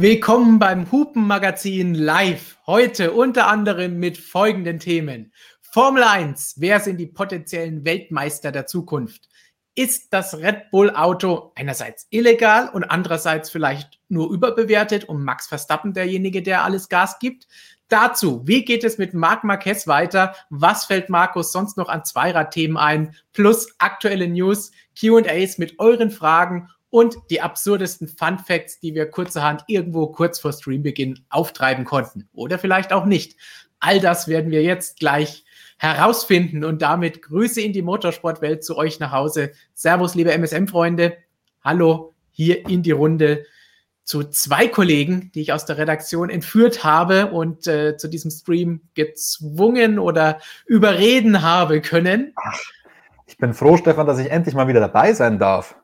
Willkommen beim Hupen-Magazin live. Heute unter anderem mit folgenden Themen. Formel 1. Wer sind die potenziellen Weltmeister der Zukunft? Ist das Red Bull Auto einerseits illegal und andererseits vielleicht nur überbewertet und Max Verstappen derjenige, der alles Gas gibt? Dazu, wie geht es mit Marc Marquez weiter? Was fällt Markus sonst noch an Zweirad-Themen ein? Plus aktuelle News, Q&As mit euren Fragen und die absurdesten Fun Facts, die wir kurzerhand irgendwo kurz vor Streambeginn auftreiben konnten. Oder vielleicht auch nicht. All das werden wir jetzt gleich herausfinden und damit Grüße in die Motorsportwelt zu euch nach Hause. Servus, liebe MSM-Freunde. Hallo hier in die Runde zu zwei Kollegen, die ich aus der Redaktion entführt habe und äh, zu diesem Stream gezwungen oder überreden habe können. Ach, ich bin froh, Stefan, dass ich endlich mal wieder dabei sein darf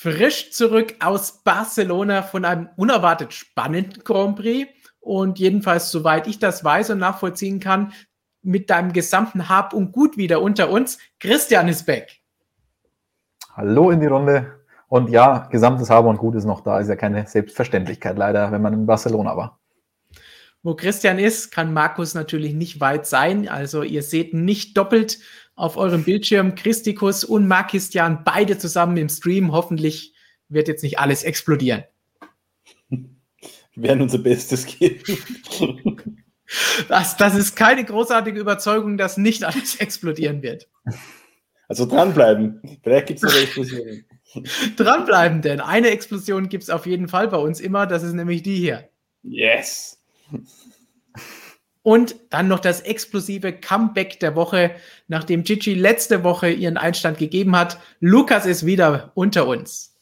frisch zurück aus Barcelona von einem unerwartet spannenden Grand Prix. Und jedenfalls, soweit ich das weiß und nachvollziehen kann, mit deinem gesamten Hab und Gut wieder unter uns. Christian ist back. Hallo in die Runde. Und ja, gesamtes Hab und Gut ist noch da. Ist ja keine Selbstverständlichkeit leider, wenn man in Barcelona war. Wo Christian ist, kann Markus natürlich nicht weit sein. Also ihr seht nicht doppelt, auf eurem Bildschirm Christikus und Markistian beide zusammen im Stream. Hoffentlich wird jetzt nicht alles explodieren. Wir werden unser Bestes geben. Das, das ist keine großartige Überzeugung, dass nicht alles explodieren wird. Also dranbleiben. Vielleicht gibt es eine Explosion. dranbleiben, denn eine Explosion gibt es auf jeden Fall bei uns immer. Das ist nämlich die hier. Yes. Und dann noch das explosive Comeback der Woche, nachdem Gigi letzte Woche ihren Einstand gegeben hat. Lukas ist wieder unter uns.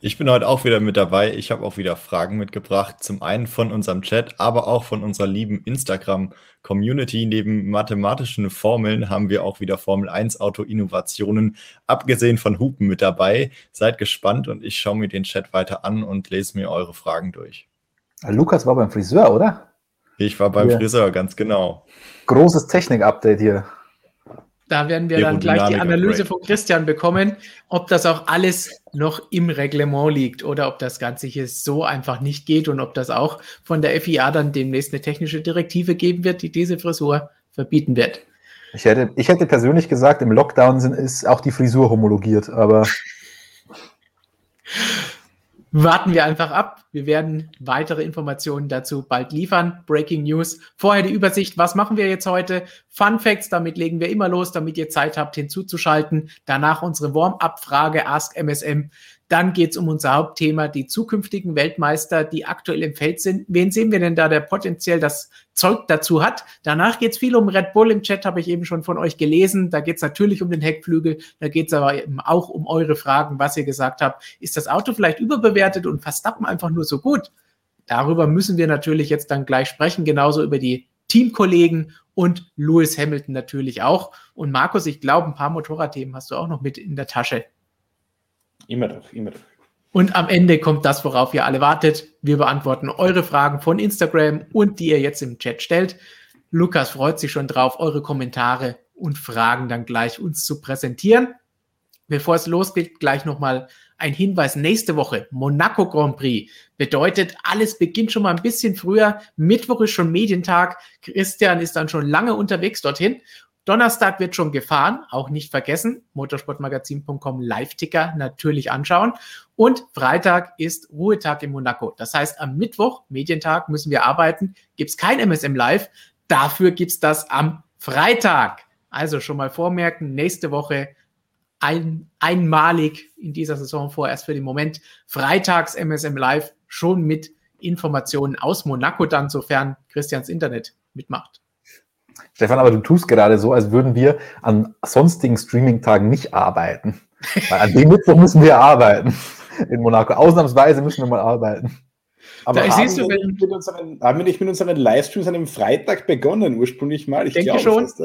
Ich bin heute auch wieder mit dabei. Ich habe auch wieder Fragen mitgebracht. Zum einen von unserem Chat, aber auch von unserer lieben Instagram-Community. Neben mathematischen Formeln haben wir auch wieder Formel 1 Auto-Innovationen, abgesehen von Hupen, mit dabei. Seid gespannt und ich schaue mir den Chat weiter an und lese mir eure Fragen durch. Lukas war beim Friseur, oder? Ich war beim hier. Friseur, ganz genau. Großes Technik-Update hier. Da werden wir dann gleich die Analyse von Christian bekommen, ob das auch alles noch im Reglement liegt oder ob das Ganze hier so einfach nicht geht und ob das auch von der FIA dann demnächst eine technische Direktive geben wird, die diese Frisur verbieten wird. Ich hätte, ich hätte persönlich gesagt, im Lockdown sind, ist auch die Frisur homologiert, aber warten wir einfach ab. Wir werden weitere Informationen dazu bald liefern. Breaking News. Vorher die Übersicht. Was machen wir jetzt heute? Fun Facts. Damit legen wir immer los, damit ihr Zeit habt, hinzuzuschalten. Danach unsere Warm-up-Frage Ask MSM. Dann geht es um unser Hauptthema, die zukünftigen Weltmeister, die aktuell im Feld sind. Wen sehen wir denn da, der potenziell das Zeug dazu hat? Danach geht es viel um Red Bull. Im Chat habe ich eben schon von euch gelesen. Da geht es natürlich um den Heckflügel. Da geht es aber eben auch um eure Fragen, was ihr gesagt habt. Ist das Auto vielleicht überbewertet und Verstappen einfach nur so gut? Darüber müssen wir natürlich jetzt dann gleich sprechen, genauso über die Teamkollegen und Lewis Hamilton natürlich auch. Und Markus, ich glaube, ein paar Motorradthemen hast du auch noch mit in der Tasche. Immer doch, immer doch. Und am Ende kommt das, worauf ihr alle wartet. Wir beantworten eure Fragen von Instagram und die ihr jetzt im Chat stellt. Lukas freut sich schon drauf, eure Kommentare und Fragen dann gleich uns zu präsentieren. Bevor es losgeht, gleich nochmal ein Hinweis. Nächste Woche Monaco Grand Prix bedeutet, alles beginnt schon mal ein bisschen früher. Mittwoch ist schon Medientag. Christian ist dann schon lange unterwegs dorthin Donnerstag wird schon gefahren, auch nicht vergessen. Motorsportmagazin.com Live-Ticker natürlich anschauen. Und Freitag ist Ruhetag in Monaco. Das heißt, am Mittwoch, Medientag, müssen wir arbeiten. Gibt es kein MSM Live. Dafür gibt es das am Freitag. Also schon mal vormerken, nächste Woche ein, einmalig in dieser Saison vorerst für den Moment. Freitags MSM Live schon mit Informationen aus Monaco dann, sofern Christians Internet mitmacht. Stefan, aber du tust gerade so, als würden wir an sonstigen Streaming-Tagen nicht arbeiten. Weil an dem Mittwoch müssen wir arbeiten. In Monaco. Ausnahmsweise müssen wir mal arbeiten. Aber da haben, wir nicht mit unseren, haben wir nicht mit unseren Livestreams an einem Freitag begonnen, ursprünglich mal? Ich denke glaube, schon. Fast,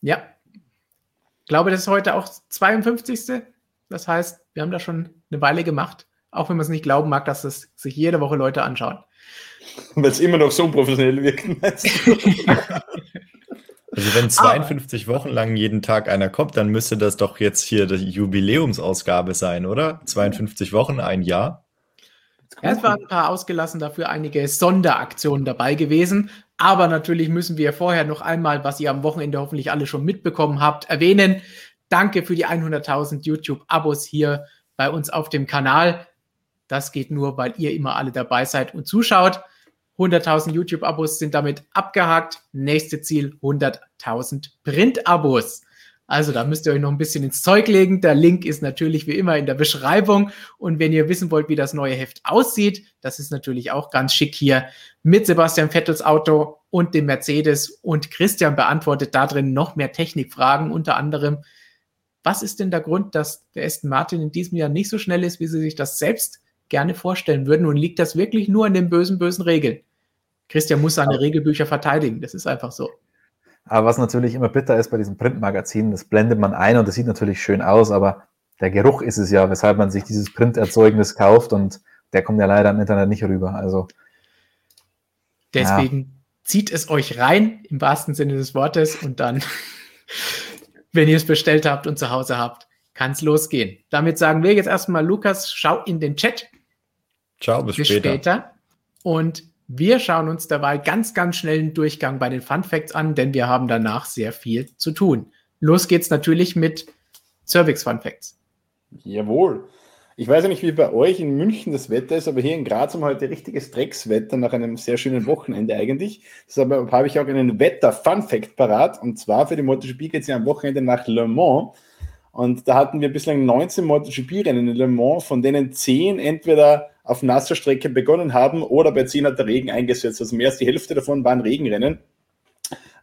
ja. Ich glaube, das ist heute auch 52. Das heißt, wir haben da schon eine Weile gemacht. Auch wenn man es nicht glauben mag, dass das sich jede Woche Leute anschauen. Weil es immer noch so professionell wirkt. Also wenn 52 Aber, Wochen lang jeden Tag einer kommt, dann müsste das doch jetzt hier die Jubiläumsausgabe sein, oder? 52 Wochen, ein Jahr. Es waren ein paar ausgelassen, dafür einige Sonderaktionen dabei gewesen. Aber natürlich müssen wir vorher noch einmal, was ihr am Wochenende hoffentlich alle schon mitbekommen habt, erwähnen. Danke für die 100.000 YouTube-Abos hier bei uns auf dem Kanal. Das geht nur, weil ihr immer alle dabei seid und zuschaut. 100.000 YouTube-Abos sind damit abgehakt. Nächste Ziel 100.000 Print-Abos. Also da müsst ihr euch noch ein bisschen ins Zeug legen. Der Link ist natürlich wie immer in der Beschreibung. Und wenn ihr wissen wollt, wie das neue Heft aussieht, das ist natürlich auch ganz schick hier mit Sebastian Vettels Auto und dem Mercedes. Und Christian beantwortet da drin noch mehr Technikfragen, unter anderem, was ist denn der Grund, dass der Aston Martin in diesem Jahr nicht so schnell ist, wie sie sich das selbst gerne vorstellen würden? Und liegt das wirklich nur an den bösen, bösen Regeln? Christian muss seine Regelbücher verteidigen. Das ist einfach so. Aber was natürlich immer bitter ist bei diesen Printmagazinen, das blendet man ein und das sieht natürlich schön aus, aber der Geruch ist es ja, weshalb man sich dieses Printerzeugnis kauft und der kommt ja leider im Internet nicht rüber. Also deswegen ja. zieht es euch rein im wahrsten Sinne des Wortes und dann, wenn ihr es bestellt habt und zu Hause habt, kann es losgehen. Damit sagen wir jetzt erstmal, Lukas, schau in den Chat. Ciao, bis, bis später. später. Und wir schauen uns dabei ganz, ganz schnell einen Durchgang bei den Fun Facts an, denn wir haben danach sehr viel zu tun. Los geht's natürlich mit Cervix Fun Facts. Jawohl. Ich weiß ja nicht, wie bei euch in München das Wetter ist, aber hier in Graz haben wir heute richtiges Dreckswetter nach einem sehr schönen Wochenende eigentlich. Deshalb habe ich auch einen Wetter-Fun-Fact parat. Und zwar für die MotoGP geht es ja am Wochenende nach Le Mans. Und da hatten wir bislang 19 MotoGP-Rennen in Le Mans, von denen 10 entweder auf nasser Strecke begonnen haben oder bei 10 hat der Regen eingesetzt. Also mehr als die Hälfte davon waren Regenrennen.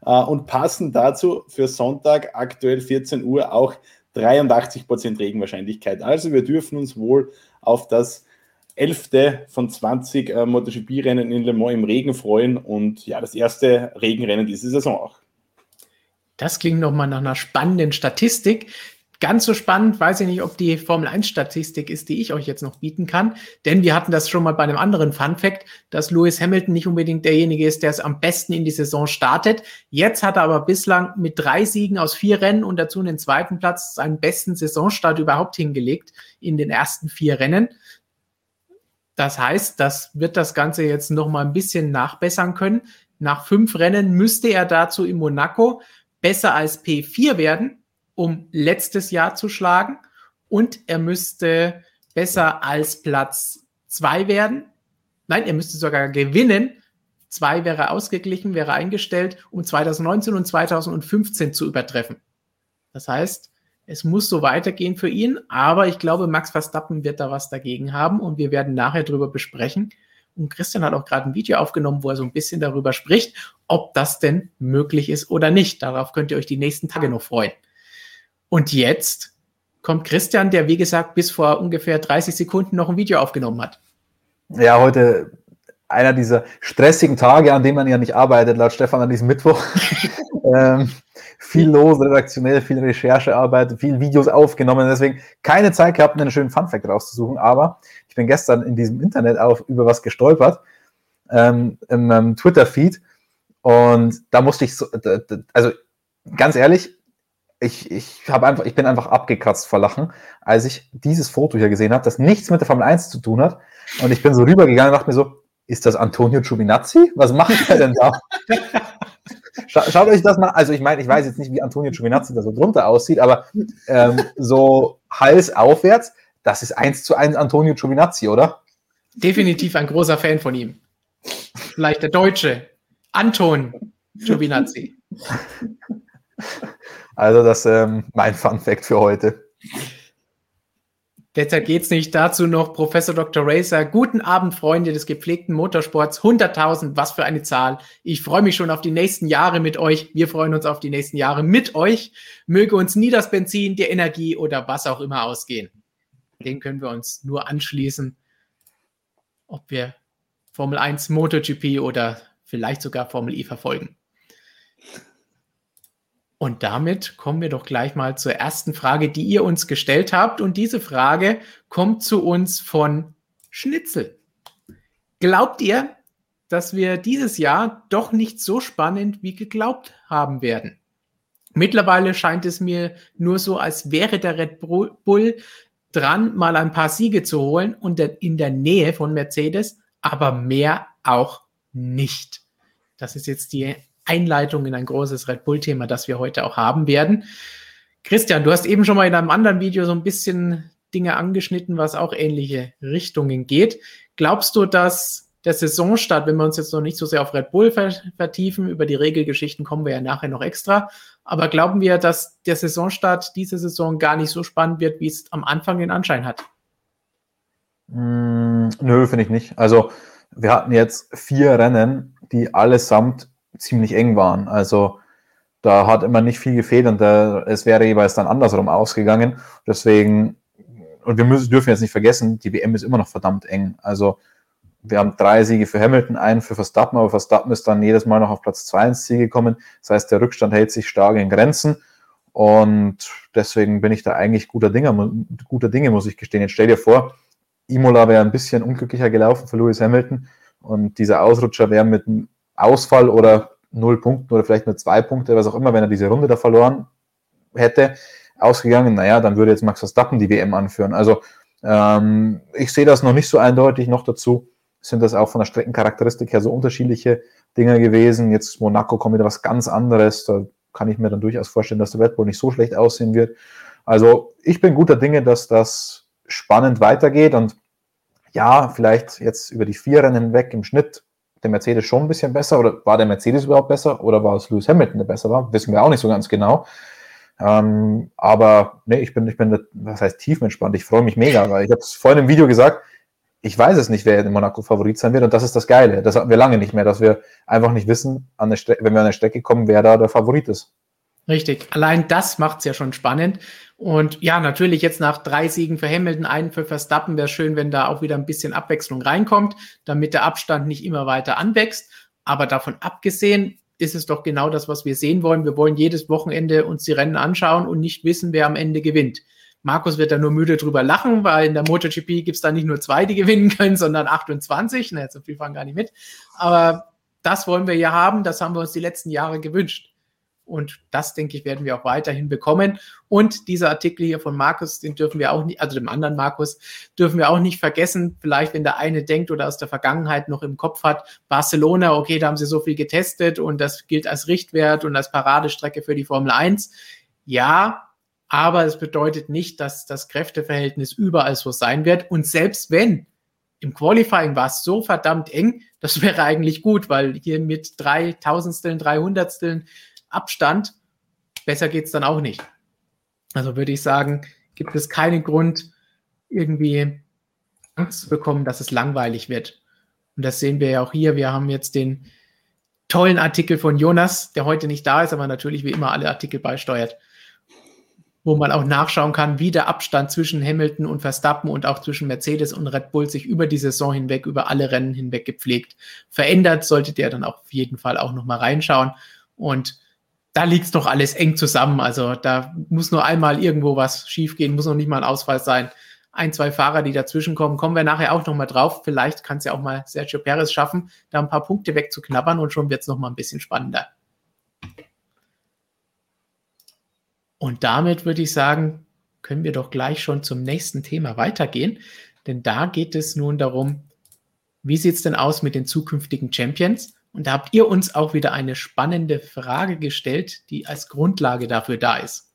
Äh, und passen dazu für Sonntag aktuell 14 Uhr auch 83 Prozent Regenwahrscheinlichkeit. Also wir dürfen uns wohl auf das 11. von 20 äh, MotoGP-Rennen in Le Mans im Regen freuen und ja, das erste Regenrennen diese Saison auch. Das klingt nochmal nach einer spannenden Statistik. Ganz so spannend weiß ich nicht, ob die Formel 1 Statistik ist, die ich euch jetzt noch bieten kann. Denn wir hatten das schon mal bei einem anderen Fun Fact, dass Lewis Hamilton nicht unbedingt derjenige ist, der es am besten in die Saison startet. Jetzt hat er aber bislang mit drei Siegen aus vier Rennen und dazu den zweiten Platz seinen besten Saisonstart überhaupt hingelegt in den ersten vier Rennen. Das heißt, das wird das Ganze jetzt noch mal ein bisschen nachbessern können. Nach fünf Rennen müsste er dazu in Monaco besser als P4 werden um letztes Jahr zu schlagen und er müsste besser als Platz zwei werden. Nein, er müsste sogar gewinnen. Zwei wäre ausgeglichen, wäre eingestellt, um 2019 und 2015 zu übertreffen. Das heißt, es muss so weitergehen für ihn, aber ich glaube, Max Verstappen wird da was dagegen haben und wir werden nachher darüber besprechen. Und Christian hat auch gerade ein Video aufgenommen, wo er so ein bisschen darüber spricht, ob das denn möglich ist oder nicht. Darauf könnt ihr euch die nächsten Tage noch freuen. Und jetzt kommt Christian, der wie gesagt bis vor ungefähr 30 Sekunden noch ein Video aufgenommen hat. Ja, heute einer dieser stressigen Tage, an denen man ja nicht arbeitet, laut Stefan an diesem Mittwoch. ähm, viel los, redaktionell, viel Recherchearbeit, viel Videos aufgenommen, deswegen keine Zeit gehabt, einen schönen Funfact rauszusuchen, aber ich bin gestern in diesem Internet auf über was gestolpert, ähm, in meinem Twitter-Feed und da musste ich so, also ganz ehrlich, ich, ich, einfach, ich bin einfach abgekratzt vor Lachen, als ich dieses Foto hier gesehen habe, das nichts mit der Formel 1 zu tun hat. Und ich bin so rübergegangen und dachte mir so, ist das Antonio Giovinazzi? Was macht er denn da? Scha schaut euch das mal, also ich meine, ich weiß jetzt nicht, wie Antonio Giovinazzi da so drunter aussieht, aber ähm, so Hals aufwärts, das ist eins zu eins Antonio Giovinazzi, oder? Definitiv ein großer Fan von ihm. Vielleicht der Deutsche. Anton Giovinazzi. Also das ist ähm, mein Fun Fact für heute. Deshalb geht es nicht dazu noch, Professor Dr. Racer. Guten Abend, Freunde des gepflegten Motorsports. 100.000, was für eine Zahl. Ich freue mich schon auf die nächsten Jahre mit euch. Wir freuen uns auf die nächsten Jahre mit euch. Möge uns nie das Benzin, die Energie oder was auch immer ausgehen. Den können wir uns nur anschließen. Ob wir Formel 1, MotoGP oder vielleicht sogar Formel E verfolgen. Und damit kommen wir doch gleich mal zur ersten Frage, die ihr uns gestellt habt. Und diese Frage kommt zu uns von Schnitzel. Glaubt ihr, dass wir dieses Jahr doch nicht so spannend wie geglaubt haben werden? Mittlerweile scheint es mir nur so, als wäre der Red Bull dran, mal ein paar Siege zu holen und in der Nähe von Mercedes, aber mehr auch nicht. Das ist jetzt die Einleitung in ein großes Red Bull-Thema, das wir heute auch haben werden. Christian, du hast eben schon mal in einem anderen Video so ein bisschen Dinge angeschnitten, was auch ähnliche Richtungen geht. Glaubst du, dass der Saisonstart, wenn wir uns jetzt noch nicht so sehr auf Red Bull vertiefen, über die Regelgeschichten kommen wir ja nachher noch extra, aber glauben wir, dass der Saisonstart diese Saison gar nicht so spannend wird, wie es am Anfang den Anschein hat? Mm, nö, finde ich nicht. Also wir hatten jetzt vier Rennen, die allesamt ziemlich eng waren. Also da hat immer nicht viel gefehlt und da, es wäre jeweils dann andersrum ausgegangen. Deswegen, und wir müssen, dürfen jetzt nicht vergessen, die WM ist immer noch verdammt eng. Also wir haben drei Siege für Hamilton, einen für Verstappen, aber Verstappen ist dann jedes Mal noch auf Platz zwei ins Ziel gekommen. Das heißt, der Rückstand hält sich stark in Grenzen. Und deswegen bin ich da eigentlich guter Dinge, guter Dinge, muss ich gestehen. Jetzt stell dir vor, Imola wäre ein bisschen unglücklicher gelaufen für Lewis Hamilton und dieser Ausrutscher wäre mit Ausfall oder null Punkten oder vielleicht nur zwei Punkte, was auch immer, wenn er diese Runde da verloren hätte, ausgegangen. Naja, dann würde jetzt Max Verstappen die WM anführen. Also ähm, ich sehe das noch nicht so eindeutig. Noch dazu sind das auch von der Streckencharakteristik her so unterschiedliche Dinge gewesen. Jetzt Monaco kommt wieder was ganz anderes. Da kann ich mir dann durchaus vorstellen, dass der Red Bull nicht so schlecht aussehen wird. Also ich bin guter Dinge, dass das spannend weitergeht und ja, vielleicht jetzt über die vier Rennen hinweg im Schnitt der Mercedes schon ein bisschen besser oder war der Mercedes überhaupt besser oder war es Lewis Hamilton, der besser war? Wissen wir auch nicht so ganz genau. Ähm, aber nee, ich bin, ich bin, was heißt tiefenentspannt? Ich freue mich mega, weil ich habe es vorhin im Video gesagt, ich weiß es nicht, wer in Monaco Favorit sein wird. Und das ist das Geile. Das hatten wir lange nicht mehr, dass wir einfach nicht wissen, an der wenn wir an der Strecke kommen, wer da der Favorit ist. Richtig. Allein das macht es ja schon spannend. Und ja, natürlich jetzt nach drei Siegen für Hamilton, einen für Verstappen, wäre schön, wenn da auch wieder ein bisschen Abwechslung reinkommt, damit der Abstand nicht immer weiter anwächst. Aber davon abgesehen ist es doch genau das, was wir sehen wollen. Wir wollen jedes Wochenende uns die Rennen anschauen und nicht wissen, wer am Ende gewinnt. Markus wird da nur müde drüber lachen, weil in der MotoGP gibt es da nicht nur zwei, die gewinnen können, sondern 28. Ne, so viel fahren gar nicht mit. Aber das wollen wir ja haben. Das haben wir uns die letzten Jahre gewünscht. Und das, denke ich, werden wir auch weiterhin bekommen. Und dieser Artikel hier von Markus, den dürfen wir auch nicht, also dem anderen Markus, dürfen wir auch nicht vergessen. Vielleicht, wenn der eine denkt oder aus der Vergangenheit noch im Kopf hat, Barcelona, okay, da haben sie so viel getestet und das gilt als Richtwert und als Paradestrecke für die Formel 1. Ja, aber es bedeutet nicht, dass das Kräfteverhältnis überall so sein wird. Und selbst wenn im Qualifying war es so verdammt eng, das wäre eigentlich gut, weil hier mit drei Tausendsteln, Dreihundertsteln Abstand, besser geht es dann auch nicht. Also würde ich sagen, gibt es keinen Grund, irgendwie Angst zu bekommen, dass es langweilig wird. Und das sehen wir ja auch hier. Wir haben jetzt den tollen Artikel von Jonas, der heute nicht da ist, aber natürlich wie immer alle Artikel beisteuert wo man auch nachschauen kann, wie der Abstand zwischen Hamilton und Verstappen und auch zwischen Mercedes und Red Bull sich über die Saison hinweg, über alle Rennen hinweg gepflegt verändert. Solltet ihr dann auch auf jeden Fall auch nochmal reinschauen. Und da liegt es doch alles eng zusammen. Also da muss nur einmal irgendwo was schiefgehen, muss noch nicht mal ein Ausfall sein. Ein, zwei Fahrer, die dazwischen kommen, kommen wir nachher auch nochmal drauf. Vielleicht kann es ja auch mal Sergio Perez schaffen, da ein paar Punkte wegzuknabbern und schon wird es nochmal ein bisschen spannender. Und damit würde ich sagen, können wir doch gleich schon zum nächsten Thema weitergehen. Denn da geht es nun darum, wie sieht es denn aus mit den zukünftigen Champions? Und da habt ihr uns auch wieder eine spannende Frage gestellt, die als Grundlage dafür da ist.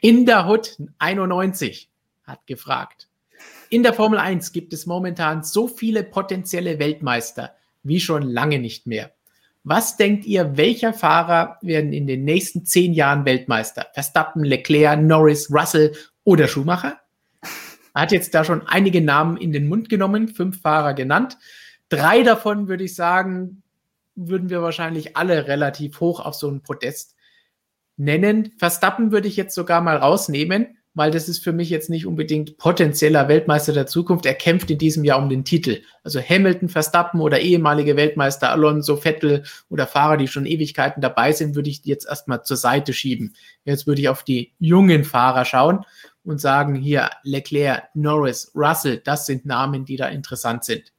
In der Hood 91 hat gefragt. In der Formel 1 gibt es momentan so viele potenzielle Weltmeister wie schon lange nicht mehr. Was denkt ihr, welcher Fahrer werden in den nächsten zehn Jahren Weltmeister? Verstappen, Leclerc, Norris, Russell oder Schumacher? Er hat jetzt da schon einige Namen in den Mund genommen, fünf Fahrer genannt. Drei davon würde ich sagen, würden wir wahrscheinlich alle relativ hoch auf so ein Podest nennen. Verstappen würde ich jetzt sogar mal rausnehmen, weil das ist für mich jetzt nicht unbedingt potenzieller Weltmeister der Zukunft. Er kämpft in diesem Jahr um den Titel. Also Hamilton, Verstappen oder ehemalige Weltmeister Alonso, Vettel oder Fahrer, die schon Ewigkeiten dabei sind, würde ich jetzt erstmal zur Seite schieben. Jetzt würde ich auf die jungen Fahrer schauen und sagen, hier Leclerc, Norris, Russell, das sind Namen, die da interessant sind.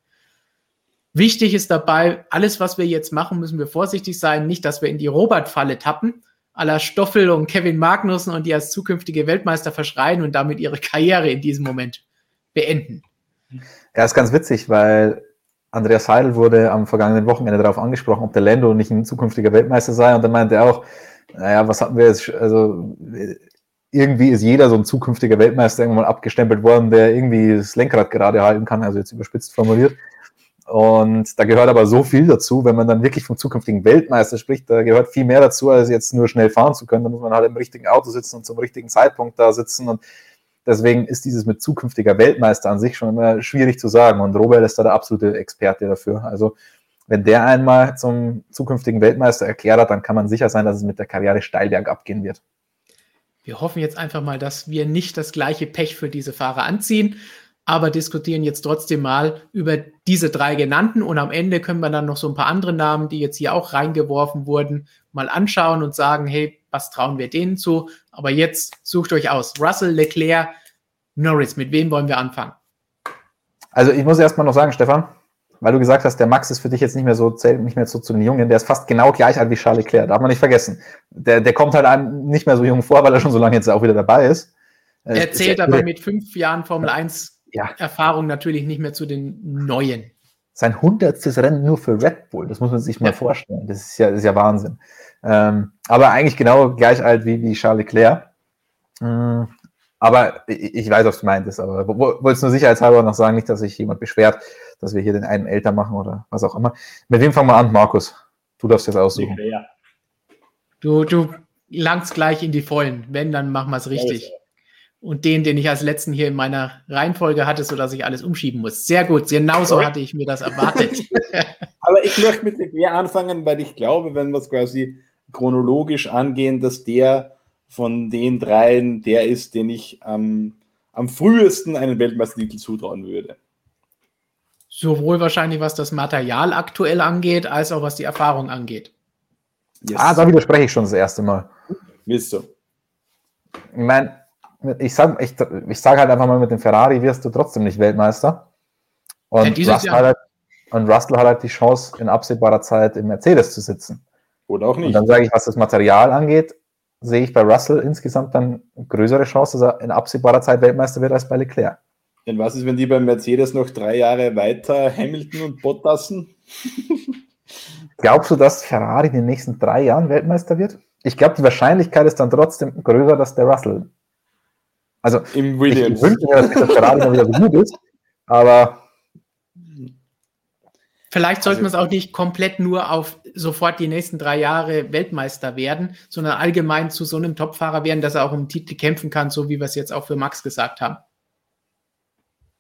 Wichtig ist dabei, alles, was wir jetzt machen, müssen wir vorsichtig sein. Nicht, dass wir in die Robert-Falle tappen, aller Stoffel und Kevin Magnussen und die als zukünftige Weltmeister verschreien und damit ihre Karriere in diesem Moment beenden. Ja, ist ganz witzig, weil Andreas Seidel wurde am vergangenen Wochenende darauf angesprochen, ob der Lando nicht ein zukünftiger Weltmeister sei. Und dann meinte er auch, naja, was hatten wir jetzt? Also irgendwie ist jeder so ein zukünftiger Weltmeister irgendwann abgestempelt worden, der irgendwie das Lenkrad gerade halten kann, also jetzt überspitzt formuliert. Und da gehört aber so viel dazu, wenn man dann wirklich vom zukünftigen Weltmeister spricht, da gehört viel mehr dazu, als jetzt nur schnell fahren zu können. Da muss man halt im richtigen Auto sitzen und zum richtigen Zeitpunkt da sitzen. Und deswegen ist dieses mit zukünftiger Weltmeister an sich schon immer schwierig zu sagen. Und Robert ist da der absolute Experte dafür. Also wenn der einmal zum zukünftigen Weltmeister erklärt hat, dann kann man sicher sein, dass es mit der Karriere steil bergab gehen wird. Wir hoffen jetzt einfach mal, dass wir nicht das gleiche Pech für diese Fahrer anziehen, aber diskutieren jetzt trotzdem mal über diese drei genannten und am Ende können wir dann noch so ein paar andere Namen, die jetzt hier auch reingeworfen wurden, mal anschauen und sagen, hey, was trauen wir denen zu? Aber jetzt sucht euch aus. Russell, Leclerc, Norris, mit wem wollen wir anfangen? Also ich muss erstmal noch sagen, Stefan, weil du gesagt hast, der Max ist für dich jetzt nicht mehr so, zählt nicht mehr so zu den Jungen, der ist fast genau gleich alt wie Charles Leclerc, darf man nicht vergessen. Der, der kommt halt einem nicht mehr so jung vor, weil er schon so lange jetzt auch wieder dabei ist. Äh, er zählt aber mit fünf Jahren Formel 1 ja. Erfahrung natürlich nicht mehr zu den Neuen. Sein hundertstes Rennen nur für Red Bull, das muss man sich mal ja. vorstellen. Das ist ja, das ist ja Wahnsinn. Ähm, aber eigentlich genau gleich alt wie, wie Charles Leclerc. Mhm. Aber ich, ich weiß, was du meintest, aber wollte es nur sicherheitshalber noch sagen, nicht, dass sich jemand beschwert dass wir hier den einen älter machen oder was auch immer. Mit wem fangen wir an, Markus? Du darfst jetzt aussuchen. Ja. Du, du langst gleich in die Vollen. Wenn, dann machen wir es richtig. Und den, den ich als letzten hier in meiner Reihenfolge hatte, sodass ich alles umschieben muss. Sehr gut, genauso hatte ich mir das erwartet. Aber ich möchte mit der anfangen, weil ich glaube, wenn wir es quasi chronologisch angehen, dass der von den dreien der ist, den ich ähm, am frühesten einen Weltmeistertitel zutrauen würde. Sowohl wahrscheinlich, was das Material aktuell angeht, als auch was die Erfahrung angeht. Yes. Ah, da widerspreche ich schon das erste Mal. Willst du? Ich meine, ich sage ich, ich sag halt einfach mal, mit dem Ferrari wirst du trotzdem nicht Weltmeister. Und, ja, Russell, halt, und Russell hat halt die Chance, in absehbarer Zeit im Mercedes zu sitzen. Oder auch nicht. Und dann sage ich, was das Material angeht, sehe ich bei Russell insgesamt dann größere Chance, dass er in absehbarer Zeit Weltmeister wird als bei Leclerc. Denn was ist, wenn die beim Mercedes noch drei Jahre weiter Hamilton und Bottassen? Glaubst du, dass Ferrari in den nächsten drei Jahren Weltmeister wird? Ich glaube, die Wahrscheinlichkeit ist dann trotzdem größer, dass der Russell. Also, Im Williams. ich wünsche mir, dass der Ferrari mal wieder so gut ist, aber. Vielleicht sollten also, wir es auch nicht komplett nur auf sofort die nächsten drei Jahre Weltmeister werden, sondern allgemein zu so einem Topfahrer werden, dass er auch um Titel kämpfen kann, so wie wir es jetzt auch für Max gesagt haben.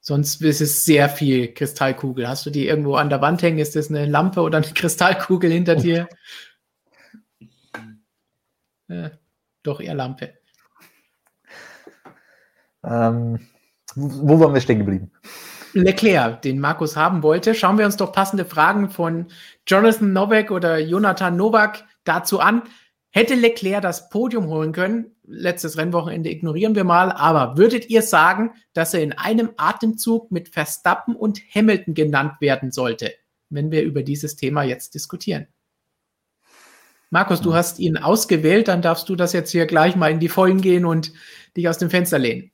Sonst ist es sehr viel Kristallkugel. Hast du die irgendwo an der Wand hängen? Ist das eine Lampe oder eine Kristallkugel hinter dir? äh, doch eher Lampe. Ähm, wo waren wir stehen geblieben? Leclerc, den Markus haben wollte. Schauen wir uns doch passende Fragen von Jonathan Novak oder Jonathan Novak dazu an. Hätte Leclerc das Podium holen können, letztes Rennwochenende ignorieren wir mal, aber würdet ihr sagen, dass er in einem Atemzug mit Verstappen und Hamilton genannt werden sollte, wenn wir über dieses Thema jetzt diskutieren? Markus, du hast ihn ausgewählt, dann darfst du das jetzt hier gleich mal in die Vollen gehen und dich aus dem Fenster lehnen.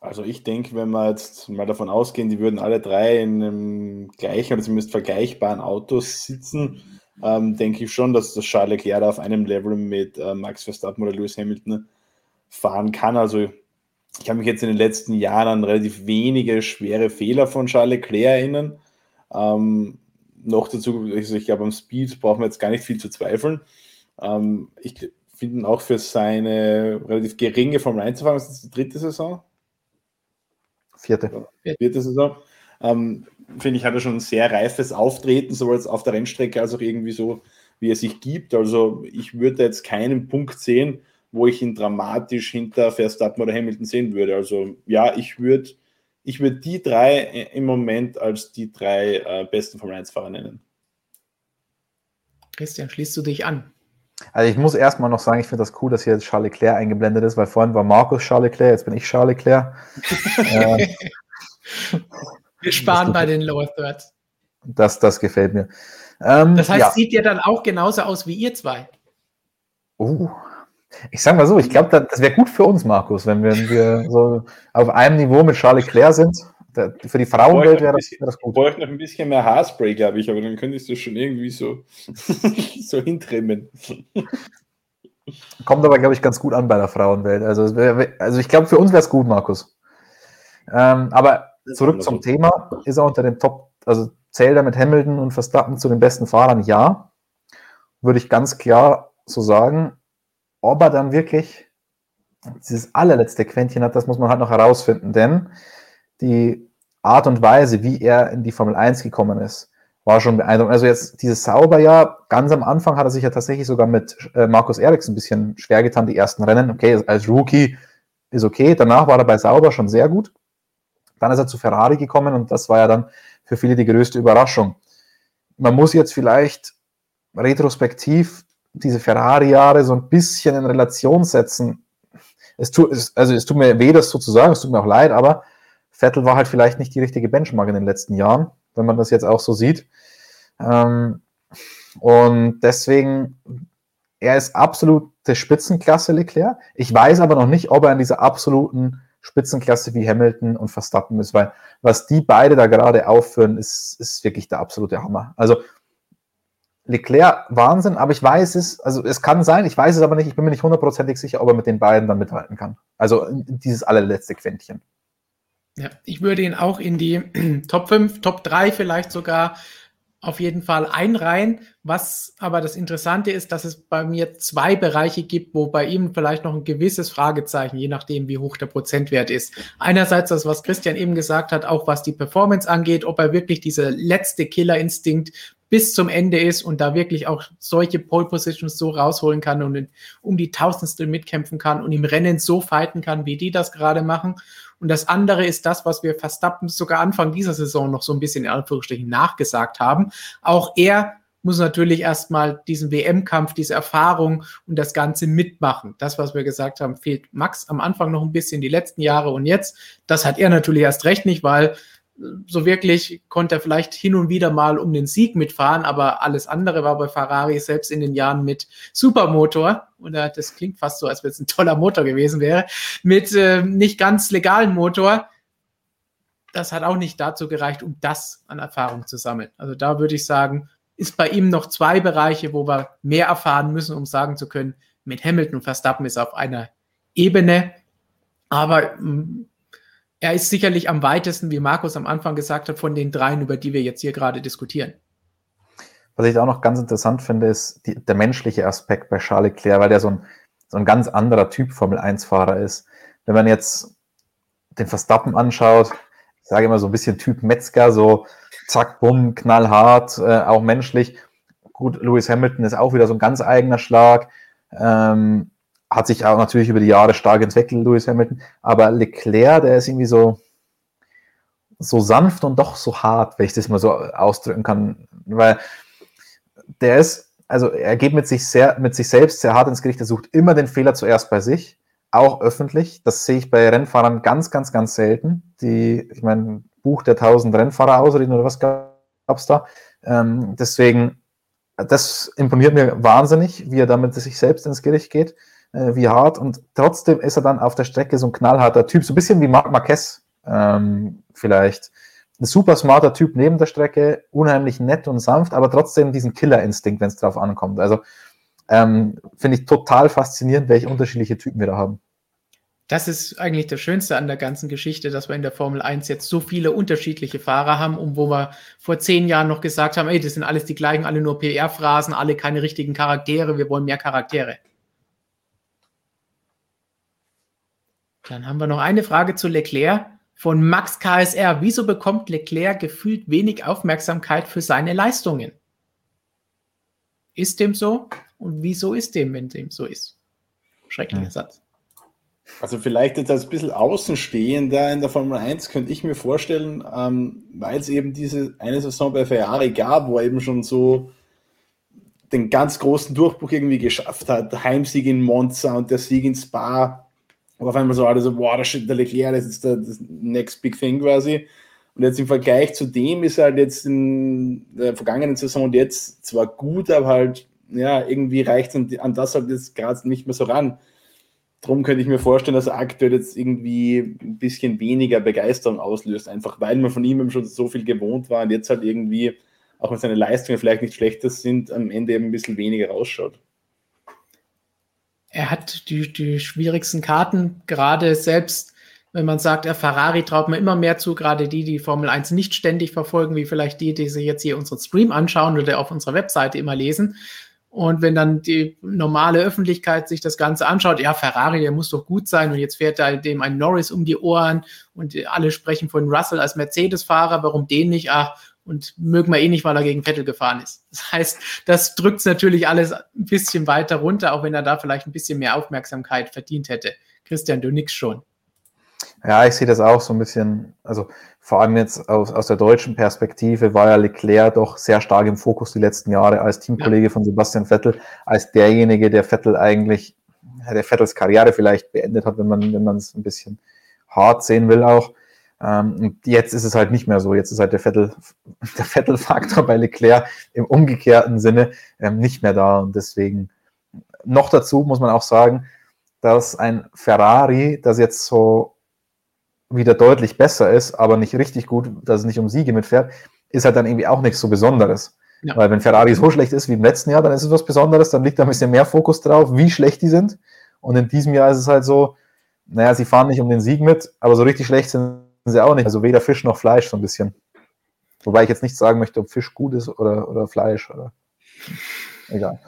Also ich denke, wenn wir jetzt mal davon ausgehen, die würden alle drei in einem gleichen oder zumindest vergleichbaren Autos sitzen, ähm, denke ich schon, dass das Charles Leclerc auf einem Level mit äh, Max Verstappen oder Lewis Hamilton fahren kann. Also ich kann mich jetzt in den letzten Jahren an relativ wenige schwere Fehler von Charles Leclerc erinnern. Ähm, noch dazu, also ich glaube, am Speed brauchen wir jetzt gar nicht viel zu zweifeln. Ähm, ich finde auch für seine relativ geringe Formel 1 Erfahrung, ist das die dritte Saison? Vierte. Vierte Saison. Ähm, finde ich, hat er schon ein sehr reifes Auftreten, sowohl auf der Rennstrecke als auch irgendwie so, wie er sich gibt. Also ich würde jetzt keinen Punkt sehen, wo ich ihn dramatisch hinter Verstappen oder Hamilton sehen würde. Also ja, ich würde ich würd die drei im Moment als die drei äh, besten Formel 1-Fahrer nennen. Christian, schließt du dich an? Also ich muss erstmal noch sagen, ich finde das cool, dass hier jetzt Charles Leclerc eingeblendet ist, weil vorhin war Markus Charles Leclerc, jetzt bin ich Charles Leclerc. äh, Wir sparen bei den Lower Thirds. Das, das gefällt mir. Ähm, das heißt, ja. sieht ja dann auch genauso aus wie ihr zwei. Oh, Ich sage mal so, ich glaube, das wäre gut für uns, Markus, wenn wir, wenn wir so auf einem Niveau mit Charles Leclerc sind. Für die Frauenwelt wäre das, wär das gut. Ich bräuchte noch ein bisschen mehr Haarspray, glaube ich, aber dann könntest du schon irgendwie so, so hintrimmen. Kommt aber, glaube ich, ganz gut an bei der Frauenwelt. Also, wär, also ich glaube, für uns wäre es gut, Markus. Ähm, aber zurück zum Thema. Ist er unter den Top, also zählt er mit Hamilton und Verstappen zu den besten Fahrern? Ja. Würde ich ganz klar so sagen. Ob er dann wirklich dieses allerletzte Quäntchen hat, das muss man halt noch herausfinden, denn die Art und Weise, wie er in die Formel 1 gekommen ist, war schon beeindruckend. Also jetzt dieses Sauberjahr, ganz am Anfang hat er sich ja tatsächlich sogar mit äh, Markus Eriks ein bisschen schwer getan, die ersten Rennen. Okay, als Rookie ist okay. Danach war er bei Sauber schon sehr gut. Dann ist er zu Ferrari gekommen und das war ja dann für viele die größte Überraschung. Man muss jetzt vielleicht retrospektiv diese Ferrari-Jahre so ein bisschen in Relation setzen. Es tut, also es tut mir weh, das so zu sagen, es tut mir auch leid, aber Vettel war halt vielleicht nicht die richtige Benchmark in den letzten Jahren, wenn man das jetzt auch so sieht. Ähm, und deswegen, er ist absolute Spitzenklasse Leclerc. Ich weiß aber noch nicht, ob er in dieser absoluten Spitzenklasse wie Hamilton und Verstappen ist, weil was die beide da gerade aufführen, ist, ist wirklich der absolute Hammer. Also Leclerc Wahnsinn, aber ich weiß es, also es kann sein, ich weiß es aber nicht, ich bin mir nicht hundertprozentig sicher, ob er mit den beiden dann mithalten kann. Also dieses allerletzte Quäntchen. Ja, ich würde ihn auch in die Top 5, Top 3 vielleicht sogar auf jeden Fall einreihen. Was aber das Interessante ist, dass es bei mir zwei Bereiche gibt, wo bei ihm vielleicht noch ein gewisses Fragezeichen, je nachdem, wie hoch der Prozentwert ist. Einerseits das, was Christian eben gesagt hat, auch was die Performance angeht, ob er wirklich dieser letzte Killerinstinkt bis zum Ende ist und da wirklich auch solche Pole Positions so rausholen kann und um die Tausendstel mitkämpfen kann und im Rennen so fighten kann, wie die das gerade machen. Und das andere ist das, was wir Verstappen sogar Anfang dieser Saison noch so ein bisschen in Anführungsstrichen nachgesagt haben. Auch er muss natürlich erstmal diesen WM-Kampf, diese Erfahrung und das Ganze mitmachen. Das, was wir gesagt haben, fehlt Max am Anfang noch ein bisschen die letzten Jahre und jetzt. Das hat er natürlich erst recht nicht, weil so wirklich konnte er vielleicht hin und wieder mal um den Sieg mitfahren, aber alles andere war bei Ferrari selbst in den Jahren mit Supermotor, oder das klingt fast so, als wenn es ein toller Motor gewesen wäre, mit äh, nicht ganz legalen Motor. Das hat auch nicht dazu gereicht, um das an Erfahrung zu sammeln. Also da würde ich sagen, ist bei ihm noch zwei Bereiche, wo wir mehr erfahren müssen, um sagen zu können, mit Hamilton und Verstappen ist auf einer Ebene. Aber mm, er ist sicherlich am weitesten, wie Markus am Anfang gesagt hat, von den dreien, über die wir jetzt hier gerade diskutieren. Was ich auch noch ganz interessant finde, ist die, der menschliche Aspekt bei Charles Leclerc, weil der so ein, so ein ganz anderer Typ Formel 1-Fahrer ist. Wenn man jetzt den Verstappen anschaut, ich sage immer so ein bisschen Typ Metzger, so zack, bumm, knallhart, äh, auch menschlich. Gut, Lewis Hamilton ist auch wieder so ein ganz eigener Schlag. Ähm, hat sich auch natürlich über die Jahre stark entwickelt, Lewis Hamilton. Aber Leclerc, der ist irgendwie so, so sanft und doch so hart, wenn ich das mal so ausdrücken kann. Weil der ist, also er geht mit sich, sehr, mit sich selbst sehr hart ins Gericht. Er sucht immer den Fehler zuerst bei sich, auch öffentlich. Das sehe ich bei Rennfahrern ganz, ganz, ganz selten. Die, ich meine, Buch der 1000 Rennfahrer ausreden oder was gab es da? Ähm, deswegen, das imponiert mir wahnsinnig, wie er damit sich selbst ins Gericht geht äh, wie hart und trotzdem ist er dann auf der Strecke so ein knallharter Typ, so ein bisschen wie Marc Marquez ähm, vielleicht. Ein super smarter Typ neben der Strecke, unheimlich nett und sanft, aber trotzdem diesen Killerinstinkt, wenn es drauf ankommt. Also ähm, finde ich total faszinierend, welche unterschiedliche Typen wir da haben. Das ist eigentlich das Schönste an der ganzen Geschichte, dass wir in der Formel 1 jetzt so viele unterschiedliche Fahrer haben, um wo wir vor zehn Jahren noch gesagt haben, ey, das sind alles die gleichen, alle nur PR-Phrasen, alle keine richtigen Charaktere, wir wollen mehr Charaktere. Dann haben wir noch eine Frage zu Leclerc von Max KSR. Wieso bekommt Leclerc gefühlt wenig Aufmerksamkeit für seine Leistungen? Ist dem so? Und wieso ist dem, wenn dem so ist? Schrecklicher ja. Satz. Also vielleicht jetzt als ein bisschen Außenstehender in der Formel 1 könnte ich mir vorstellen, ähm, weil es eben diese eine Saison bei Ferrari gab, wo er eben schon so den ganz großen Durchbruch irgendwie geschafft hat. Heimsieg in Monza und der Sieg in Spa und auf einmal so alle so, wow, das ist der Leclerc, das ist der, das next big thing quasi. Und jetzt im Vergleich zu dem ist halt jetzt in der vergangenen Saison und jetzt zwar gut, aber halt ja, irgendwie reicht es an, an, das halt jetzt gerade nicht mehr so ran. Darum könnte ich mir vorstellen, dass er aktuell jetzt irgendwie ein bisschen weniger Begeisterung auslöst, einfach weil man von ihm schon so viel gewohnt war und jetzt halt irgendwie, auch wenn seine Leistungen vielleicht nicht schlechter sind, am Ende eben ein bisschen weniger rausschaut. Er hat die, die schwierigsten Karten, gerade selbst wenn man sagt, der Ferrari traut mir immer mehr zu, gerade die, die Formel 1 nicht ständig verfolgen, wie vielleicht die, die sich jetzt hier unseren Stream anschauen oder auf unserer Webseite immer lesen. Und wenn dann die normale Öffentlichkeit sich das Ganze anschaut, ja, Ferrari, der muss doch gut sein und jetzt fährt da dem ein Norris um die Ohren und alle sprechen von Russell als Mercedes-Fahrer, warum den nicht? Ach, und mögen wir eh nicht, weil er gegen Vettel gefahren ist. Das heißt, das drückt natürlich alles ein bisschen weiter runter, auch wenn er da vielleicht ein bisschen mehr Aufmerksamkeit verdient hätte. Christian, du nix schon. Ja, ich sehe das auch so ein bisschen, also vor allem jetzt aus, aus der deutschen Perspektive war ja Leclerc doch sehr stark im Fokus die letzten Jahre als Teamkollege von Sebastian Vettel, als derjenige, der Vettel eigentlich, der Vettels Karriere vielleicht beendet hat, wenn man, wenn man es ein bisschen hart sehen will auch. Ähm, und jetzt ist es halt nicht mehr so. Jetzt ist halt der Vettel, der Vettel-Faktor bei Leclerc im umgekehrten Sinne ähm, nicht mehr da. Und deswegen noch dazu muss man auch sagen, dass ein Ferrari, das jetzt so wieder deutlich besser ist, aber nicht richtig gut, dass es nicht um Siege mitfährt, ist halt dann irgendwie auch nichts so Besonderes. Ja. Weil wenn Ferrari so schlecht ist wie im letzten Jahr, dann ist es was Besonderes, dann liegt da ein bisschen mehr Fokus drauf, wie schlecht die sind. Und in diesem Jahr ist es halt so, naja, sie fahren nicht um den Sieg mit, aber so richtig schlecht sind sie auch nicht. Also weder Fisch noch Fleisch so ein bisschen. Wobei ich jetzt nicht sagen möchte, ob Fisch gut ist oder, oder Fleisch oder egal.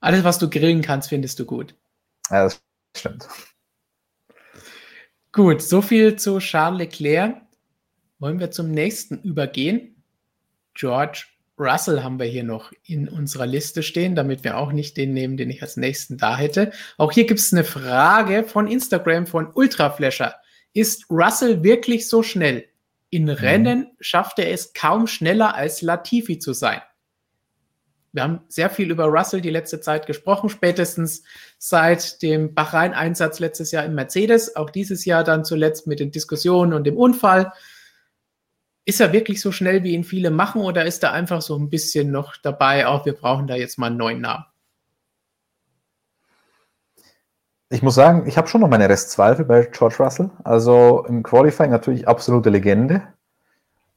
Alles, was du grillen kannst, findest du gut. Ja, das stimmt. Gut, so viel zu Charles Leclerc. Wollen wir zum nächsten übergehen? George Russell haben wir hier noch in unserer Liste stehen, damit wir auch nicht den nehmen, den ich als nächsten da hätte. Auch hier gibt es eine Frage von Instagram von Ultraflasher. Ist Russell wirklich so schnell? In mhm. Rennen schafft er es kaum schneller als Latifi zu sein. Wir haben sehr viel über Russell die letzte Zeit gesprochen, spätestens seit dem Bahrain-Einsatz letztes Jahr in Mercedes, auch dieses Jahr dann zuletzt mit den Diskussionen und dem Unfall. Ist er wirklich so schnell, wie ihn viele machen, oder ist er einfach so ein bisschen noch dabei, auch wir brauchen da jetzt mal einen neuen Namen? Ich muss sagen, ich habe schon noch meine Restzweifel bei George Russell. Also im Qualifying natürlich absolute Legende.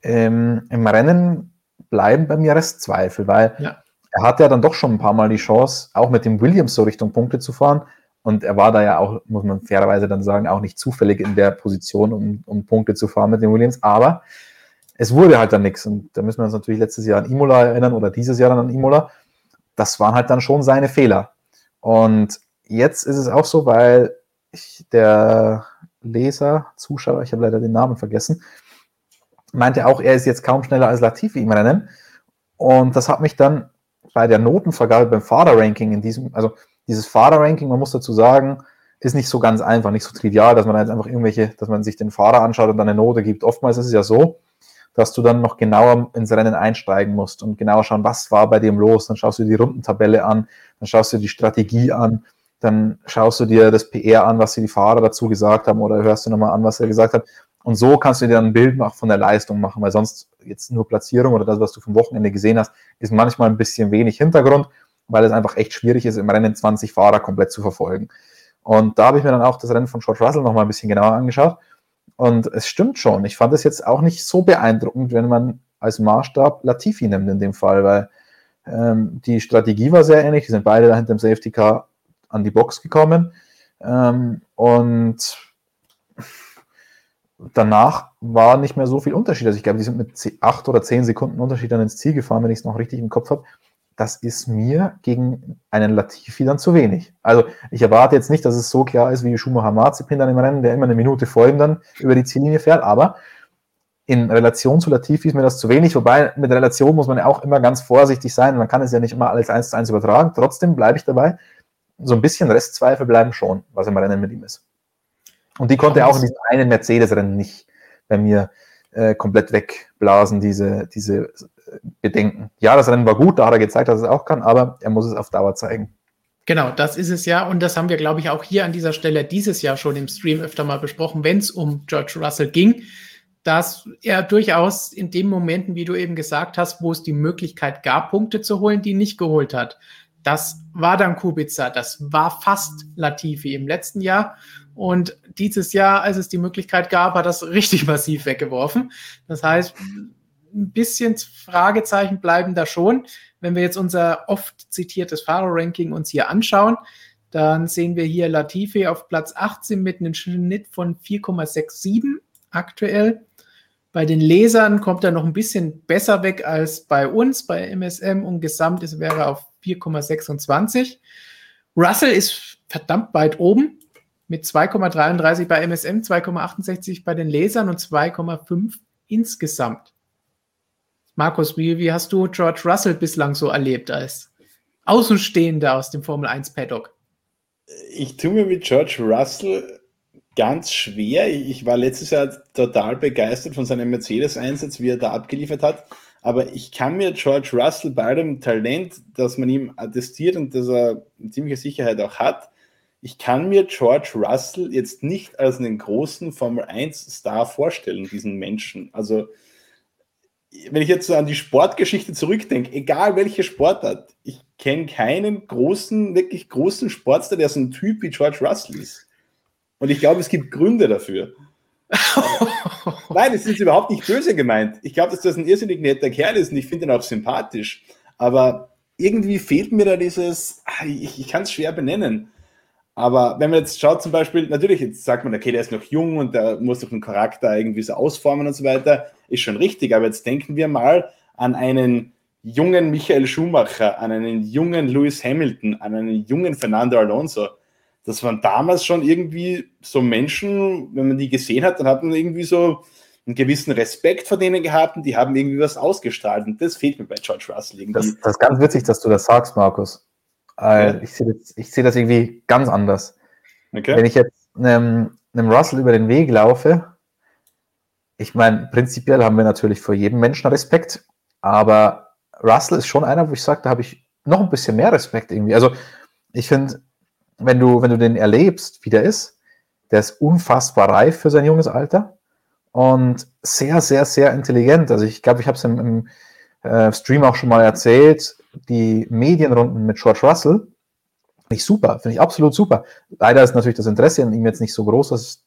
Ähm, Im Rennen bleiben bei mir Restzweifel, weil ja er hatte ja dann doch schon ein paar Mal die Chance, auch mit dem Williams so Richtung Punkte zu fahren. Und er war da ja auch, muss man fairerweise dann sagen, auch nicht zufällig in der Position, um, um Punkte zu fahren mit dem Williams. Aber es wurde halt dann nichts. Und da müssen wir uns natürlich letztes Jahr an Imola erinnern oder dieses Jahr dann an Imola. Das waren halt dann schon seine Fehler. Und jetzt ist es auch so, weil ich, der Leser, Zuschauer, ich habe leider den Namen vergessen, meinte auch, er ist jetzt kaum schneller als Latifi im Rennen. Und das hat mich dann bei der Notenvergabe beim Fahrerranking in diesem, also dieses Fahrerranking, man muss dazu sagen, ist nicht so ganz einfach, nicht so trivial, dass man jetzt einfach irgendwelche, dass man sich den Fahrer anschaut und dann eine Note gibt. Oftmals ist es ja so, dass du dann noch genauer ins Rennen einsteigen musst und genauer schauen, was war bei dem los. Dann schaust du die Rundentabelle an, dann schaust du die Strategie an, dann schaust du dir das PR an, was die Fahrer dazu gesagt haben oder hörst du nochmal an, was er gesagt hat. Und so kannst du dir dann ein Bild von der Leistung machen, weil sonst jetzt nur Platzierung oder das, was du vom Wochenende gesehen hast, ist manchmal ein bisschen wenig Hintergrund, weil es einfach echt schwierig ist, im Rennen 20 Fahrer komplett zu verfolgen. Und da habe ich mir dann auch das Rennen von George Russell nochmal ein bisschen genauer angeschaut. Und es stimmt schon. Ich fand es jetzt auch nicht so beeindruckend, wenn man als Maßstab Latifi nimmt in dem Fall, weil ähm, die Strategie war sehr ähnlich. Die sind beide da hinter dem Safety Car an die Box gekommen. Ähm, und danach war nicht mehr so viel Unterschied. Also ich glaube, die sind mit acht oder zehn Sekunden Unterschied dann ins Ziel gefahren, wenn ich es noch richtig im Kopf habe. Das ist mir gegen einen Latifi dann zu wenig. Also ich erwarte jetzt nicht, dass es so klar ist wie Schumacher Marzipin dann im Rennen, der immer eine Minute vor ihm dann über die Ziellinie fährt, aber in Relation zu Latifi ist mir das zu wenig, wobei mit Relation muss man ja auch immer ganz vorsichtig sein. Man kann es ja nicht immer alles eins zu eins übertragen. Trotzdem bleibe ich dabei. So ein bisschen Restzweifel bleiben schon, was im Rennen mit ihm ist. Und die konnte er auch in diesem einen Mercedes-Rennen nicht bei mir äh, komplett wegblasen, diese, diese äh, Bedenken. Ja, das Rennen war gut, da hat er gezeigt, dass er es auch kann, aber er muss es auf Dauer zeigen. Genau, das ist es ja. Und das haben wir, glaube ich, auch hier an dieser Stelle dieses Jahr schon im Stream öfter mal besprochen, wenn es um George Russell ging. dass er durchaus in den Momenten, wie du eben gesagt hast, wo es die Möglichkeit gab, Punkte zu holen, die nicht geholt hat. Das war dann Kubica, das war fast Latifi im letzten Jahr. Und dieses Jahr, als es die Möglichkeit gab, hat das richtig massiv weggeworfen. Das heißt, ein bisschen Fragezeichen bleiben da schon. Wenn wir jetzt unser oft zitiertes Fahrerranking uns hier anschauen, dann sehen wir hier Latifi auf Platz 18 mit einem Schnitt von 4,67 aktuell. Bei den Lesern kommt er noch ein bisschen besser weg als bei uns, bei MSM und gesamt ist, wäre er auf 4,26. Russell ist verdammt weit oben mit 2,33 bei MSM, 2,68 bei den Lesern und 2,5 insgesamt. Markus, wie, wie hast du George Russell bislang so erlebt als Außenstehender aus dem Formel 1 Paddock? Ich tue mir mit George Russell ganz schwer. Ich war letztes Jahr total begeistert von seinem Mercedes-Einsatz, wie er da abgeliefert hat. Aber ich kann mir George Russell bei allem Talent, das man ihm attestiert und das er eine ziemliche Sicherheit auch hat, ich kann mir George Russell jetzt nicht als einen großen Formel 1-Star vorstellen, diesen Menschen. Also, wenn ich jetzt so an die Sportgeschichte zurückdenke, egal welche Sportart, ich kenne keinen großen, wirklich großen Sportstar, der so ein Typ wie George Russell ist. Und ich glaube, es gibt Gründe dafür. Nein, es ist überhaupt nicht böse gemeint. Ich glaube, dass das ein irrsinnig netter Kerl ist und ich finde ihn auch sympathisch. Aber irgendwie fehlt mir da dieses, ah, ich, ich kann es schwer benennen. Aber wenn man jetzt schaut, zum Beispiel, natürlich, jetzt sagt man, okay, der ist noch jung und der muss doch einen Charakter irgendwie so ausformen und so weiter, ist schon richtig. Aber jetzt denken wir mal an einen jungen Michael Schumacher, an einen jungen Lewis Hamilton, an einen jungen Fernando Alonso das waren damals schon irgendwie so Menschen, wenn man die gesehen hat, dann hat man irgendwie so einen gewissen Respekt vor denen gehabt und die haben irgendwie was ausgestrahlt. Und das fehlt mir bei George Russell irgendwie. Das, das ist ganz witzig, dass du das sagst, Markus. Ja. Ich sehe das, seh das irgendwie ganz anders. Okay. Wenn ich jetzt einem, einem Russell über den Weg laufe, ich meine, prinzipiell haben wir natürlich vor jedem Menschen Respekt, aber Russell ist schon einer, wo ich sage, da habe ich noch ein bisschen mehr Respekt irgendwie. Also ich finde, wenn du, wenn du den erlebst, wie der ist, der ist unfassbar reif für sein junges Alter und sehr, sehr, sehr intelligent. Also ich glaube, ich habe es im, im äh, Stream auch schon mal erzählt, die Medienrunden mit George Russell, finde ich super, finde ich absolut super. Leider ist natürlich das Interesse an ihm jetzt nicht so groß, dass,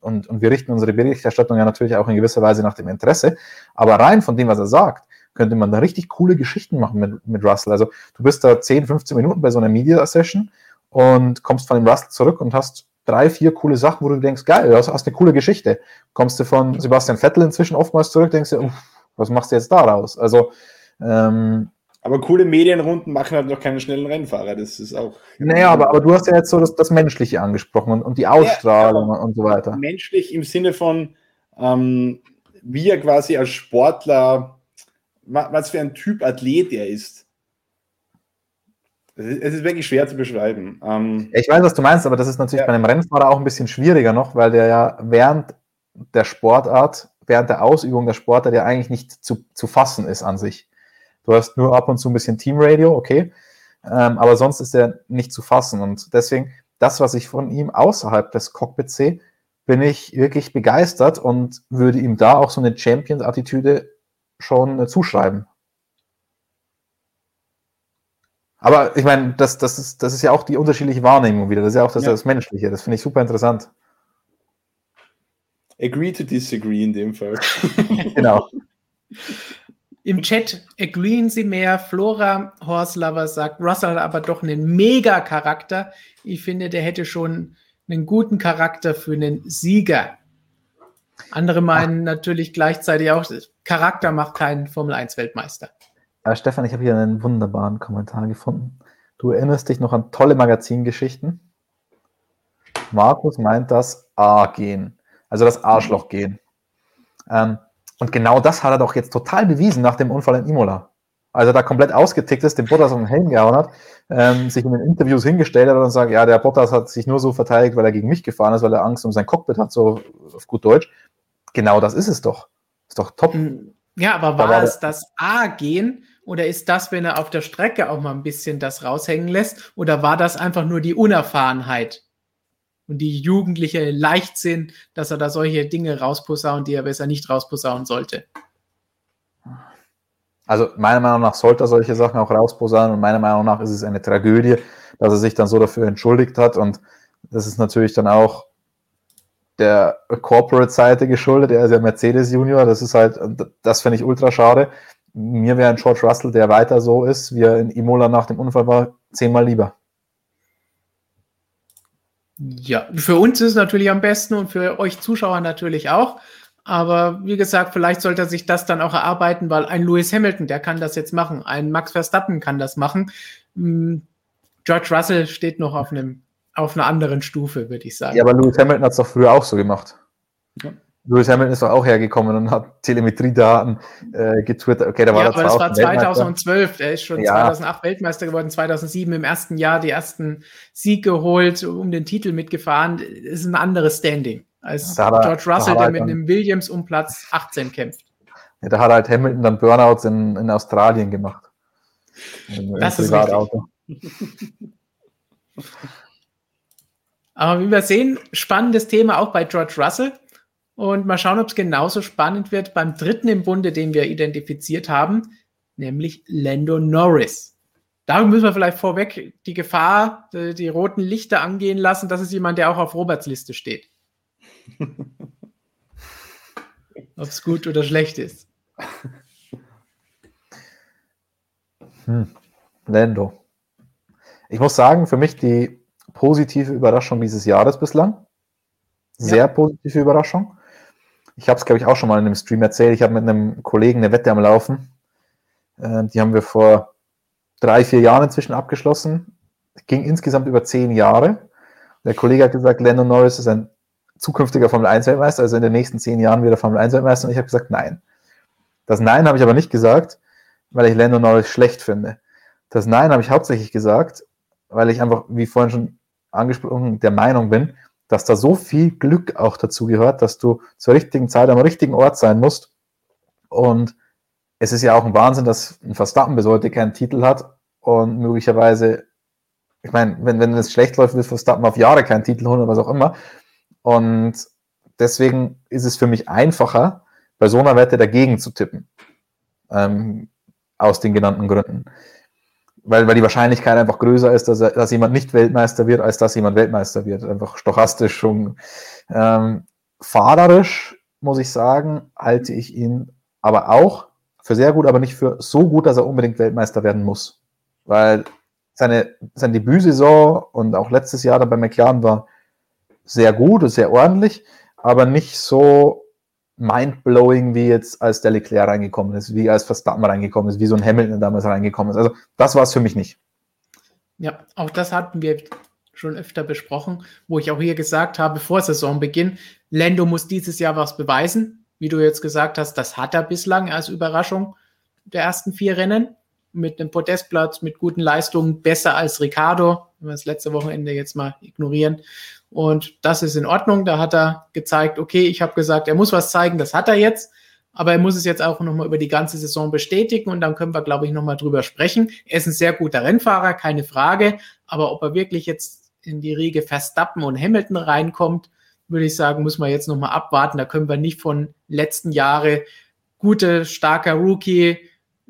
und, und wir richten unsere Berichterstattung ja natürlich auch in gewisser Weise nach dem Interesse, aber rein von dem, was er sagt, könnte man da richtig coole Geschichten machen mit, mit Russell. Also du bist da 10, 15 Minuten bei so einer Media-Session und kommst von dem Rust zurück und hast drei, vier coole Sachen, wo du denkst, geil, du hast, eine coole Geschichte. Kommst du von Sebastian Vettel inzwischen oftmals zurück, denkst du, was machst du jetzt daraus? Also, ähm, aber coole Medienrunden machen halt noch keine schnellen Rennfahrer. Das ist auch. Naja, aber, aber du hast ja jetzt so das, das Menschliche angesprochen und, und die Ausstrahlung ja, und so weiter. Menschlich im Sinne von, ähm, wie er quasi als Sportler, was für ein Typ Athlet er ist. Es ist wirklich schwer zu beschreiben. Ähm, ich weiß, was du meinst, aber das ist natürlich ja. bei einem Rennfahrer auch ein bisschen schwieriger noch, weil der ja während der Sportart, während der Ausübung der Sportart ja eigentlich nicht zu, zu fassen ist an sich. Du hast nur ab und zu ein bisschen Teamradio, okay, ähm, aber sonst ist er nicht zu fassen und deswegen das, was ich von ihm außerhalb des Cockpits sehe, bin ich wirklich begeistert und würde ihm da auch so eine Champions-Attitüde schon zuschreiben. Aber ich meine, das, das, ist, das ist ja auch die unterschiedliche Wahrnehmung wieder. Das ist ja auch das, ja. das Menschliche. Das finde ich super interessant. Agree to disagree in dem Fall. genau. Im Chat agreeen Sie mehr. Flora Horselover sagt, Russell hat aber doch einen Mega-Charakter. Ich finde, der hätte schon einen guten Charakter für einen Sieger. Andere meinen Ach. natürlich gleichzeitig auch, Charakter macht keinen Formel-1-Weltmeister. Äh, Stefan, ich habe hier einen wunderbaren Kommentar gefunden. Du erinnerst dich noch an tolle Magazingeschichten? Markus meint das A-Gehen, also das Arschloch-Gehen. Ähm, und genau das hat er doch jetzt total bewiesen nach dem Unfall in Imola. Als er da komplett ausgetickt ist, den Bottas auf den Helm gehauen hat, ähm, sich in den Interviews hingestellt hat und sagt, ja, der Bottas hat sich nur so verteidigt, weil er gegen mich gefahren ist, weil er Angst um sein Cockpit hat, so auf gut Deutsch. Genau das ist es doch. Ist doch top. Ja, aber war, war es das A-Gehen, oder ist das, wenn er auf der Strecke auch mal ein bisschen das raushängen lässt? Oder war das einfach nur die Unerfahrenheit? und die jugendliche Leichtsinn, dass er da solche Dinge rausposaunt, die er besser nicht rausposaunen sollte. Also meiner Meinung nach sollte er solche Sachen auch rausposaunen und meiner Meinung nach ist es eine Tragödie, dass er sich dann so dafür entschuldigt hat und das ist natürlich dann auch der Corporate-Seite geschuldet. Er ist ja Mercedes Junior. Das ist halt, das finde ich ultra schade. Mir wäre ein George Russell, der weiter so ist, wie er in Imola nach dem Unfall war, zehnmal lieber. Ja, für uns ist es natürlich am besten und für euch Zuschauer natürlich auch. Aber wie gesagt, vielleicht sollte er sich das dann auch erarbeiten, weil ein Lewis Hamilton, der kann das jetzt machen. Ein Max Verstappen kann das machen. Hm, George Russell steht noch auf einem auf einer anderen Stufe, würde ich sagen. Ja, aber Lewis Hamilton hat es doch früher auch so gemacht. Ja. Lewis Hamilton ist doch auch hergekommen und hat Telemetriedaten äh, getwittert. Okay, da war ja, aber das war 2012. Er ist schon ja. 2008 Weltmeister geworden, 2007 im ersten Jahr die ersten Sieg geholt, um den Titel mitgefahren. Das ist ein anderes Standing als er, George Russell, der mit einem Williams um Platz 18 kämpft. Ja, da hat halt Hamilton dann Burnouts in, in Australien gemacht. das ist richtig. Aber wie wir sehen, spannendes Thema auch bei George Russell. Und mal schauen, ob es genauso spannend wird beim dritten im Bunde, den wir identifiziert haben, nämlich Lando Norris. Da müssen wir vielleicht vorweg die Gefahr, die, die roten Lichter angehen lassen. Das ist jemand, der auch auf Roberts Liste steht. ob es gut oder schlecht ist. Hm. Lando. Ich muss sagen, für mich die positive Überraschung dieses Jahres bislang. Sehr ja. positive Überraschung. Ich habe es, glaube ich, auch schon mal in einem Stream erzählt. Ich habe mit einem Kollegen eine Wette am Laufen. Äh, die haben wir vor drei, vier Jahren inzwischen abgeschlossen. Ging insgesamt über zehn Jahre. Der Kollege hat gesagt, Lando Norris ist ein zukünftiger Formel 1-Weltmeister, also in den nächsten zehn Jahren wieder Formel 1-Weltmeister. Und ich habe gesagt, nein. Das Nein habe ich aber nicht gesagt, weil ich Lando Norris schlecht finde. Das Nein habe ich hauptsächlich gesagt, weil ich einfach, wie vorhin schon angesprochen, der Meinung bin, dass da so viel Glück auch dazu gehört, dass du zur richtigen Zeit am richtigen Ort sein musst. Und es ist ja auch ein Wahnsinn, dass ein Verstappen bis heute keinen Titel hat und möglicherweise, ich meine, wenn, wenn es schlecht läuft, wird Verstappen auf Jahre keinen Titel holen oder was auch immer. Und deswegen ist es für mich einfacher, bei so einer Wette dagegen zu tippen. Ähm, aus den genannten Gründen weil, weil die Wahrscheinlichkeit einfach größer ist, dass, er, dass jemand nicht Weltmeister wird, als dass jemand Weltmeister wird. Einfach stochastisch schon. Ähm, fahrerisch, muss ich sagen, halte ich ihn aber auch für sehr gut, aber nicht für so gut, dass er unbedingt Weltmeister werden muss. Weil seine, seine Debütsaison und auch letztes Jahr dann bei McLaren war sehr gut und sehr ordentlich, aber nicht so mindblowing, wie jetzt als der Leclerc reingekommen ist, wie als Verstappen reingekommen ist, wie so ein Hamilton damals reingekommen ist. Also das war es für mich nicht. Ja, auch das hatten wir schon öfter besprochen, wo ich auch hier gesagt habe, vor Saisonbeginn, Lando muss dieses Jahr was beweisen. Wie du jetzt gesagt hast, das hat er bislang als Überraschung der ersten vier Rennen mit einem Podestplatz, mit guten Leistungen, besser als Ricardo, wenn wir das letzte Wochenende jetzt mal ignorieren. Und das ist in Ordnung. Da hat er gezeigt, okay, ich habe gesagt, er muss was zeigen, das hat er jetzt. Aber er muss es jetzt auch nochmal über die ganze Saison bestätigen und dann können wir, glaube ich, nochmal drüber sprechen. Er ist ein sehr guter Rennfahrer, keine Frage. Aber ob er wirklich jetzt in die Riege Verstappen und Hamilton reinkommt, würde ich sagen, muss man jetzt nochmal abwarten. Da können wir nicht von letzten Jahre gute, starker Rookie,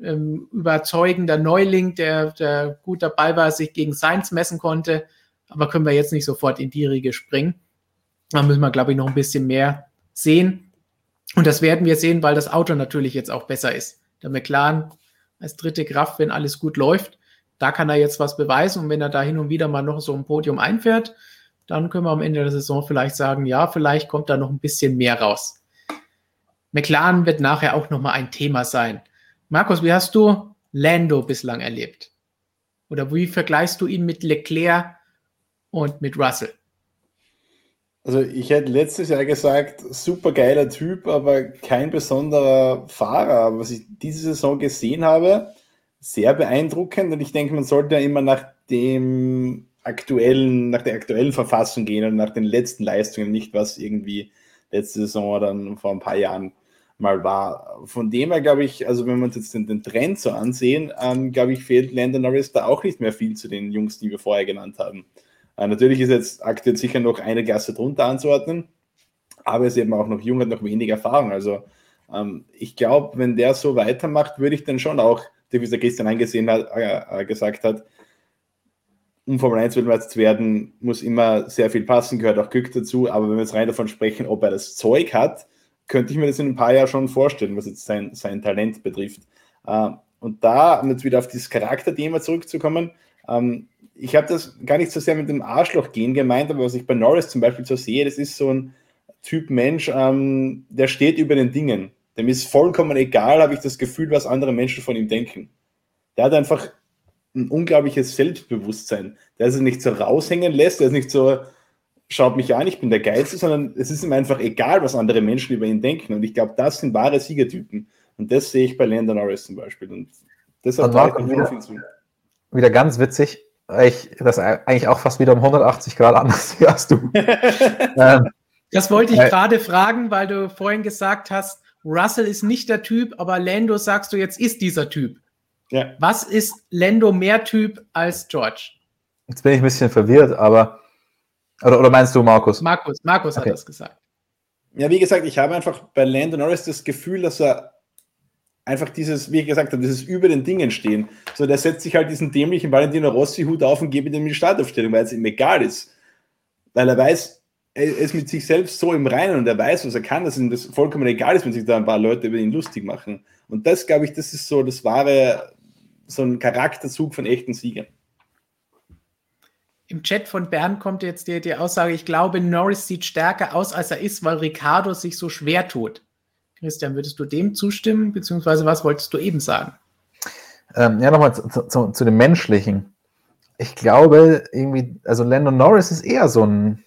ähm, überzeugender Neuling, der, der gut dabei war, sich gegen Sainz messen konnte aber können wir jetzt nicht sofort in die Riege springen. Da müssen wir, glaube ich, noch ein bisschen mehr sehen. Und das werden wir sehen, weil das Auto natürlich jetzt auch besser ist. Der McLaren als dritte Kraft, wenn alles gut läuft, da kann er jetzt was beweisen. Und wenn er da hin und wieder mal noch so ein Podium einfährt, dann können wir am Ende der Saison vielleicht sagen, ja, vielleicht kommt da noch ein bisschen mehr raus. McLaren wird nachher auch nochmal ein Thema sein. Markus, wie hast du Lando bislang erlebt? Oder wie vergleichst du ihn mit Leclerc und mit Russell. Also ich hätte letztes Jahr gesagt, super geiler Typ, aber kein besonderer Fahrer. Was ich diese Saison gesehen habe, sehr beeindruckend. Und ich denke, man sollte ja immer nach dem aktuellen, nach der aktuellen Verfassung gehen und nach den letzten Leistungen, nicht was irgendwie letzte Saison oder dann vor ein paar Jahren mal war. Von dem her glaube ich, also wenn wir uns jetzt den, den Trend so ansehen, ähm, glaube ich, fehlt Landon Norris da auch nicht mehr viel zu den Jungs, die wir vorher genannt haben. Äh, natürlich ist jetzt aktuell sicher noch eine Klasse drunter anzuordnen, aber er ist eben auch noch jung, hat noch wenig Erfahrung. Also ähm, ich glaube, wenn der so weitermacht, würde ich dann schon auch, wie es der gestern eingesehen hat, äh, äh, gesagt hat, um Formel 1 Weltmeister zu werden, muss immer sehr viel passen, gehört auch Glück dazu. Aber wenn wir jetzt rein davon sprechen, ob er das Zeug hat, könnte ich mir das in ein paar Jahren schon vorstellen, was jetzt sein, sein Talent betrifft. Äh, und da, um jetzt wieder auf dieses Charakterthema zurückzukommen, ähm, ich habe das gar nicht so sehr mit dem Arschloch gehen gemeint, aber was ich bei Norris zum Beispiel so sehe, das ist so ein Typ Mensch, ähm, der steht über den Dingen. Dem ist vollkommen egal, habe ich das Gefühl, was andere Menschen von ihm denken. Der hat einfach ein unglaubliches Selbstbewusstsein, der es nicht so raushängen lässt, der ist nicht so, schaut mich an, ich bin der Geilste, sondern es ist ihm einfach egal, was andere Menschen über ihn denken. Und ich glaube, das sind wahre Siegertypen. Und das sehe ich bei Landon Norris zum Beispiel. Und deshalb traue ich wieder, viel zu. Wieder ganz witzig, ich das eigentlich auch fast wieder um 180 Grad anders sehe als du. ähm, das wollte ich äh, gerade fragen, weil du vorhin gesagt hast, Russell ist nicht der Typ, aber Lando sagst du jetzt ist dieser Typ. Ja. Was ist Lando mehr Typ als George? Jetzt bin ich ein bisschen verwirrt, aber. Oder, oder meinst du Markus? Markus, Markus okay. hat das gesagt. Ja, wie gesagt, ich habe einfach bei Lando Norris das Gefühl, dass er einfach dieses, wie ich gesagt habe, dieses über den Dingen stehen. So, der setzt sich halt diesen dämlichen Valentino Rossi-Hut auf und gibt ihm die Startaufstellung, weil es ihm egal ist. Weil er weiß, er ist mit sich selbst so im Reinen und er weiß, was er kann, dass ihm das vollkommen egal ist, wenn sich da ein paar Leute über ihn lustig machen. Und das, glaube ich, das ist so das wahre, so ein Charakterzug von echten Siegern. Im Chat von Bern kommt jetzt die, die Aussage, ich glaube, Norris sieht stärker aus, als er ist, weil Ricardo sich so schwer tut. Christian, würdest du dem zustimmen, beziehungsweise was wolltest du eben sagen? Ähm, ja, nochmal zu, zu, zu, dem Menschlichen. Ich glaube, irgendwie, also Landon Norris ist eher so ein,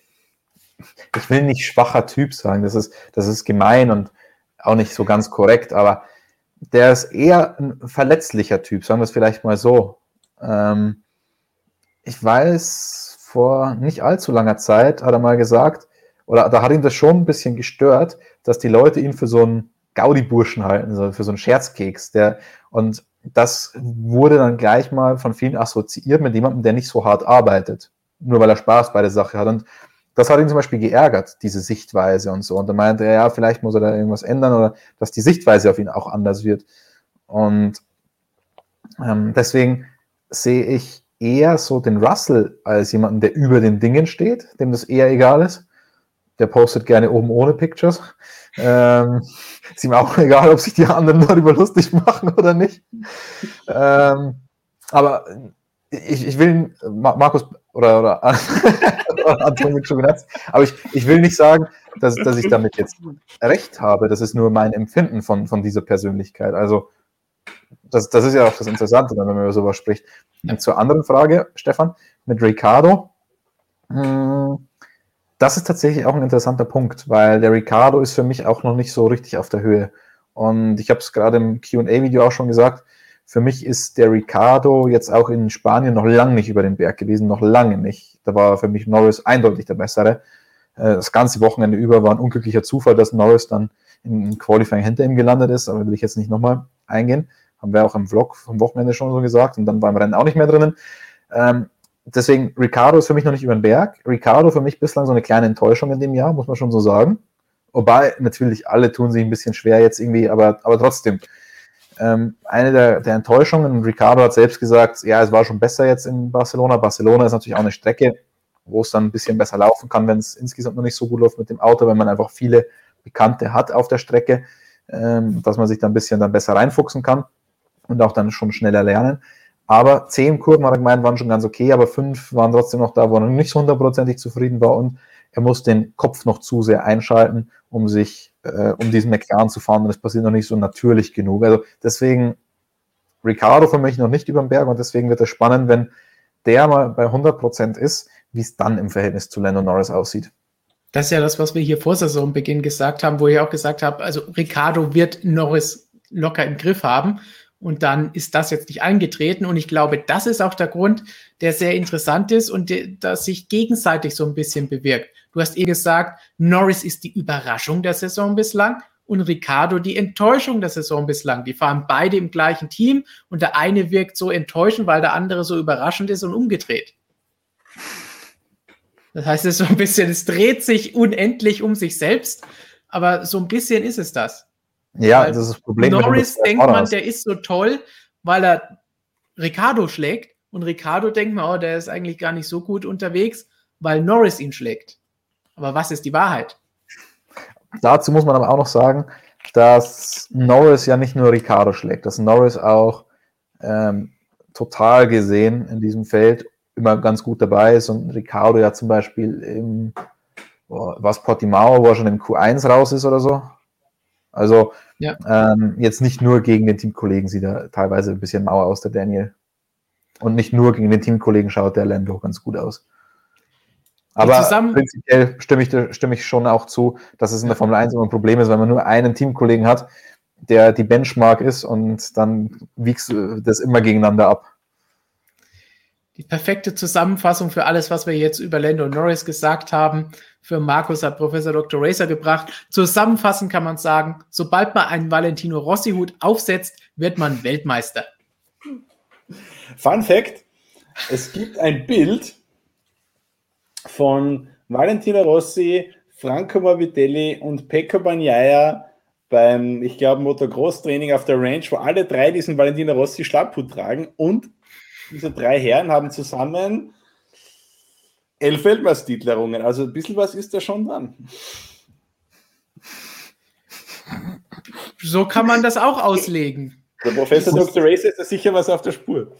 ich will nicht schwacher Typ sagen, das ist, das ist gemein und auch nicht so ganz korrekt, aber der ist eher ein verletzlicher Typ, sagen wir es vielleicht mal so. Ähm, ich weiß, vor nicht allzu langer Zeit hat er mal gesagt, oder da hat ihn das schon ein bisschen gestört, dass die Leute ihn für so einen Gaudi-Burschen halten, für so einen Scherzkeks. Der, und das wurde dann gleich mal von vielen assoziiert mit jemandem, der nicht so hart arbeitet, nur weil er Spaß bei der Sache hat. Und das hat ihn zum Beispiel geärgert, diese Sichtweise und so. Und da meinte er, ja, vielleicht muss er da irgendwas ändern oder dass die Sichtweise auf ihn auch anders wird. Und ähm, deswegen sehe ich eher so den Russell als jemanden, der über den Dingen steht, dem das eher egal ist. Der postet gerne oben ohne Pictures. Ähm, ist ihm auch egal, ob sich die anderen darüber lustig machen oder nicht. Ähm, aber ich, ich will, Markus oder, oder Antonio Giovinazzi, aber ich, ich will nicht sagen, dass, dass ich damit jetzt recht habe. Das ist nur mein Empfinden von, von dieser Persönlichkeit. Also, das, das ist ja auch das Interessante, wenn man über sowas spricht. Und zur anderen Frage, Stefan, mit Ricardo. Hm, das ist tatsächlich auch ein interessanter Punkt, weil der Ricardo ist für mich auch noch nicht so richtig auf der Höhe. Und ich habe es gerade im QA-Video auch schon gesagt, für mich ist der Ricardo jetzt auch in Spanien noch lange nicht über den Berg gewesen, noch lange nicht. Da war für mich Norris eindeutig der bessere. Äh, das ganze Wochenende über war ein unglücklicher Zufall, dass Norris dann im Qualifying hinter ihm gelandet ist, aber will ich jetzt nicht nochmal eingehen. Haben wir auch im Vlog vom Wochenende schon so gesagt und dann war im Rennen auch nicht mehr drinnen. Deswegen, Ricardo ist für mich noch nicht über den Berg. Ricardo für mich bislang so eine kleine Enttäuschung in dem Jahr, muss man schon so sagen. Wobei natürlich alle tun sich ein bisschen schwer jetzt irgendwie, aber, aber trotzdem. Ähm, eine der, der Enttäuschungen, Ricardo hat selbst gesagt, ja, es war schon besser jetzt in Barcelona. Barcelona ist natürlich auch eine Strecke, wo es dann ein bisschen besser laufen kann, wenn es insgesamt noch nicht so gut läuft mit dem Auto, wenn man einfach viele Bekannte hat auf der Strecke, ähm, dass man sich da ein bisschen dann besser reinfuchsen kann und auch dann schon schneller lernen. Aber zehn Kurven, hat er gemeint, waren schon ganz okay, aber fünf waren trotzdem noch da, wo er nicht hundertprozentig zufrieden war und er muss den Kopf noch zu sehr einschalten, um sich, äh, um diesen McLaren zu fahren und das passiert noch nicht so natürlich genug. Also deswegen Ricardo für mich noch nicht über den Berg und deswegen wird es spannend, wenn der mal bei 100% ist, wie es dann im Verhältnis zu Lando Norris aussieht. Das ist ja das, was wir hier vor Saisonbeginn gesagt haben, wo ich auch gesagt habe, also Ricardo wird Norris locker im Griff haben. Und dann ist das jetzt nicht eingetreten. Und ich glaube, das ist auch der Grund, der sehr interessant ist und der, sich gegenseitig so ein bisschen bewirkt. Du hast eh gesagt, Norris ist die Überraschung der Saison bislang und Ricardo die Enttäuschung der Saison bislang. Die fahren beide im gleichen Team und der eine wirkt so enttäuschend, weil der andere so überraschend ist und umgedreht. Das heißt, es ist so ein bisschen, es dreht sich unendlich um sich selbst, aber so ein bisschen ist es das. Ja, weil das ist das Problem. Norris denkt man, der ist so toll, weil er Ricardo schlägt und Ricardo denkt man, oh, der ist eigentlich gar nicht so gut unterwegs, weil Norris ihn schlägt. Aber was ist die Wahrheit? Dazu muss man aber auch noch sagen, dass Norris ja nicht nur Ricardo schlägt, dass Norris auch ähm, total gesehen in diesem Feld immer ganz gut dabei ist und Ricardo ja zum Beispiel im was Portimao, wo er schon im Q1 raus ist oder so. Also ja. ähm, jetzt nicht nur gegen den Teamkollegen sieht er teilweise ein bisschen mauer aus, der Daniel. Und nicht nur gegen den Teamkollegen schaut der Lando ganz gut aus. Aber prinzipiell stimme ich, stimme ich schon auch zu, dass es in der Formel 1 immer ein Problem ist, wenn man nur einen Teamkollegen hat, der die Benchmark ist und dann wiegst du das immer gegeneinander ab. Die perfekte Zusammenfassung für alles, was wir jetzt über Lando Norris gesagt haben, für Markus hat Professor Dr. Racer gebracht. Zusammenfassend kann man sagen, sobald man einen Valentino Rossi-Hut aufsetzt, wird man Weltmeister. Fun Fact: Es gibt ein Bild von Valentino Rossi, Franco Morbidelli und Pecco Bagnaia beim, ich glaube, Motocross-Training auf der Range, wo alle drei diesen Valentino Rossi Schlapphut tragen und diese drei Herren haben zusammen elf Weltmeistertitel errungen. Also ein bisschen was ist da schon dran. So kann man das auch auslegen. Der Professor Dr. Race ist da sicher was auf der Spur.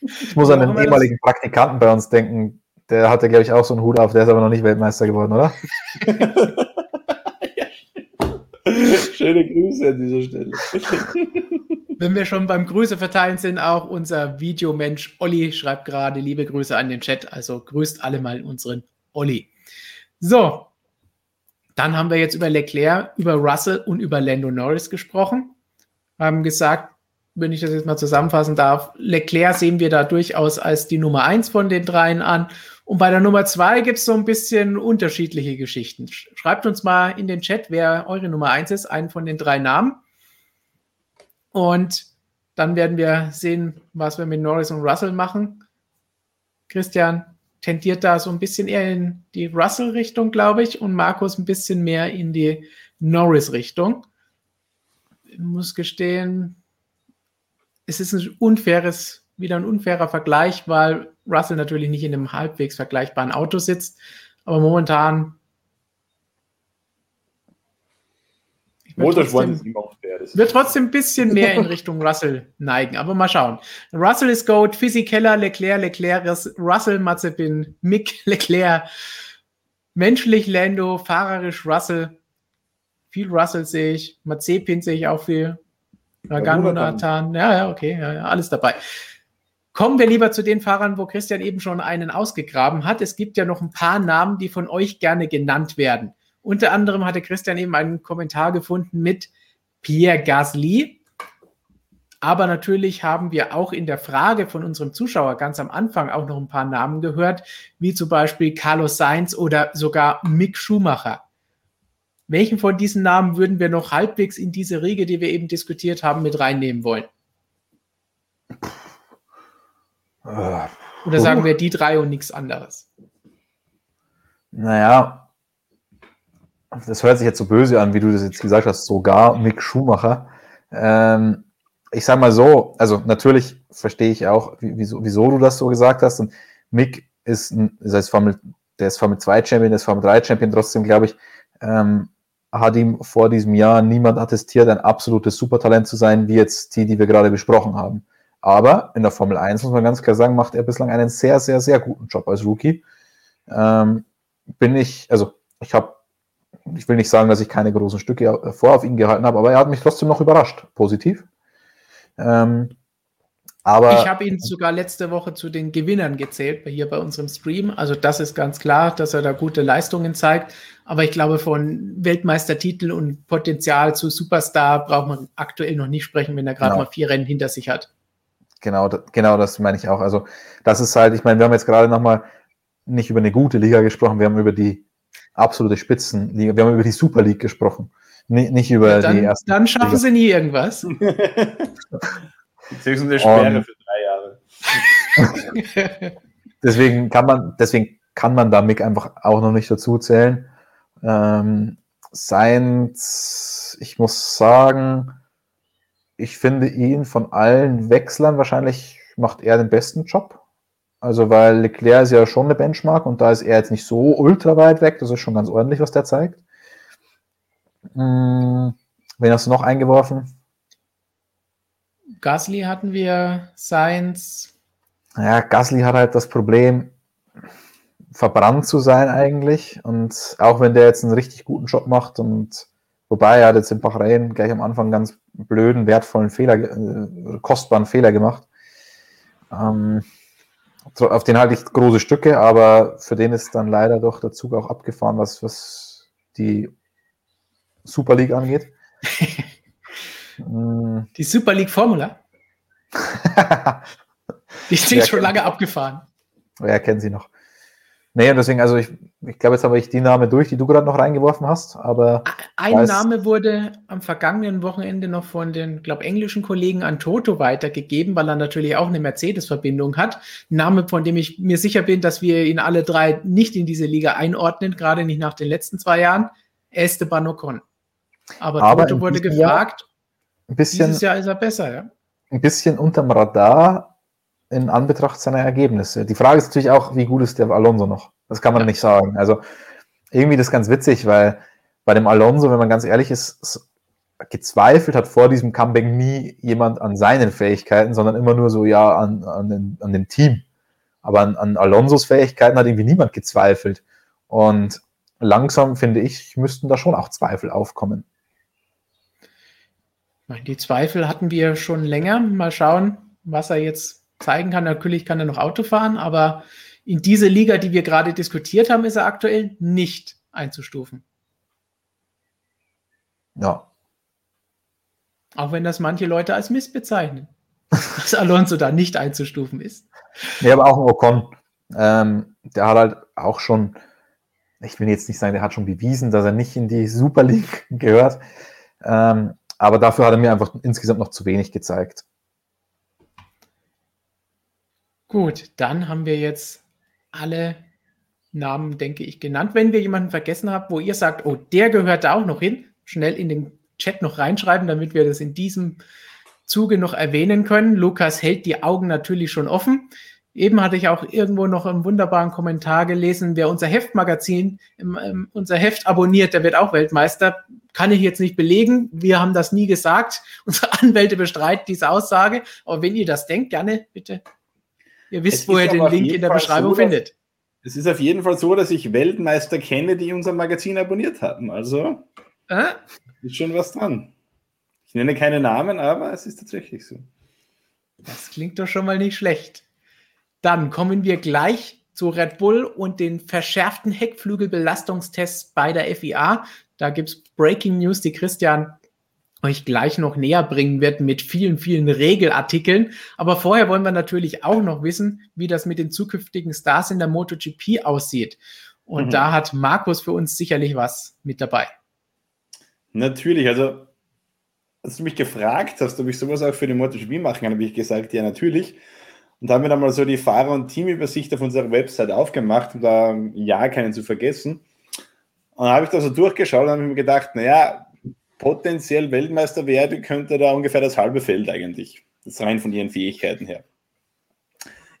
Ich muss an den ehemaligen Praktikanten bei uns denken. Der hatte, glaube ich, auch so einen Hut auf. Der ist aber noch nicht Weltmeister geworden, oder? Schöne Grüße an dieser Stelle. Wenn wir schon beim Grüße verteilen sind, auch unser Videomensch Olli schreibt gerade liebe Grüße an den Chat. Also grüßt alle mal unseren Olli. So, dann haben wir jetzt über Leclerc, über Russell und über Lando Norris gesprochen. Haben gesagt, wenn ich das jetzt mal zusammenfassen darf, Leclerc sehen wir da durchaus als die Nummer eins von den dreien an und bei der Nummer zwei gibt es so ein bisschen unterschiedliche Geschichten. Schreibt uns mal in den Chat, wer eure Nummer eins ist, einen von den drei Namen. Und dann werden wir sehen, was wir mit Norris und Russell machen. Christian tendiert da so ein bisschen eher in die Russell-Richtung, glaube ich, und Markus ein bisschen mehr in die Norris-Richtung. Ich muss gestehen, es ist ein unfaires, wieder ein unfairer Vergleich, weil Russell natürlich nicht in einem halbwegs vergleichbaren Auto sitzt, aber momentan Motorsport ist immer unfair. Wird trotzdem ein bisschen mehr in Richtung Russell neigen, aber mal schauen. Russell ist Goat, Physikeller, Leclerc, Leclerc, Russell, Mazepin, Mick, Leclerc, menschlich Lando, fahrerisch Russell, viel Russell sehe ich, Mazepin sehe ich auch viel, Nagano, Nathan, ja, ja, okay, ja, ja, alles dabei. Kommen wir lieber zu den Fahrern, wo Christian eben schon einen ausgegraben hat. Es gibt ja noch ein paar Namen, die von euch gerne genannt werden. Unter anderem hatte Christian eben einen Kommentar gefunden mit Pierre Gasly. Aber natürlich haben wir auch in der Frage von unserem Zuschauer ganz am Anfang auch noch ein paar Namen gehört, wie zum Beispiel Carlos Sainz oder sogar Mick Schumacher. Welchen von diesen Namen würden wir noch halbwegs in diese Riege, die wir eben diskutiert haben, mit reinnehmen wollen? Oder sagen wir die drei und nichts anderes? Naja, das hört sich jetzt so böse an, wie du das jetzt gesagt hast, sogar Mick Schumacher. Ähm, ich sage mal so, also natürlich verstehe ich auch, wieso, wieso du das so gesagt hast. Und Mick ist, ein, das heißt Formel, der ist Formel 2 Champion, der ist Formel 3 Champion, trotzdem glaube ich, ähm, hat ihm vor diesem Jahr niemand attestiert, ein absolutes Supertalent zu sein, wie jetzt die, die wir gerade besprochen haben. Aber in der Formel 1 muss man ganz klar sagen, macht er bislang einen sehr, sehr, sehr guten Job als Rookie. Ähm, bin ich, also ich habe, ich will nicht sagen, dass ich keine großen Stücke vor auf ihn gehalten habe, aber er hat mich trotzdem noch überrascht, positiv. Ähm, aber ich habe ihn sogar letzte Woche zu den Gewinnern gezählt, hier bei unserem Stream. Also das ist ganz klar, dass er da gute Leistungen zeigt. Aber ich glaube, von Weltmeistertitel und Potenzial zu Superstar braucht man aktuell noch nicht sprechen, wenn er gerade genau. mal vier Rennen hinter sich hat. Genau, genau das meine ich auch. Also das ist halt, ich meine, wir haben jetzt gerade nochmal nicht über eine gute Liga gesprochen, wir haben über die absolute Spitzenliga, wir haben über die Super League gesprochen, nicht, nicht über ja, dann, die ersten. Dann schaffen Liga. sie nie irgendwas. Beziehungsweise eine Sperre für drei Jahre. deswegen kann man, deswegen kann man da Mick einfach auch noch nicht dazu zählen. Ähm, Sainz, ich muss sagen, ich finde ihn von allen Wechslern wahrscheinlich macht er den besten Job. Also, weil Leclerc ist ja schon eine Benchmark und da ist er jetzt nicht so ultra weit weg. Das ist schon ganz ordentlich, was der zeigt. Hm, wen hast du noch eingeworfen? Gasly hatten wir, Sainz. Ja, Gasly hat halt das Problem, verbrannt zu sein eigentlich. Und auch wenn der jetzt einen richtig guten Job macht und wobei er hat jetzt in Bahrain gleich am Anfang ganz blöden, wertvollen Fehler, äh, kostbaren Fehler gemacht. Ähm, auf den halte ich große Stücke, aber für den ist dann leider doch der Zug auch abgefahren, was, was die Super League angeht. die Super League Formula? die sind schon lange abgefahren. Wer kennt sie noch? Nee, und deswegen, also ich, ich glaube, jetzt habe ich die Namen durch, die du gerade noch reingeworfen hast, aber. Ein Name wurde am vergangenen Wochenende noch von den, glaube englischen Kollegen an Toto weitergegeben, weil er natürlich auch eine Mercedes-Verbindung hat. Ein Name, von dem ich mir sicher bin, dass wir ihn alle drei nicht in diese Liga einordnen, gerade nicht nach den letzten zwei Jahren. Esteban Ocon. Aber, aber Toto wurde gefragt. Jahr ein bisschen, dieses Jahr ist er besser, ja. Ein bisschen unterm Radar, in Anbetracht seiner Ergebnisse. Die Frage ist natürlich auch, wie gut ist der Alonso noch? Das kann man ja. nicht sagen. Also irgendwie das ist ganz witzig, weil bei dem Alonso, wenn man ganz ehrlich ist, gezweifelt hat vor diesem Comeback nie jemand an seinen Fähigkeiten, sondern immer nur so, ja, an, an, den, an dem Team. Aber an, an Alonsos Fähigkeiten hat irgendwie niemand gezweifelt. Und langsam, finde ich, müssten da schon auch Zweifel aufkommen. Die Zweifel hatten wir schon länger. Mal schauen, was er jetzt zeigen kann. Natürlich kann er noch Auto fahren, aber in diese Liga, die wir gerade diskutiert haben, ist er aktuell nicht einzustufen. Ja. Auch wenn das manche Leute als Mist bezeichnen, dass Alonso da nicht einzustufen ist. Ja, aber auch ein Ocon. Ähm, der hat halt auch schon, ich will jetzt nicht sagen, der hat schon bewiesen, dass er nicht in die Super League gehört. Ähm, aber dafür hat er mir einfach insgesamt noch zu wenig gezeigt. Gut, dann haben wir jetzt alle Namen, denke ich, genannt. Wenn wir jemanden vergessen haben, wo ihr sagt, oh, der gehört da auch noch hin, schnell in den Chat noch reinschreiben, damit wir das in diesem Zuge noch erwähnen können. Lukas hält die Augen natürlich schon offen. Eben hatte ich auch irgendwo noch einen wunderbaren Kommentar gelesen, wer unser Heftmagazin, unser Heft abonniert, der wird auch Weltmeister. Kann ich jetzt nicht belegen. Wir haben das nie gesagt. Unsere Anwälte bestreiten diese Aussage. Aber wenn ihr das denkt, gerne bitte Ihr wisst, wo ihr den Link in der Beschreibung so, findet. Es ist auf jeden Fall so, dass ich Weltmeister kenne, die unser Magazin abonniert hatten. Also äh? ist schon was dran. Ich nenne keine Namen, aber es ist tatsächlich so. Das klingt doch schon mal nicht schlecht. Dann kommen wir gleich zu Red Bull und den verschärften Heckflügelbelastungstests bei der FIA. Da gibt es Breaking News, die Christian euch gleich noch näher bringen wird mit vielen, vielen Regelartikeln. Aber vorher wollen wir natürlich auch noch wissen, wie das mit den zukünftigen Stars in der MotoGP aussieht. Und mhm. da hat Markus für uns sicherlich was mit dabei. Natürlich, also als du mich gefragt hast, ob ich sowas auch für die MotoGP machen kann, habe ich gesagt, ja, natürlich. Und haben wir dann mal so die Fahrer- und Teamübersicht auf unserer Website aufgemacht, um da ja keinen zu vergessen. Und dann habe ich da so durchgeschaut und habe mir gedacht, naja, potenziell Weltmeister werde, könnte da ungefähr das halbe Feld eigentlich. Das rein von ihren Fähigkeiten her.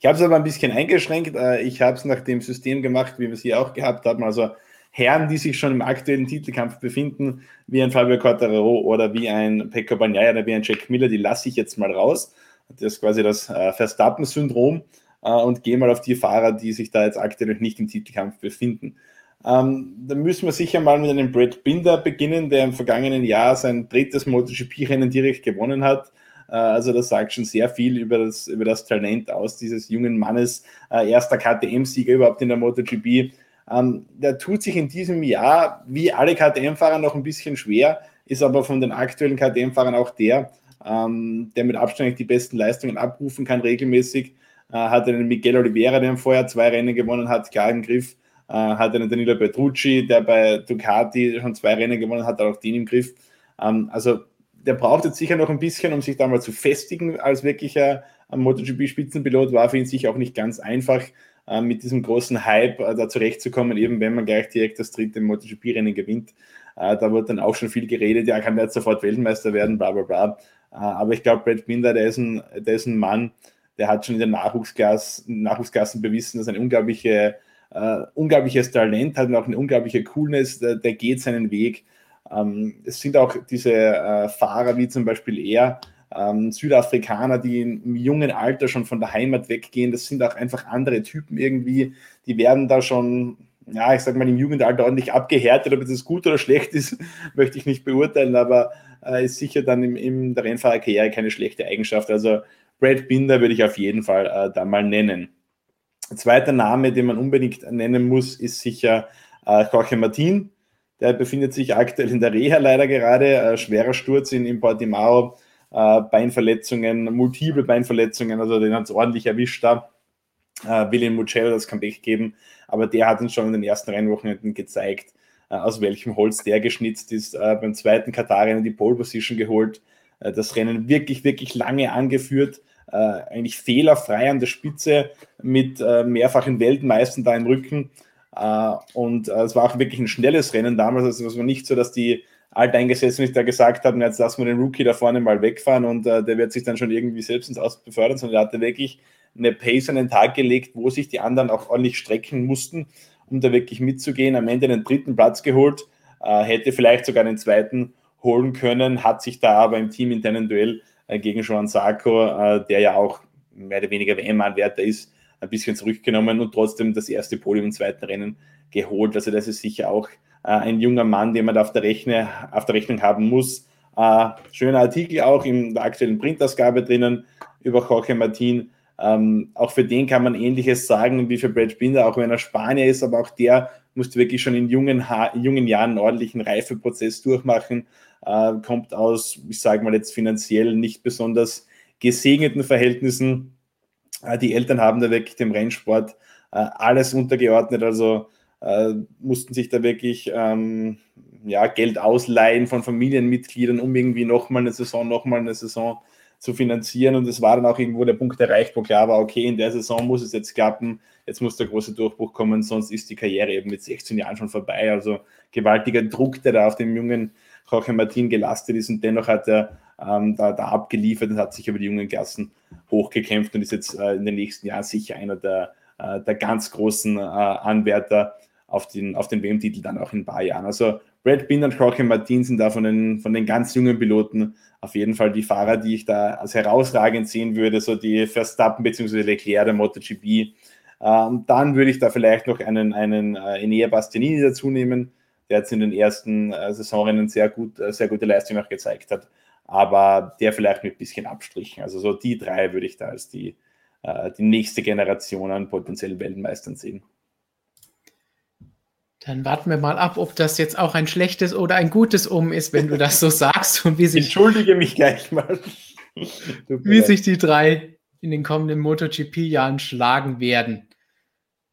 Ich habe es aber ein bisschen eingeschränkt. Äh, ich habe es nach dem System gemacht, wie wir es hier auch gehabt haben. Also Herren, die sich schon im aktuellen Titelkampf befinden, wie ein Fabio Quartararo oder wie ein Pecco Bagnaia oder wie ein Jack Miller, die lasse ich jetzt mal raus. Das ist quasi das äh, Verstappen-Syndrom äh, und gehe mal auf die Fahrer, die sich da jetzt aktuell nicht im Titelkampf befinden. Ähm, da müssen wir sicher mal mit einem Brad Binder beginnen, der im vergangenen Jahr sein drittes MotoGP-Rennen direkt gewonnen hat. Äh, also das sagt schon sehr viel über das, über das Talent aus dieses jungen Mannes, äh, erster KTM-Sieger überhaupt in der MotoGP. Ähm, der tut sich in diesem Jahr, wie alle KTM-Fahrer, noch ein bisschen schwer, ist aber von den aktuellen KTM-Fahrern auch der, ähm, der mit Abstand die besten Leistungen abrufen kann regelmäßig. Äh, hat einen Miguel Oliveira, der im Vorjahr zwei Rennen gewonnen hat, klar im Griff äh, hat einen Danilo Petrucci, der bei Ducati schon zwei Rennen gewonnen hat, auch den im Griff. Ähm, also der braucht jetzt sicher noch ein bisschen, um sich da mal zu festigen als wirklicher MotoGP-Spitzenpilot. War für ihn sicher auch nicht ganz einfach. äh, mit diesem großen Hype äh, da zurechtzukommen, eben wenn man gleich direkt das dritte MotoGP-Rennen gewinnt. Äh, da wird dann auch schon viel geredet, ja, kann der jetzt sofort Weltmeister werden, bla bla bla. Äh, aber ich glaube, Brad Binder, der ist, ein, der ist ein Mann, der hat schon in den Nachwuchsklassen, bewiesen, dass er ein unglaubliche, äh, unglaubliches Talent hat und auch eine unglaubliche Coolness, der, der geht seinen Weg. Ähm, es sind auch diese äh, Fahrer wie zum Beispiel er, ähm, Südafrikaner, die im jungen Alter schon von der Heimat weggehen. Das sind auch einfach andere Typen irgendwie. Die werden da schon, ja, ich sag mal, im Jugendalter ordentlich abgehärtet. Ob das gut oder schlecht ist, möchte ich nicht beurteilen, aber äh, ist sicher dann in, in der Rennfahrerkarriere keine schlechte Eigenschaft. Also Brad Binder würde ich auf jeden Fall äh, da mal nennen. Zweiter Name, den man unbedingt nennen muss, ist sicher äh, Jorge Martin. Der befindet sich aktuell in der Reha leider gerade. Äh, schwerer Sturz in, in Portimao äh, Beinverletzungen, multiple Beinverletzungen, also den hat es ordentlich erwischt da. Äh, William Mugello das Comeback geben, aber der hat uns schon in den ersten Rennwochenenden gezeigt, äh, aus welchem Holz der geschnitzt ist. Äh, beim zweiten Katar-Rennen die Pole Position geholt, äh, das Rennen wirklich, wirklich lange angeführt, eigentlich fehlerfrei an der Spitze mit mehrfachen Weltmeistern da im Rücken. und es war auch wirklich ein schnelles Rennen damals, also es war nicht so, dass die Alteingesessene da gesagt haben, jetzt lassen wir den Rookie da vorne mal wegfahren und äh, der wird sich dann schon irgendwie selbst ins Aus befördern, sondern er hatte wirklich eine Pace an den Tag gelegt, wo sich die anderen auch ordentlich strecken mussten, um da wirklich mitzugehen. Am Ende den dritten Platz geholt, äh, hätte vielleicht sogar den zweiten holen können, hat sich da aber im Team internen Duell äh, gegen Joan Sarko, äh, der ja auch mehr oder weniger WM-Anwärter ist, ein bisschen zurückgenommen und trotzdem das erste Podium im zweiten Rennen geholt. Also das ist sicher auch äh, ein junger Mann, den man da auf der, Rechne, auf der Rechnung haben muss. Äh, schöner Artikel auch in der aktuellen Printausgabe drinnen über Jorge Martin. Ähm, auch für den kann man Ähnliches sagen wie für Brad Binder, auch wenn er Spanier ist, aber auch der musste wirklich schon in jungen, ha jungen Jahren einen ordentlichen Reifeprozess durchmachen. Äh, kommt aus, ich sage mal jetzt finanziell nicht besonders gesegneten Verhältnissen. Äh, die Eltern haben da wirklich dem Rennsport äh, alles untergeordnet. Also äh, mussten sich da wirklich ähm, ja, Geld ausleihen von Familienmitgliedern, um irgendwie nochmal eine Saison, nochmal eine Saison zu finanzieren. Und es war dann auch irgendwo der Punkt erreicht, wo klar war, okay, in der Saison muss es jetzt klappen, jetzt muss der große Durchbruch kommen, sonst ist die Karriere eben mit 16 Jahren schon vorbei. Also gewaltiger Druck, der da auf dem jungen Jorge Martin gelastet ist und dennoch hat er ähm, da, da, abgeliefert und hat sich über die jungen Klassen hochgekämpft und ist jetzt äh, in den nächsten Jahren sicher einer der, äh, der ganz großen äh, Anwärter auf den, auf den WM-Titel dann auch in ein paar Jahren. Also Brad Binder und Jorge Martin sind da von den, von den ganz jungen Piloten auf jeden Fall die Fahrer, die ich da als herausragend sehen würde, so die Verstappen bzw. Leclerc der MotoGP. Ähm, dann würde ich da vielleicht noch einen, einen äh, Enea Bastianini dazu nehmen, der jetzt in den ersten äh, Saisonrennen sehr, gut, äh, sehr gute Leistung auch gezeigt hat, aber der vielleicht mit ein bisschen Abstrichen. Also so die drei würde ich da als die, äh, die nächste Generation an potenziellen Weltmeistern sehen. Dann warten wir mal ab, ob das jetzt auch ein schlechtes oder ein gutes Um ist, wenn du das so sagst und wie sich. Entschuldige mich gleich mal. wie sich die drei in den kommenden MotoGP-Jahren schlagen werden.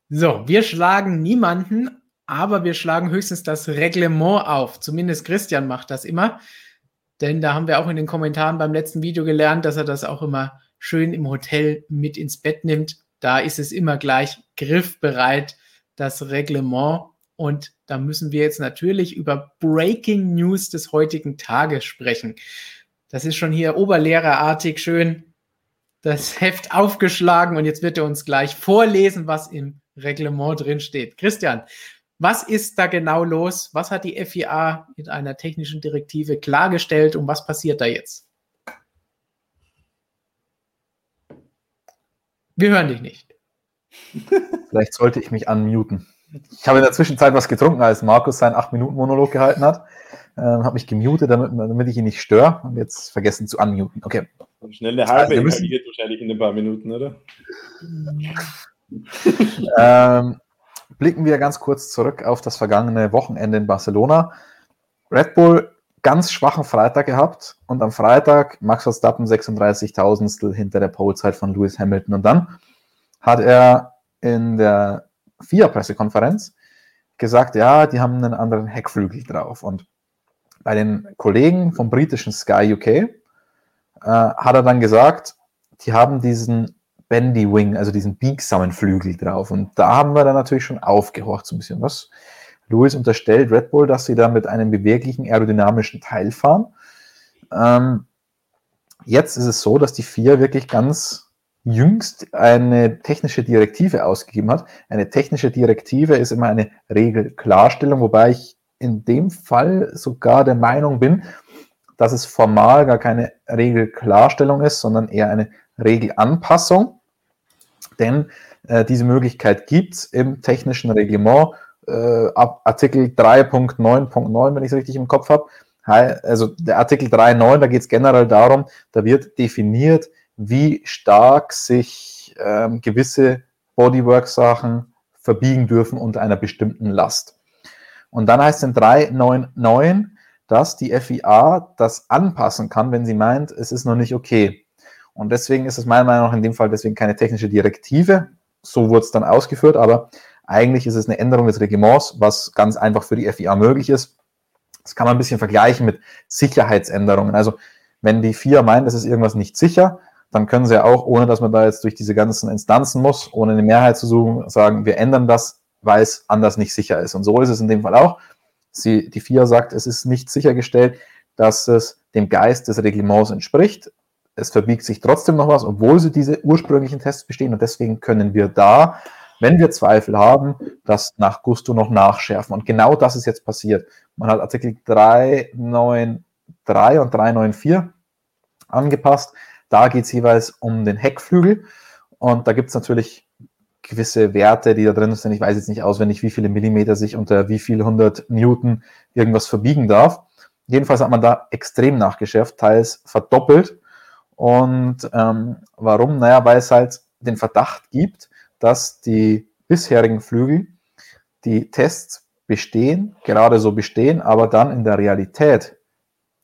So, wir schlagen niemanden, aber wir schlagen höchstens das Reglement auf. Zumindest Christian macht das immer. Denn da haben wir auch in den Kommentaren beim letzten Video gelernt, dass er das auch immer schön im Hotel mit ins Bett nimmt. Da ist es immer gleich griffbereit, das Reglement. Und da müssen wir jetzt natürlich über Breaking News des heutigen Tages sprechen. Das ist schon hier oberlehrerartig schön das Heft aufgeschlagen und jetzt wird er uns gleich vorlesen, was im Reglement drin steht. Christian, was ist da genau los? Was hat die FIA mit einer technischen Direktive klargestellt und was passiert da jetzt? Wir hören dich nicht. Vielleicht sollte ich mich unmuten. Ich habe in der Zwischenzeit was getrunken, als Markus seinen 8-Minuten-Monolog gehalten hat. Ähm, habe mich gemutet, damit, damit, ich ihn nicht störe und jetzt vergessen zu unmuten. Okay. Schnell eine halbe also wahrscheinlich in ein paar Minuten, oder? ähm, blicken wir ganz kurz zurück auf das vergangene Wochenende in Barcelona. Red Bull ganz schwachen Freitag gehabt und am Freitag Max Verstappen 36.000 hinter der Polezeit von Lewis Hamilton. Und dann hat er in der FIA-Pressekonferenz gesagt, ja, die haben einen anderen Heckflügel drauf. Und bei den Kollegen vom britischen Sky UK äh, hat er dann gesagt, die haben diesen Bendy Wing, also diesen biegsamen Flügel drauf. Und da haben wir dann natürlich schon aufgehorcht so ein bisschen. Was Lewis unterstellt Red Bull, dass sie da mit einem beweglichen aerodynamischen Teil fahren. Ähm, jetzt ist es so, dass die FIA wirklich ganz jüngst eine technische Direktive ausgegeben hat. Eine technische Direktive ist immer eine Regelklarstellung, wobei ich in dem Fall sogar der Meinung bin, dass es formal gar keine Regelklarstellung ist, sondern eher eine Regelanpassung. Denn äh, diese Möglichkeit gibt es im technischen Reglement äh, ab Artikel 3.9.9, wenn ich es richtig im Kopf habe. Also der Artikel 3.9, da geht es generell darum, da wird definiert, wie stark sich ähm, gewisse Bodywork-Sachen verbiegen dürfen unter einer bestimmten Last. Und dann heißt es in 3.9.9, dass die FIA das anpassen kann, wenn sie meint, es ist noch nicht okay. Und deswegen ist es meiner Meinung nach in dem Fall deswegen keine technische Direktive. So wurde es dann ausgeführt, aber eigentlich ist es eine Änderung des Reglements, was ganz einfach für die FIA möglich ist. Das kann man ein bisschen vergleichen mit Sicherheitsänderungen. Also wenn die FIA meint, es ist irgendwas nicht sicher, dann können sie ja auch, ohne dass man da jetzt durch diese ganzen Instanzen muss, ohne eine Mehrheit zu suchen, sagen, wir ändern das, weil es anders nicht sicher ist. Und so ist es in dem Fall auch. Sie, die FIA sagt, es ist nicht sichergestellt, dass es dem Geist des Reglements entspricht. Es verbiegt sich trotzdem noch was, obwohl sie diese ursprünglichen Tests bestehen. Und deswegen können wir da wenn wir Zweifel haben, das nach Gusto noch nachschärfen. Und genau das ist jetzt passiert. Man hat Artikel 393 und 394 angepasst. Da geht es jeweils um den Heckflügel. Und da gibt es natürlich gewisse Werte, die da drin sind. Ich weiß jetzt nicht auswendig, wie viele Millimeter sich unter wie viele hundert Newton irgendwas verbiegen darf. Jedenfalls hat man da extrem nachgeschärft, teils verdoppelt. Und ähm, warum? Naja, weil es halt den Verdacht gibt, dass die bisherigen Flügel die Tests bestehen, gerade so bestehen, aber dann in der Realität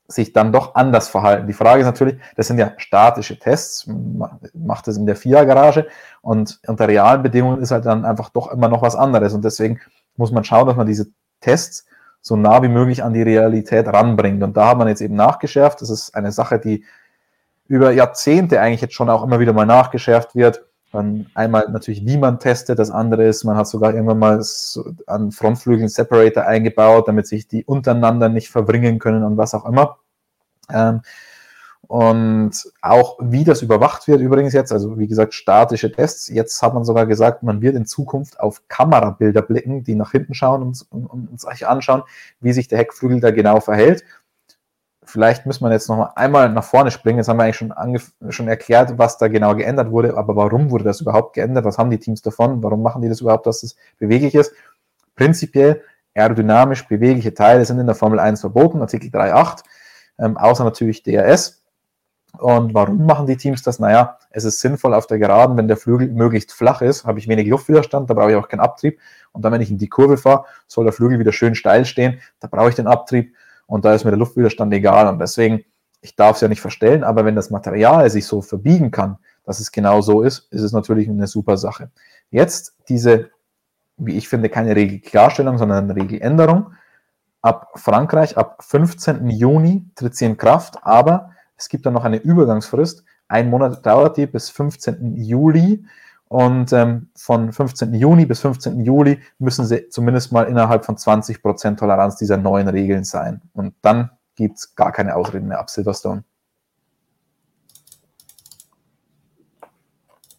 sich dann doch anders verhalten. Die Frage ist natürlich, das sind ja statische Tests, man macht das in der FIA-Garage und unter realen Bedingungen ist halt dann einfach doch immer noch was anderes und deswegen muss man schauen, dass man diese Tests so nah wie möglich an die Realität ranbringt und da hat man jetzt eben nachgeschärft. Das ist eine Sache, die über Jahrzehnte eigentlich jetzt schon auch immer wieder mal nachgeschärft wird dann einmal natürlich, wie man testet, das andere ist, man hat sogar irgendwann mal an Frontflügeln Separator eingebaut, damit sich die untereinander nicht verbringen können und was auch immer. Ähm, und auch wie das überwacht wird übrigens jetzt, also wie gesagt, statische Tests. Jetzt hat man sogar gesagt, man wird in Zukunft auf Kamerabilder blicken, die nach hinten schauen und, und, und sich anschauen, wie sich der Heckflügel da genau verhält vielleicht müssen wir jetzt noch mal einmal nach vorne springen. Jetzt haben wir eigentlich schon, schon erklärt, was da genau geändert wurde, aber warum wurde das überhaupt geändert? Was haben die Teams davon? Warum machen die das überhaupt, dass es beweglich ist? Prinzipiell aerodynamisch bewegliche Teile sind in der Formel 1 verboten, Artikel 3.8, ähm, außer natürlich DRS. Und warum machen die Teams das? Naja, es ist sinnvoll auf der Geraden, wenn der Flügel möglichst flach ist, habe ich wenig Luftwiderstand, da brauche ich auch keinen Abtrieb. Und dann, wenn ich in die Kurve fahre, soll der Flügel wieder schön steil stehen, da brauche ich den Abtrieb und da ist mir der Luftwiderstand egal. Und deswegen, ich darf es ja nicht verstellen, aber wenn das Material sich so verbiegen kann, dass es genau so ist, ist es natürlich eine super Sache. Jetzt diese, wie ich finde, keine Regelklarstellung, sondern eine Regeländerung. Ab Frankreich, ab 15. Juni tritt sie in Kraft, aber es gibt dann noch eine Übergangsfrist. Ein Monat dauert die bis 15. Juli. Und ähm, von 15. Juni bis 15. Juli müssen sie zumindest mal innerhalb von 20% Toleranz dieser neuen Regeln sein. Und dann gibt es gar keine Ausreden mehr ab Silverstone.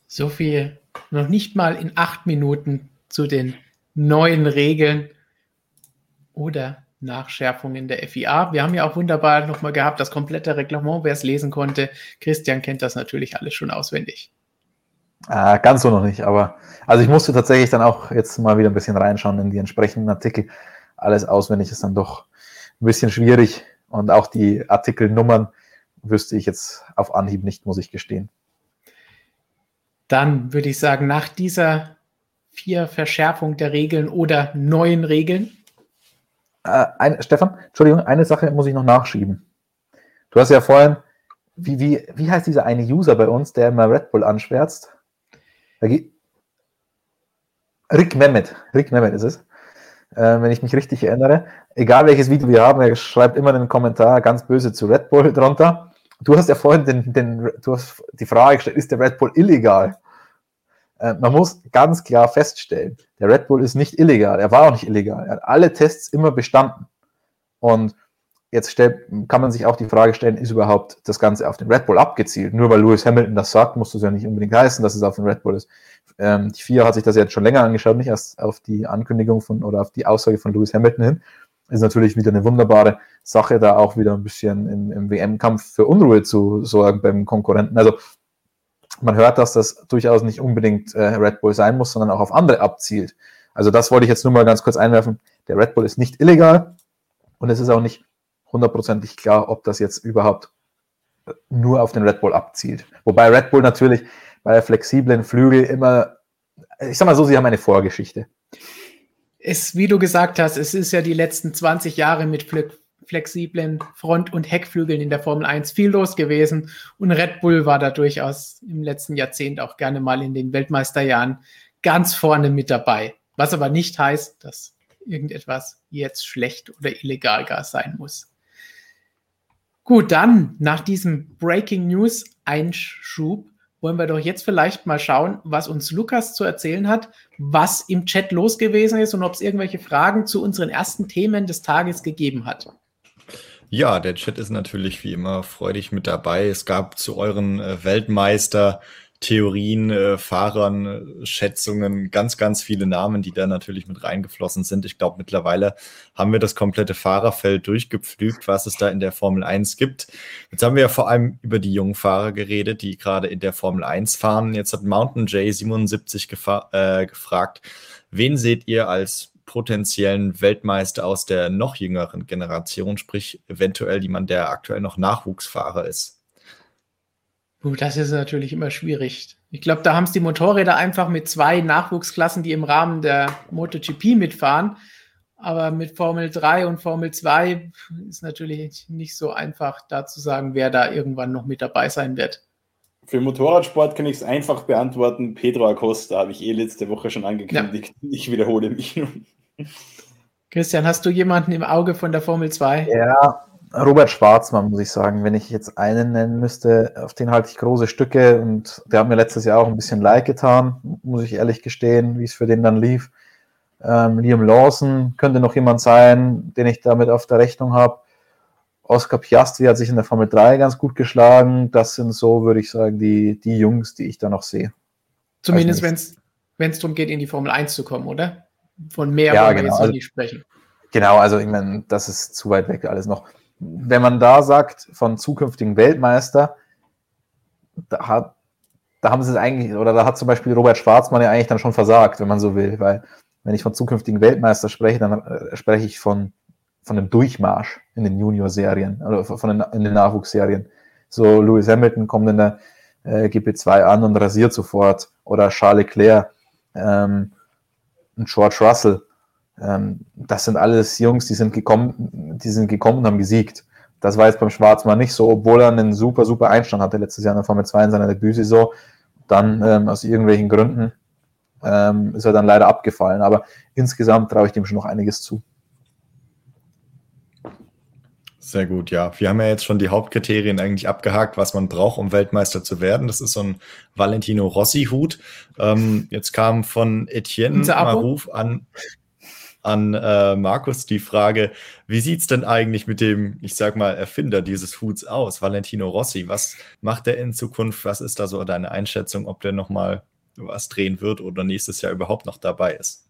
So viel noch nicht mal in acht Minuten zu den neuen Regeln oder Nachschärfungen der FIA. Wir haben ja auch wunderbar nochmal gehabt, das komplette Reglement, wer es lesen konnte. Christian kennt das natürlich alles schon auswendig. Äh, ganz so noch nicht, aber also ich musste tatsächlich dann auch jetzt mal wieder ein bisschen reinschauen in die entsprechenden Artikel. Alles auswendig ist dann doch ein bisschen schwierig und auch die Artikelnummern wüsste ich jetzt auf Anhieb nicht, muss ich gestehen. Dann würde ich sagen, nach dieser vier Verschärfung der Regeln oder neuen Regeln. Äh, ein, Stefan, Entschuldigung, eine Sache muss ich noch nachschieben. Du hast ja vorhin, wie, wie, wie heißt dieser eine User bei uns, der immer Red Bull anschwärzt? Rick Mehmet, Rick Mehmet ist es, äh, wenn ich mich richtig erinnere. Egal welches Video wir haben, er schreibt immer einen Kommentar ganz böse zu Red Bull drunter. Du hast ja vorhin den, den, du hast die Frage gestellt, ist der Red Bull illegal? Äh, man muss ganz klar feststellen, der Red Bull ist nicht illegal. Er war auch nicht illegal. Er hat alle Tests immer bestanden. Und jetzt stell, kann man sich auch die Frage stellen, ist überhaupt das Ganze auf den Red Bull abgezielt? Nur weil Lewis Hamilton das sagt, muss das ja nicht unbedingt heißen, dass es auf den Red Bull ist. Ähm, die FIA hat sich das jetzt schon länger angeschaut, nicht erst auf die Ankündigung von oder auf die Aussage von Lewis Hamilton hin. Ist natürlich wieder eine wunderbare Sache, da auch wieder ein bisschen im, im WM-Kampf für Unruhe zu sorgen beim Konkurrenten. Also man hört, dass das durchaus nicht unbedingt äh, Red Bull sein muss, sondern auch auf andere abzielt. Also das wollte ich jetzt nur mal ganz kurz einwerfen. Der Red Bull ist nicht illegal und es ist auch nicht hundertprozentig klar, ob das jetzt überhaupt nur auf den Red Bull abzielt. Wobei Red Bull natürlich bei flexiblen Flügel immer, ich sag mal so, sie haben eine Vorgeschichte. Es, wie du gesagt hast, es ist ja die letzten 20 Jahre mit flexiblen Front- und Heckflügeln in der Formel 1 viel los gewesen und Red Bull war da durchaus im letzten Jahrzehnt auch gerne mal in den Weltmeisterjahren ganz vorne mit dabei. Was aber nicht heißt, dass irgendetwas jetzt schlecht oder illegal gar sein muss. Gut, dann nach diesem Breaking News Einschub wollen wir doch jetzt vielleicht mal schauen, was uns Lukas zu erzählen hat, was im Chat los gewesen ist und ob es irgendwelche Fragen zu unseren ersten Themen des Tages gegeben hat. Ja, der Chat ist natürlich wie immer freudig mit dabei. Es gab zu euren äh, Weltmeister Theorien, äh, Fahrern, Schätzungen, ganz, ganz viele Namen, die da natürlich mit reingeflossen sind. Ich glaube, mittlerweile haben wir das komplette Fahrerfeld durchgepflügt, was es da in der Formel 1 gibt. Jetzt haben wir ja vor allem über die jungen Fahrer geredet, die gerade in der Formel 1 fahren. Jetzt hat Mountain J77 äh, gefragt, wen seht ihr als potenziellen Weltmeister aus der noch jüngeren Generation, sprich eventuell jemand, der aktuell noch Nachwuchsfahrer ist? Gut, das ist natürlich immer schwierig. Ich glaube, da haben es die Motorräder einfach mit zwei Nachwuchsklassen, die im Rahmen der MotoGP mitfahren. Aber mit Formel 3 und Formel 2 ist natürlich nicht so einfach, da zu sagen, wer da irgendwann noch mit dabei sein wird. Für Motorradsport kann ich es einfach beantworten. Pedro Acosta habe ich eh letzte Woche schon angekündigt. Ja. Ich wiederhole mich nun. Christian, hast du jemanden im Auge von der Formel 2? Ja, Robert Schwarzmann, muss ich sagen, wenn ich jetzt einen nennen müsste, auf den halte ich große Stücke und der hat mir letztes Jahr auch ein bisschen leid getan, muss ich ehrlich gestehen, wie es für den dann lief. Ähm, Liam Lawson könnte noch jemand sein, den ich damit auf der Rechnung habe. Oscar Piastri hat sich in der Formel 3 ganz gut geschlagen. Das sind so, würde ich sagen, die, die Jungs, die ich da noch sehe. Zumindest wenn es darum geht, in die Formel 1 zu kommen, oder? Von mehr ja, wollen wir genau. jetzt also, nicht sprechen. Genau, also ich meine, das ist zu weit weg alles noch wenn man da sagt, von zukünftigen Weltmeister, da, hat, da haben sie es eigentlich, oder da hat zum Beispiel Robert Schwarzmann ja eigentlich dann schon versagt, wenn man so will, weil wenn ich von zukünftigen Weltmeister spreche, dann äh, spreche ich von, von dem Durchmarsch in den Junior-Serien oder von den, in den Nachwuchsserien. So Lewis Hamilton kommt in der äh, GP2 an und rasiert sofort oder Charles Leclerc ähm, und George Russell das sind alles Jungs, die sind gekommen, die sind gekommen und haben gesiegt. Das war jetzt beim Schwarzmann nicht so, obwohl er einen super, super Einstand hatte letztes Jahr in der Formel 2 in seiner Debütsaison. Dann ähm, aus irgendwelchen Gründen ähm, ist er dann leider abgefallen. Aber insgesamt traue ich dem schon noch einiges zu. Sehr gut, ja. Wir haben ja jetzt schon die Hauptkriterien eigentlich abgehakt, was man braucht, um Weltmeister zu werden. Das ist so ein Valentino Rossi-Hut. Ähm, jetzt kam von Etienne Maruf an an äh, Markus die Frage, wie sieht es denn eigentlich mit dem, ich sag mal, Erfinder dieses Huts aus, Valentino Rossi? Was macht er in Zukunft? Was ist da so deine Einschätzung, ob der nochmal was drehen wird oder nächstes Jahr überhaupt noch dabei ist?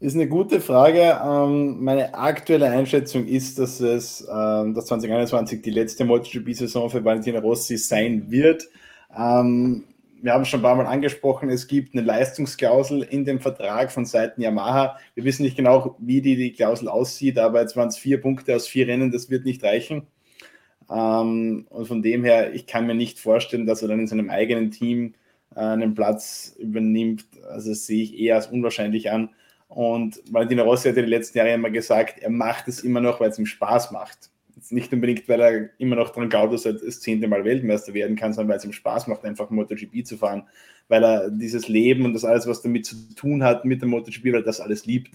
Ist eine gute Frage. Ähm, meine aktuelle Einschätzung ist, dass es ähm, dass 2021 die letzte MotoGP-Saison für Valentino Rossi sein wird. Ähm, wir haben schon ein paar Mal angesprochen, es gibt eine Leistungsklausel in dem Vertrag von Seiten Yamaha. Wir wissen nicht genau, wie die, die Klausel aussieht, aber jetzt waren es vier Punkte aus vier Rennen, das wird nicht reichen. Ähm, und von dem her, ich kann mir nicht vorstellen, dass er dann in seinem eigenen Team äh, einen Platz übernimmt. Also das sehe ich eher als unwahrscheinlich an. Und Valentino Rossi hat ja die letzten Jahre immer gesagt, er macht es immer noch, weil es ihm Spaß macht nicht unbedingt, weil er immer noch daran glaubt, dass er das zehnte Mal Weltmeister werden kann, sondern weil es ihm Spaß macht, einfach MotoGP zu fahren, weil er dieses Leben und das alles, was damit zu tun hat mit dem MotoGP, weil er das alles liebt.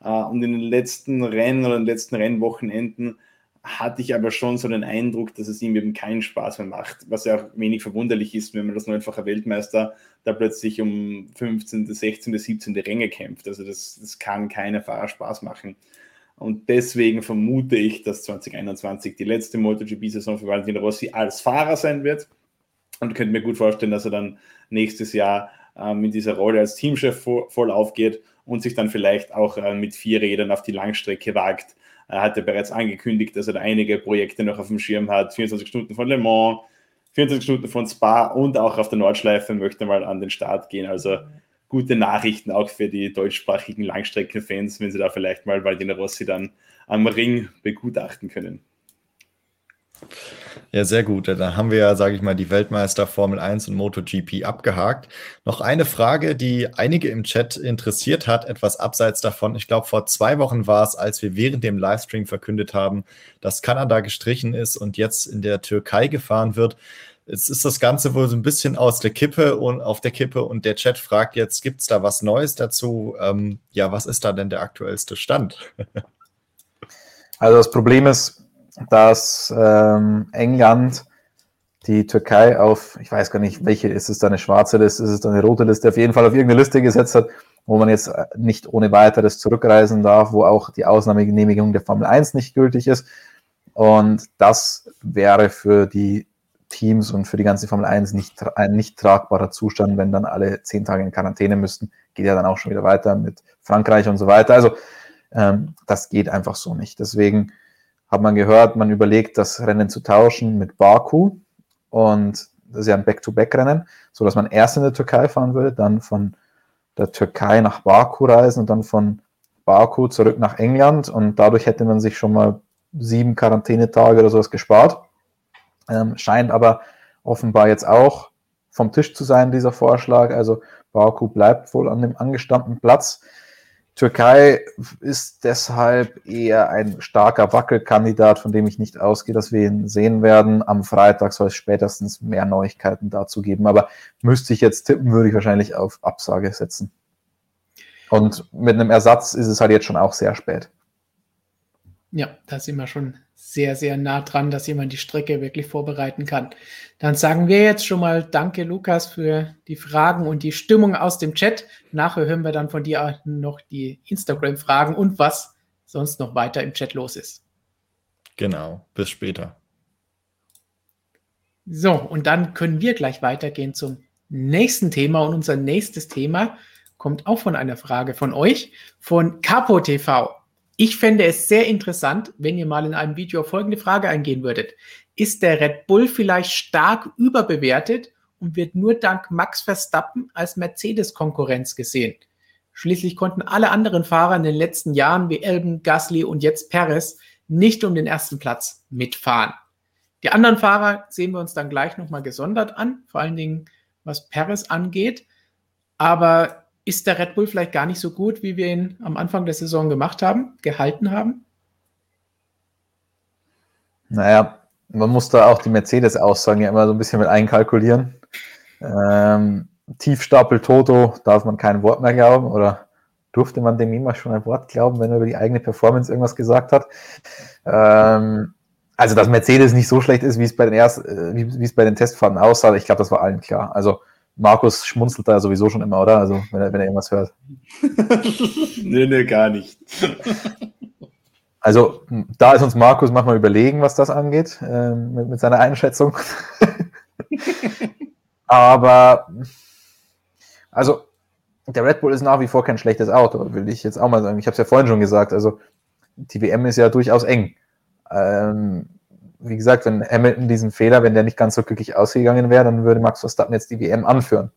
Äh, und in den letzten Rennen oder in den letzten Rennwochenenden hatte ich aber schon so den Eindruck, dass es ihm eben keinen Spaß mehr macht, was ja auch wenig verwunderlich ist, wenn man das neunfache Weltmeister da plötzlich um 15., 16., 17. Ränge kämpft. Also das, das kann keiner Fahrer Spaß machen. Und deswegen vermute ich, dass 2021 die letzte MotoGP-Saison für Valentino Rossi als Fahrer sein wird und könnte mir gut vorstellen, dass er dann nächstes Jahr ähm, in dieser Rolle als Teamchef voll aufgeht und sich dann vielleicht auch äh, mit vier Rädern auf die Langstrecke wagt er hat ja bereits angekündigt, dass er da einige Projekte noch auf dem Schirm hat. 24 Stunden von Le Mans, 24 Stunden von Spa und auch auf der Nordschleife möchte er mal an den Start gehen. Also gute Nachrichten auch für die deutschsprachigen Langstreckenfans, wenn sie da vielleicht mal Valdina Rossi dann am Ring begutachten können. Ja, sehr gut. Dann haben wir ja, sage ich mal, die Weltmeister Formel 1 und MotoGP abgehakt. Noch eine Frage, die einige im Chat interessiert hat, etwas abseits davon. Ich glaube, vor zwei Wochen war es, als wir während dem Livestream verkündet haben, dass Kanada gestrichen ist und jetzt in der Türkei gefahren wird. Jetzt ist das Ganze wohl so ein bisschen aus der Kippe und auf der Kippe und der Chat fragt jetzt, gibt es da was Neues dazu? Ähm, ja, was ist da denn der aktuellste Stand? also das Problem ist, dass ähm, England die Türkei auf, ich weiß gar nicht, welche, ist es da eine schwarze Liste, ist es da eine rote Liste, auf jeden Fall auf irgendeine Liste gesetzt hat, wo man jetzt nicht ohne weiteres zurückreisen darf, wo auch die Ausnahmegenehmigung der Formel 1 nicht gültig ist. Und das wäre für die Teams und für die ganze Formel 1 nicht, ein nicht tragbarer Zustand, wenn dann alle zehn Tage in Quarantäne müssten. Geht ja dann auch schon wieder weiter mit Frankreich und so weiter. Also ähm, das geht einfach so nicht. Deswegen hat man gehört, man überlegt, das Rennen zu tauschen mit Baku. Und das ist ja ein Back-to-Back-Rennen, so dass man erst in der Türkei fahren würde, dann von der Türkei nach Baku reisen und dann von Baku zurück nach England. Und dadurch hätte man sich schon mal sieben Quarantänetage oder sowas gespart. Ähm, scheint aber offenbar jetzt auch vom Tisch zu sein, dieser Vorschlag. Also Baku bleibt wohl an dem angestammten Platz. Türkei ist deshalb eher ein starker Wackelkandidat, von dem ich nicht ausgehe, dass wir ihn sehen werden. Am Freitag soll es spätestens mehr Neuigkeiten dazu geben. Aber müsste ich jetzt tippen, würde ich wahrscheinlich auf Absage setzen. Und mit einem Ersatz ist es halt jetzt schon auch sehr spät. Ja, da sind wir schon sehr, sehr nah dran, dass jemand die Strecke wirklich vorbereiten kann. Dann sagen wir jetzt schon mal Danke, Lukas, für die Fragen und die Stimmung aus dem Chat. Nachher hören wir dann von dir noch die Instagram-Fragen und was sonst noch weiter im Chat los ist. Genau, bis später. So, und dann können wir gleich weitergehen zum nächsten Thema. Und unser nächstes Thema kommt auch von einer Frage von euch, von Capo TV. Ich fände es sehr interessant, wenn ihr mal in einem Video auf folgende Frage eingehen würdet. Ist der Red Bull vielleicht stark überbewertet und wird nur dank Max Verstappen als Mercedes-Konkurrenz gesehen? Schließlich konnten alle anderen Fahrer in den letzten Jahren wie Elben, Gasly und jetzt Perez nicht um den ersten Platz mitfahren. Die anderen Fahrer sehen wir uns dann gleich nochmal gesondert an, vor allen Dingen was Perez angeht. Aber ist der Red Bull vielleicht gar nicht so gut, wie wir ihn am Anfang der Saison gemacht haben, gehalten haben? Naja, man muss da auch die Mercedes-Aussagen ja immer so ein bisschen mit einkalkulieren. Ähm, Tiefstapel Toto darf man kein Wort mehr glauben oder durfte man dem immer schon ein Wort glauben, wenn er über die eigene Performance irgendwas gesagt hat. Ähm, also, dass Mercedes nicht so schlecht ist, wie es bei den, ersten, äh, wie es bei den Testfahrten aussah, ich glaube, das war allen klar. Also, Markus schmunzelt da sowieso schon immer, oder? Also, wenn er, wenn er irgendwas hört. nee, nee, gar nicht. Also, da ist uns Markus manchmal überlegen, was das angeht, äh, mit, mit, seiner Einschätzung. Aber, also, der Red Bull ist nach wie vor kein schlechtes Auto, will ich jetzt auch mal sagen. Ich habe es ja vorhin schon gesagt. Also, die WM ist ja durchaus eng. Ähm, wie gesagt, wenn Hamilton diesen Fehler, wenn der nicht ganz so glücklich ausgegangen wäre, dann würde Max Verstappen jetzt die WM anführen.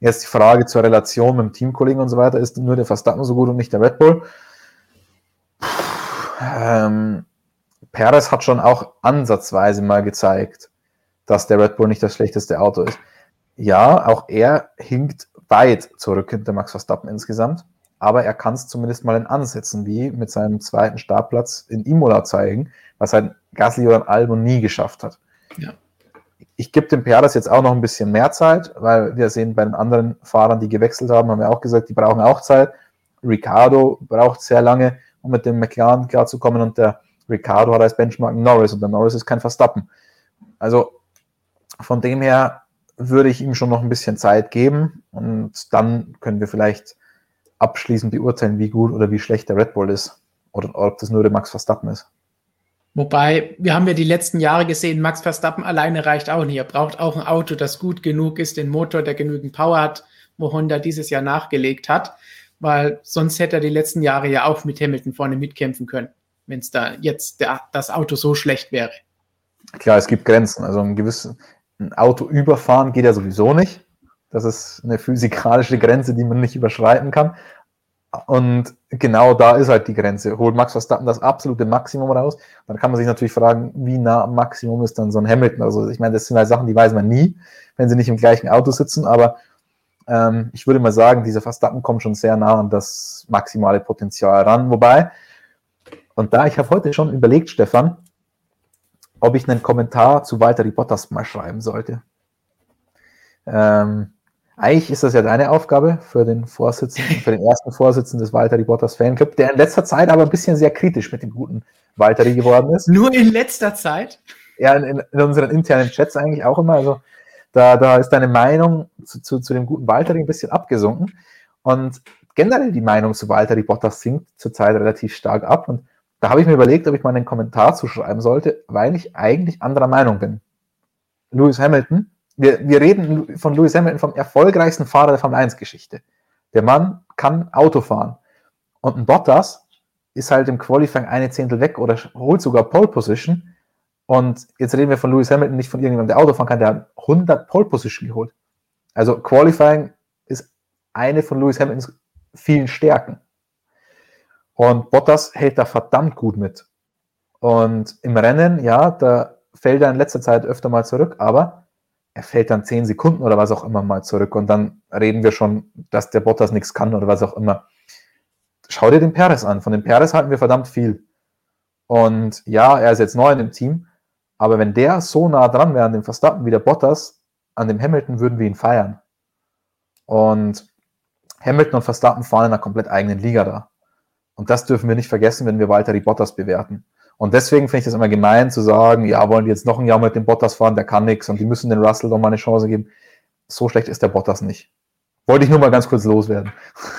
Jetzt die Frage zur Relation mit dem Teamkollegen und so weiter, ist nur der Verstappen so gut und nicht der Red Bull? Ähm, Perez hat schon auch ansatzweise mal gezeigt, dass der Red Bull nicht das schlechteste Auto ist. Ja, auch er hinkt weit zurück hinter Max Verstappen insgesamt, aber er kann es zumindest mal in Ansätzen, wie mit seinem zweiten Startplatz in Imola zeigen, was halt Gasly oder ein Albon nie geschafft hat. Ja. Ich gebe dem Perez jetzt auch noch ein bisschen mehr Zeit, weil wir sehen bei den anderen Fahrern, die gewechselt haben, haben wir auch gesagt, die brauchen auch Zeit. Ricardo braucht sehr lange, um mit dem McLaren klarzukommen und der Ricardo hat als Benchmark Norris und der Norris ist kein Verstappen. Also von dem her würde ich ihm schon noch ein bisschen Zeit geben und dann können wir vielleicht abschließend beurteilen, wie gut oder wie schlecht der Red Bull ist oder ob das nur der Max Verstappen ist. Wobei, wir haben ja die letzten Jahre gesehen, Max Verstappen alleine reicht auch nicht. Er braucht auch ein Auto, das gut genug ist, den Motor, der genügend Power hat, wo Honda dieses Jahr nachgelegt hat, weil sonst hätte er die letzten Jahre ja auch mit Hamilton vorne mitkämpfen können, wenn es da jetzt der, das Auto so schlecht wäre. Klar, es gibt Grenzen. Also ein gewisses ein Auto überfahren geht ja sowieso nicht. Das ist eine physikalische Grenze, die man nicht überschreiten kann. Und genau da ist halt die Grenze. Holt Max Verstappen das absolute Maximum raus, dann kann man sich natürlich fragen, wie nah am Maximum ist dann so ein Hamilton. Also ich meine, das sind halt Sachen, die weiß man nie, wenn sie nicht im gleichen Auto sitzen, aber ähm, ich würde mal sagen, diese Verstappen kommen schon sehr nah an das maximale Potenzial ran. Wobei, und da, ich habe heute schon überlegt, Stefan, ob ich einen Kommentar zu Walter Bottas mal schreiben sollte. Ähm, eigentlich ist das ja deine Aufgabe für den Vorsitzenden, für den ersten Vorsitzenden des Walter Bottas Fanclub, der in letzter Zeit aber ein bisschen sehr kritisch mit dem guten Walter geworden ist. Nur in letzter Zeit? Ja, in, in, unseren internen Chats eigentlich auch immer. Also da, da ist deine Meinung zu, zu, zu dem guten Walter ein bisschen abgesunken. Und generell die Meinung zu Walter Bottas sinkt zurzeit relativ stark ab. Und da habe ich mir überlegt, ob ich mal einen Kommentar zuschreiben sollte, weil ich eigentlich anderer Meinung bin. Lewis Hamilton wir, wir reden von Lewis Hamilton vom erfolgreichsten Fahrer der Formel 1-Geschichte. Der Mann kann Auto fahren. Und ein Bottas ist halt im Qualifying eine Zehntel weg oder holt sogar Pole Position. Und jetzt reden wir von Lewis Hamilton, nicht von irgendjemandem, der Auto fahren kann, der hat 100 Pole Position geholt. Also Qualifying ist eine von Lewis Hamiltons vielen Stärken. Und Bottas hält da verdammt gut mit. Und im Rennen, ja, da fällt er in letzter Zeit öfter mal zurück, aber er fällt dann zehn Sekunden oder was auch immer mal zurück und dann reden wir schon, dass der Bottas nichts kann oder was auch immer. Schau dir den Perez an. Von dem Perez halten wir verdammt viel. Und ja, er ist jetzt neu in dem Team, aber wenn der so nah dran wäre an dem Verstappen wie der Bottas, an dem Hamilton würden wir ihn feiern. Und Hamilton und Verstappen fahren in einer komplett eigenen Liga da. Und das dürfen wir nicht vergessen, wenn wir weiter die Bottas bewerten. Und deswegen finde ich das immer gemein zu sagen, ja, wollen die jetzt noch ein Jahr mit dem Bottas fahren, der kann nichts und die müssen den Russell doch mal eine Chance geben. So schlecht ist der Bottas nicht. Wollte ich nur mal ganz kurz loswerden.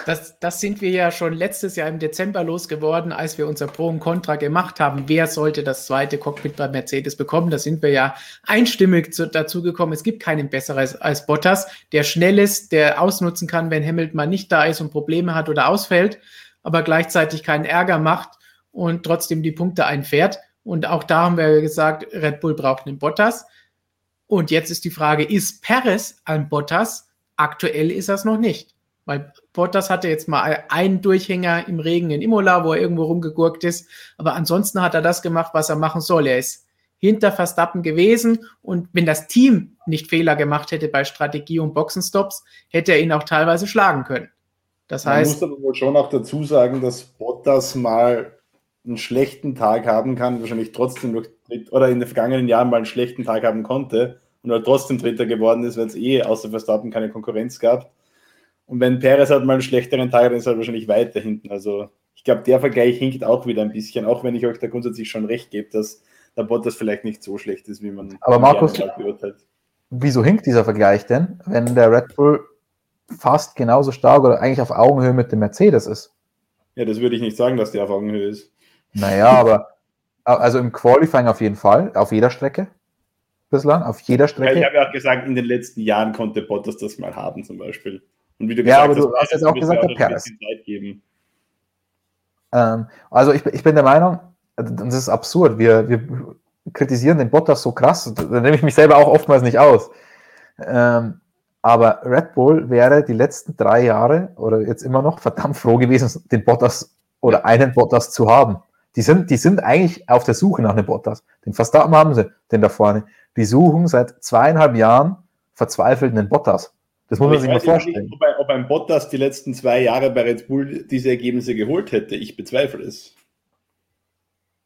Das, das sind wir ja schon letztes Jahr im Dezember losgeworden, als wir unser Pro und Contra gemacht haben. Wer sollte das zweite Cockpit bei Mercedes bekommen? Da sind wir ja einstimmig zu, dazu gekommen. Es gibt keinen besseren als, als Bottas, der schnell ist, der ausnutzen kann, wenn Hamilton mal nicht da ist und Probleme hat oder ausfällt, aber gleichzeitig keinen Ärger macht und trotzdem die Punkte einfährt. Und auch da haben wir gesagt, Red Bull braucht einen Bottas. Und jetzt ist die Frage, ist Perez ein Bottas? Aktuell ist das noch nicht. Weil Bottas hatte jetzt mal einen Durchhänger im Regen in Imola, wo er irgendwo rumgegurkt ist. Aber ansonsten hat er das gemacht, was er machen soll. Er ist hinter Verstappen gewesen. Und wenn das Team nicht Fehler gemacht hätte bei Strategie und Boxenstops, hätte er ihn auch teilweise schlagen können. Das heißt. Man muss aber wohl schon auch dazu sagen, dass Bottas mal einen schlechten Tag haben kann, wahrscheinlich trotzdem noch oder in den vergangenen Jahren mal einen schlechten Tag haben konnte und er trotzdem Dritter geworden ist, weil es eh außer Verstappen keine Konkurrenz gab. Und wenn Perez halt mal einen schlechteren Tag hat, dann ist er wahrscheinlich weiter hinten. Also ich glaube, der Vergleich hinkt auch wieder ein bisschen, auch wenn ich euch da grundsätzlich schon recht gebe, dass der Bottas vielleicht nicht so schlecht ist, wie man Aber Markus, beurteilt. Wieso hinkt dieser Vergleich denn, wenn der Red Bull fast genauso stark oder eigentlich auf Augenhöhe mit dem Mercedes ist? Ja, das würde ich nicht sagen, dass der auf Augenhöhe ist. Naja, aber also im Qualifying auf jeden Fall, auf jeder Strecke bislang, auf jeder Strecke. Ja, ich habe ja auch gesagt, in den letzten Jahren konnte Bottas das mal haben zum Beispiel. Und wie du ja, aber du hast jetzt auch gesagt, der Perez. Ähm, also ich, ich bin der Meinung, das ist absurd, wir, wir kritisieren den Bottas so krass, da nehme ich mich selber auch oftmals nicht aus. Ähm, aber Red Bull wäre die letzten drei Jahre oder jetzt immer noch verdammt froh gewesen, den Bottas oder einen Bottas zu haben. Die sind, die sind eigentlich auf der Suche nach einem Bottas. Den Verstappen haben sie, den da vorne. Die suchen seit zweieinhalb Jahren verzweifelt einen Bottas. Das muss man sich mal vorstellen. Nicht, ob, ein, ob ein Bottas die letzten zwei Jahre bei Red Bull diese Ergebnisse geholt hätte. Ich bezweifle es.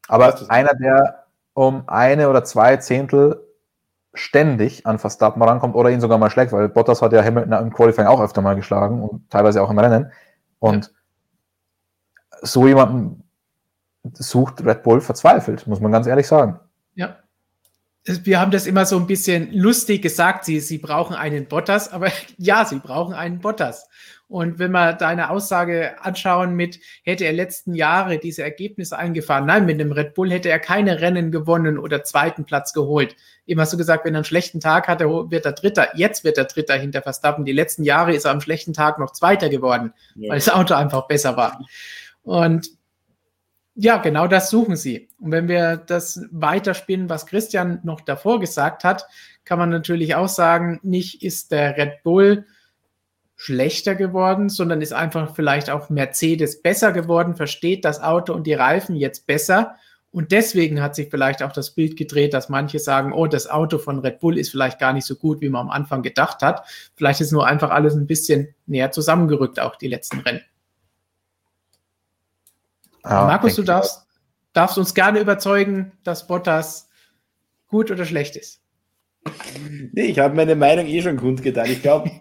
Aber einer, der um eine oder zwei Zehntel ständig an Verstappen rankommt oder ihn sogar mal schlägt, weil Bottas hat ja Hamilton im Qualifying auch öfter mal geschlagen und teilweise auch im Rennen. Und ja. so jemanden sucht Red Bull verzweifelt, muss man ganz ehrlich sagen. Ja. Wir haben das immer so ein bisschen lustig gesagt, sie, sie brauchen einen Bottas, aber ja, sie brauchen einen Bottas. Und wenn wir deine Aussage anschauen mit, hätte er letzten Jahre diese Ergebnisse eingefahren, nein, mit dem Red Bull hätte er keine Rennen gewonnen oder zweiten Platz geholt. Immer hast du gesagt, wenn er einen schlechten Tag hatte, wird er Dritter. Jetzt wird er Dritter hinter Verstappen. Die letzten Jahre ist er am schlechten Tag noch Zweiter geworden, ja. weil das Auto einfach besser war. Und ja, genau das suchen sie. Und wenn wir das weiterspinnen, was Christian noch davor gesagt hat, kann man natürlich auch sagen, nicht ist der Red Bull schlechter geworden, sondern ist einfach vielleicht auch Mercedes besser geworden, versteht das Auto und die Reifen jetzt besser. Und deswegen hat sich vielleicht auch das Bild gedreht, dass manche sagen, oh, das Auto von Red Bull ist vielleicht gar nicht so gut, wie man am Anfang gedacht hat. Vielleicht ist nur einfach alles ein bisschen näher zusammengerückt, auch die letzten Rennen. Ja, Markus, du darfst, darfst uns gerne überzeugen, dass Bottas gut oder schlecht ist. Nee, ich habe meine Meinung eh schon kundgetan. Ich glaube,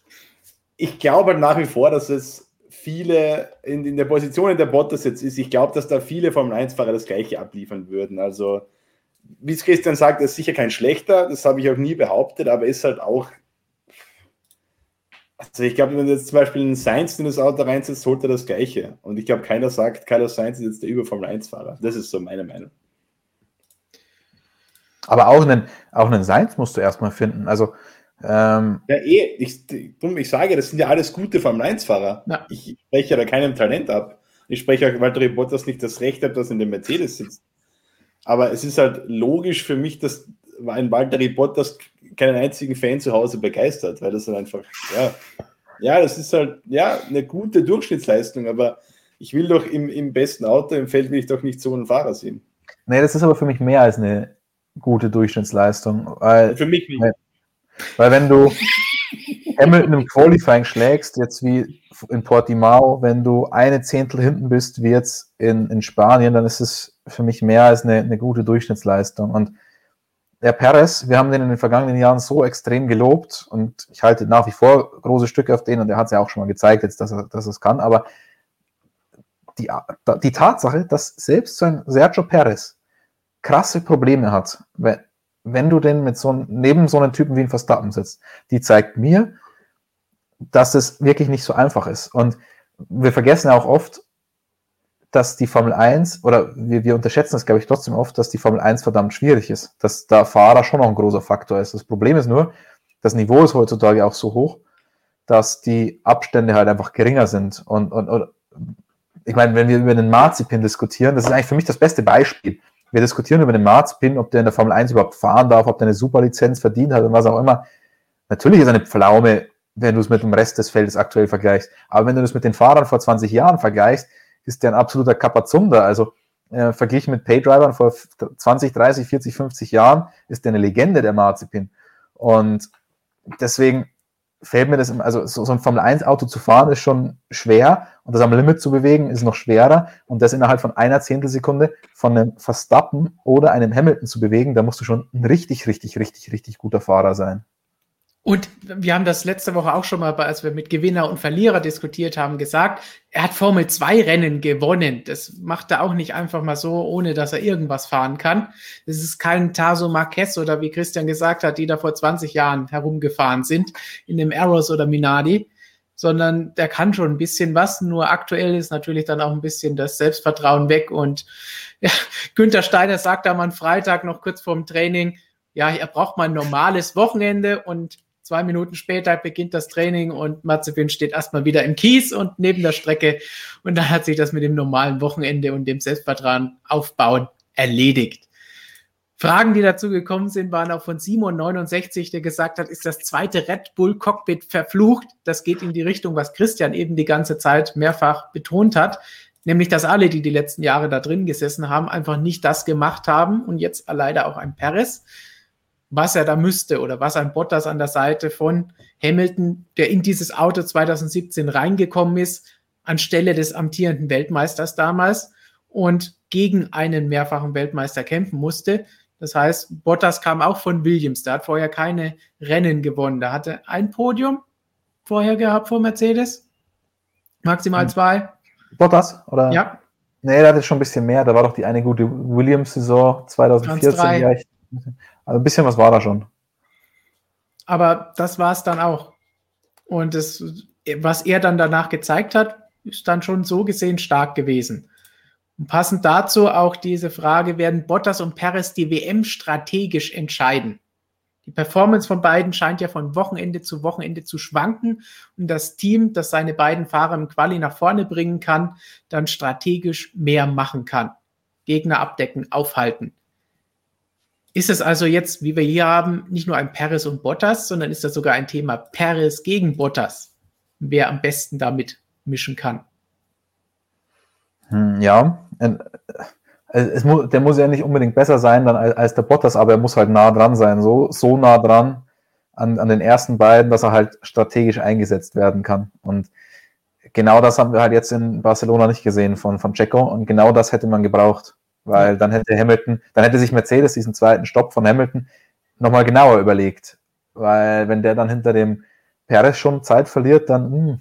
ich glaube halt nach wie vor, dass es viele in, in der Position, in der Bottas jetzt ist, ich glaube, dass da viele Formel 1-Fahrer das Gleiche abliefern würden. Also, wie es Christian sagt, ist sicher kein schlechter, das habe ich auch nie behauptet, aber ist halt auch. Also, ich glaube, wenn du jetzt zum Beispiel einen Sainz in das Auto reinsetzt, holt er das Gleiche. Und ich glaube, keiner sagt, Carlos Sainz ist jetzt der Über-Formel 1-Fahrer. Das ist so meine Meinung. Aber auch einen, auch einen Sainz musst du erstmal finden. Also, ähm, ja, eh, ich, ich sage, das sind ja alles gute Formel-1-Fahrer. Ja. Ich spreche ja da keinem Talent ab. Ich spreche auch Walter Bottas nicht das Recht ab, dass in dem Mercedes sitzt. Aber es ist halt logisch für mich, dass ein Walter Bottas keinen einzigen Fan zu Hause begeistert, weil das dann einfach, ja, ja, das ist halt, ja, eine gute Durchschnittsleistung, aber ich will doch im, im besten Auto im Feld will ich doch nicht so einen Fahrer sehen. Nee, das ist aber für mich mehr als eine gute Durchschnittsleistung. Weil, für mich nicht. Weil, weil wenn du Hamilton im Qualifying schlägst, jetzt wie in Portimao, wenn du eine Zehntel hinten bist, wie jetzt in, in Spanien, dann ist es für mich mehr als eine, eine gute Durchschnittsleistung. Und der Perez, wir haben den in den vergangenen Jahren so extrem gelobt und ich halte nach wie vor große Stücke auf den und er hat es ja auch schon mal gezeigt, jetzt, dass er, dass er es kann, aber die, die Tatsache, dass selbst so ein Sergio Perez krasse Probleme hat, wenn, wenn du denn mit so neben so einem Typen wie ein Verstappen sitzt, die zeigt mir, dass es wirklich nicht so einfach ist. Und wir vergessen ja auch oft, dass die Formel 1, oder wir, wir unterschätzen es, glaube ich, trotzdem oft, dass die Formel 1 verdammt schwierig ist, dass der Fahrer schon noch ein großer Faktor ist. Das Problem ist nur, das Niveau ist heutzutage auch so hoch, dass die Abstände halt einfach geringer sind. Und, und, und ich meine, wenn wir über den Marzipin diskutieren, das ist eigentlich für mich das beste Beispiel. Wir diskutieren über den Marzpin, ob der in der Formel 1 überhaupt fahren darf, ob der eine Superlizenz verdient hat und was auch immer. Natürlich ist eine Pflaume, wenn du es mit dem Rest des Feldes aktuell vergleichst. Aber wenn du das mit den Fahrern vor 20 Jahren vergleichst, ist der ein absoluter Kapazunder. Also äh, verglichen mit Paydrivern vor 20, 30, 40, 50 Jahren ist der eine Legende, der Marzipin. Und deswegen fällt mir das, also so, so ein Formel-1-Auto zu fahren ist schon schwer und das am Limit zu bewegen ist noch schwerer und das innerhalb von einer Zehntelsekunde von einem Verstappen oder einem Hamilton zu bewegen, da musst du schon ein richtig, richtig, richtig, richtig guter Fahrer sein. Und wir haben das letzte Woche auch schon mal, als wir mit Gewinner und Verlierer diskutiert haben, gesagt, er hat Formel 2 Rennen gewonnen. Das macht er auch nicht einfach mal so, ohne dass er irgendwas fahren kann. Es ist kein Taso Marquez oder wie Christian gesagt hat, die da vor 20 Jahren herumgefahren sind in dem Arrows oder Minardi, sondern der kann schon ein bisschen was. Nur aktuell ist natürlich dann auch ein bisschen das Selbstvertrauen weg. Und ja, Günther Steiner sagt mal Freitag noch kurz vorm Training, ja, er braucht mal ein normales Wochenende und Zwei Minuten später beginnt das Training und Mazepin steht erstmal wieder im Kies und neben der Strecke. Und dann hat sich das mit dem normalen Wochenende und dem Selbstvertrauen aufbauen erledigt. Fragen, die dazu gekommen sind, waren auch von Simon69, der gesagt hat, ist das zweite Red Bull Cockpit verflucht? Das geht in die Richtung, was Christian eben die ganze Zeit mehrfach betont hat. Nämlich, dass alle, die die letzten Jahre da drin gesessen haben, einfach nicht das gemacht haben und jetzt leider auch ein Perez was er da müsste oder was ein Bottas an der Seite von Hamilton, der in dieses Auto 2017 reingekommen ist, anstelle des amtierenden Weltmeisters damals und gegen einen mehrfachen Weltmeister kämpfen musste. Das heißt, Bottas kam auch von Williams, der hat vorher keine Rennen gewonnen. Der hatte ein Podium vorher gehabt vor Mercedes, maximal hm. zwei. Bottas, oder? Ja. Nee, der hatte schon ein bisschen mehr. Da war doch die eine gute Williams-Saison 2014. Ja, ich, also ein bisschen was war da schon. Aber das war es dann auch. Und das, was er dann danach gezeigt hat, ist dann schon so gesehen stark gewesen. Und passend dazu auch diese Frage, werden Bottas und Perez die WM strategisch entscheiden? Die Performance von beiden scheint ja von Wochenende zu Wochenende zu schwanken und das Team, das seine beiden Fahrer im Quali nach vorne bringen kann, dann strategisch mehr machen kann. Gegner abdecken, aufhalten. Ist es also jetzt, wie wir hier haben, nicht nur ein Perez und Bottas, sondern ist das sogar ein Thema Perez gegen Bottas? Wer am besten damit mischen kann? Hm, ja, äh, muss, der muss ja nicht unbedingt besser sein dann als, als, der Bottas, aber er muss halt nah dran sein, so, so nah dran an, an den ersten beiden, dass er halt strategisch eingesetzt werden kann. Und genau das haben wir halt jetzt in Barcelona nicht gesehen von, von Checo und genau das hätte man gebraucht, weil dann hätte Hamilton, dann hätte sich Mercedes diesen zweiten Stopp von Hamilton nochmal genauer überlegt, weil wenn der dann hinter dem Perez schon Zeit verliert, dann mh, hm,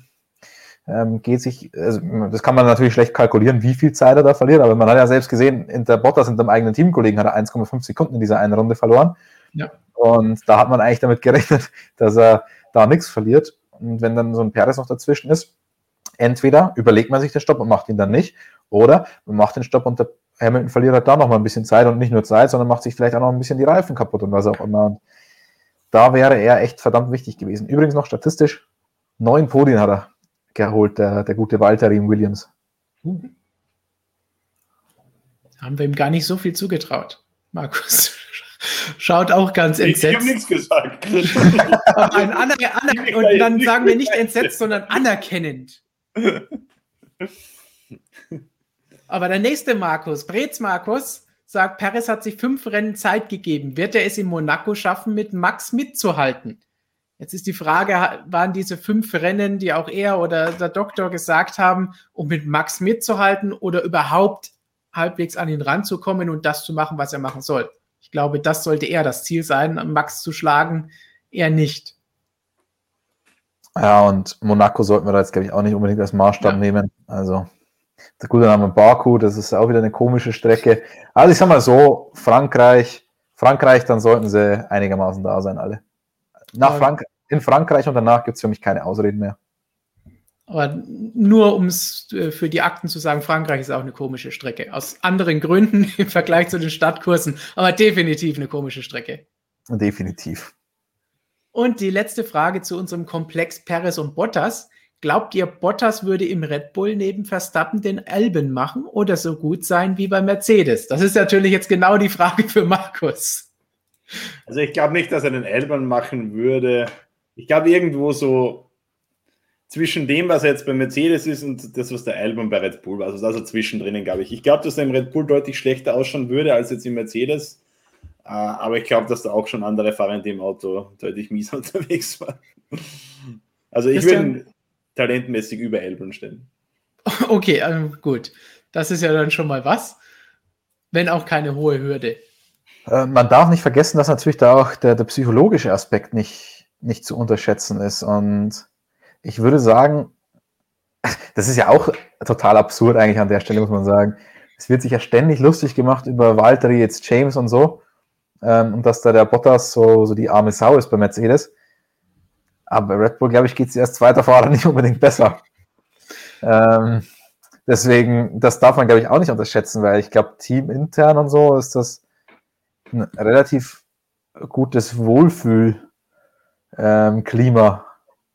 ähm, geht sich, also das kann man natürlich schlecht kalkulieren, wie viel Zeit er da verliert, aber man hat ja selbst gesehen, in der Bottas, in dem eigenen Teamkollegen, hat er 1,5 Sekunden in dieser einen Runde verloren. Ja. Und da hat man eigentlich damit gerechnet, dass er da nichts verliert. Und wenn dann so ein Perez noch dazwischen ist, entweder überlegt man sich den Stopp und macht ihn dann nicht, oder man macht den Stopp und der Hamilton verliert halt da noch mal ein bisschen Zeit und nicht nur Zeit, sondern macht sich vielleicht auch noch ein bisschen die Reifen kaputt und was auch immer. Und da wäre er echt verdammt wichtig gewesen. Übrigens noch statistisch, neun Podien hat er geholt, der, der gute Walter Riem Williams. Haben wir ihm gar nicht so viel zugetraut. Markus schaut auch ganz entsetzt. Ich habe nichts gesagt. Ein aner aner und dann sagen wir nicht entsetzt, sondern anerkennend. Aber der nächste Markus, Brez Markus, sagt, Perez hat sich fünf Rennen Zeit gegeben. Wird er es in Monaco schaffen, mit Max mitzuhalten? Jetzt ist die Frage, waren diese fünf Rennen, die auch er oder der Doktor gesagt haben, um mit Max mitzuhalten oder überhaupt halbwegs an ihn ranzukommen und das zu machen, was er machen soll? Ich glaube, das sollte eher das Ziel sein, Max zu schlagen, eher nicht. Ja, und Monaco sollten wir da jetzt, glaube ich, auch nicht unbedingt als Maßstab ja. nehmen. Also, der gute Name Baku, das ist auch wieder eine komische Strecke. Also, ich sag mal so, Frankreich, Frankreich, dann sollten sie einigermaßen da sein, alle. Nach Frank in Frankreich und danach gibt es für mich keine Ausreden mehr. Aber nur um es äh, für die Akten zu sagen, Frankreich ist auch eine komische Strecke. Aus anderen Gründen im Vergleich zu den Stadtkursen, aber definitiv eine komische Strecke. Definitiv. Und die letzte Frage zu unserem Komplex Perez und Bottas. Glaubt ihr, Bottas würde im Red Bull neben Verstappen den Elben machen oder so gut sein wie bei Mercedes? Das ist natürlich jetzt genau die Frage für Markus. Also ich glaube nicht, dass er den Elbern machen würde. Ich glaube irgendwo so zwischen dem, was er jetzt bei Mercedes ist und das, was der Albon bei Red Bull war. Also, also zwischendrin, glaube ich. Ich glaube, dass er im Red Bull deutlich schlechter ausschauen würde als jetzt im Mercedes. Äh, aber ich glaube, dass da auch schon andere Fahrer in dem Auto deutlich mies unterwegs waren. Also ich würde talentmäßig über Elbern stellen. Okay, ähm, gut. Das ist ja dann schon mal was. Wenn auch keine hohe Hürde. Äh, man darf nicht vergessen, dass natürlich da auch der, der psychologische Aspekt nicht, nicht zu unterschätzen ist. Und ich würde sagen, das ist ja auch total absurd eigentlich an der Stelle, muss man sagen. Es wird sich ja ständig lustig gemacht über Valtteri, jetzt James und so. Ähm, und dass da der Bottas so, so die arme Sau ist bei Mercedes. Aber bei Red Bull, glaube ich, geht es erst zweiter Fahrer nicht unbedingt besser. Ähm, deswegen, das darf man, glaube ich, auch nicht unterschätzen, weil ich glaube, teamintern und so ist das ein relativ gutes Wohlfühlklima, ähm,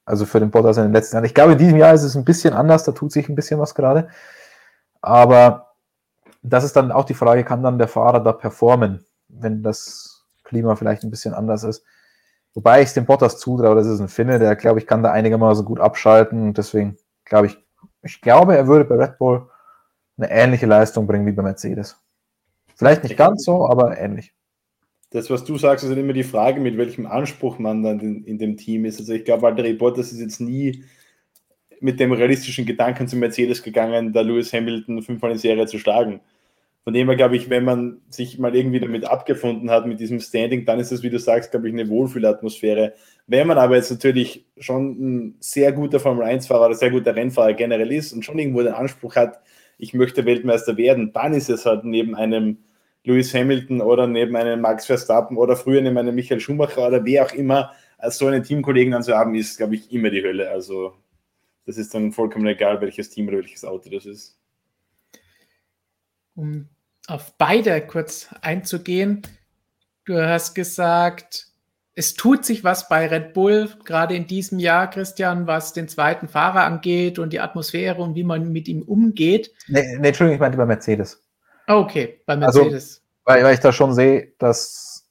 also für den Bottas in den letzten Jahren. Ich glaube, in diesem Jahr ist es ein bisschen anders, da tut sich ein bisschen was gerade. Aber das ist dann auch die Frage, kann dann der Fahrer da performen, wenn das Klima vielleicht ein bisschen anders ist? Wobei ich es dem Bottas zutraue, das ist ein Finne, der, glaube ich, kann da einigermaßen gut abschalten. Und deswegen glaube ich, ich glaube, er würde bei Red Bull eine ähnliche Leistung bringen wie bei Mercedes. Vielleicht nicht ganz so, aber ähnlich das, was du sagst, ist halt immer die Frage, mit welchem Anspruch man dann in, in dem Team ist. Also ich glaube, Valtteri Bottas ist jetzt nie mit dem realistischen Gedanken zu Mercedes gegangen, da Lewis Hamilton fünfmal in Serie zu schlagen. Von dem her glaube ich, wenn man sich mal irgendwie damit abgefunden hat, mit diesem Standing, dann ist es, wie du sagst, glaube ich, eine Wohlfühlatmosphäre. Wenn man aber jetzt natürlich schon ein sehr guter Formel-1-Fahrer oder sehr guter Rennfahrer generell ist und schon irgendwo den Anspruch hat, ich möchte Weltmeister werden, dann ist es halt neben einem Lewis Hamilton oder neben einem Max Verstappen oder früher neben einem Michael Schumacher oder wer auch immer als so einen Teamkollegen dann zu haben, ist, glaube ich, immer die Hölle. Also das ist dann vollkommen egal, welches Team oder welches Auto das ist. Um auf beide kurz einzugehen, du hast gesagt, es tut sich was bei Red Bull, gerade in diesem Jahr, Christian, was den zweiten Fahrer angeht und die Atmosphäre und wie man mit ihm umgeht. Nee, nee Entschuldigung, ich meinte bei Mercedes. Okay, bei Also, Mercedes. Weil, weil ich da schon sehe, dass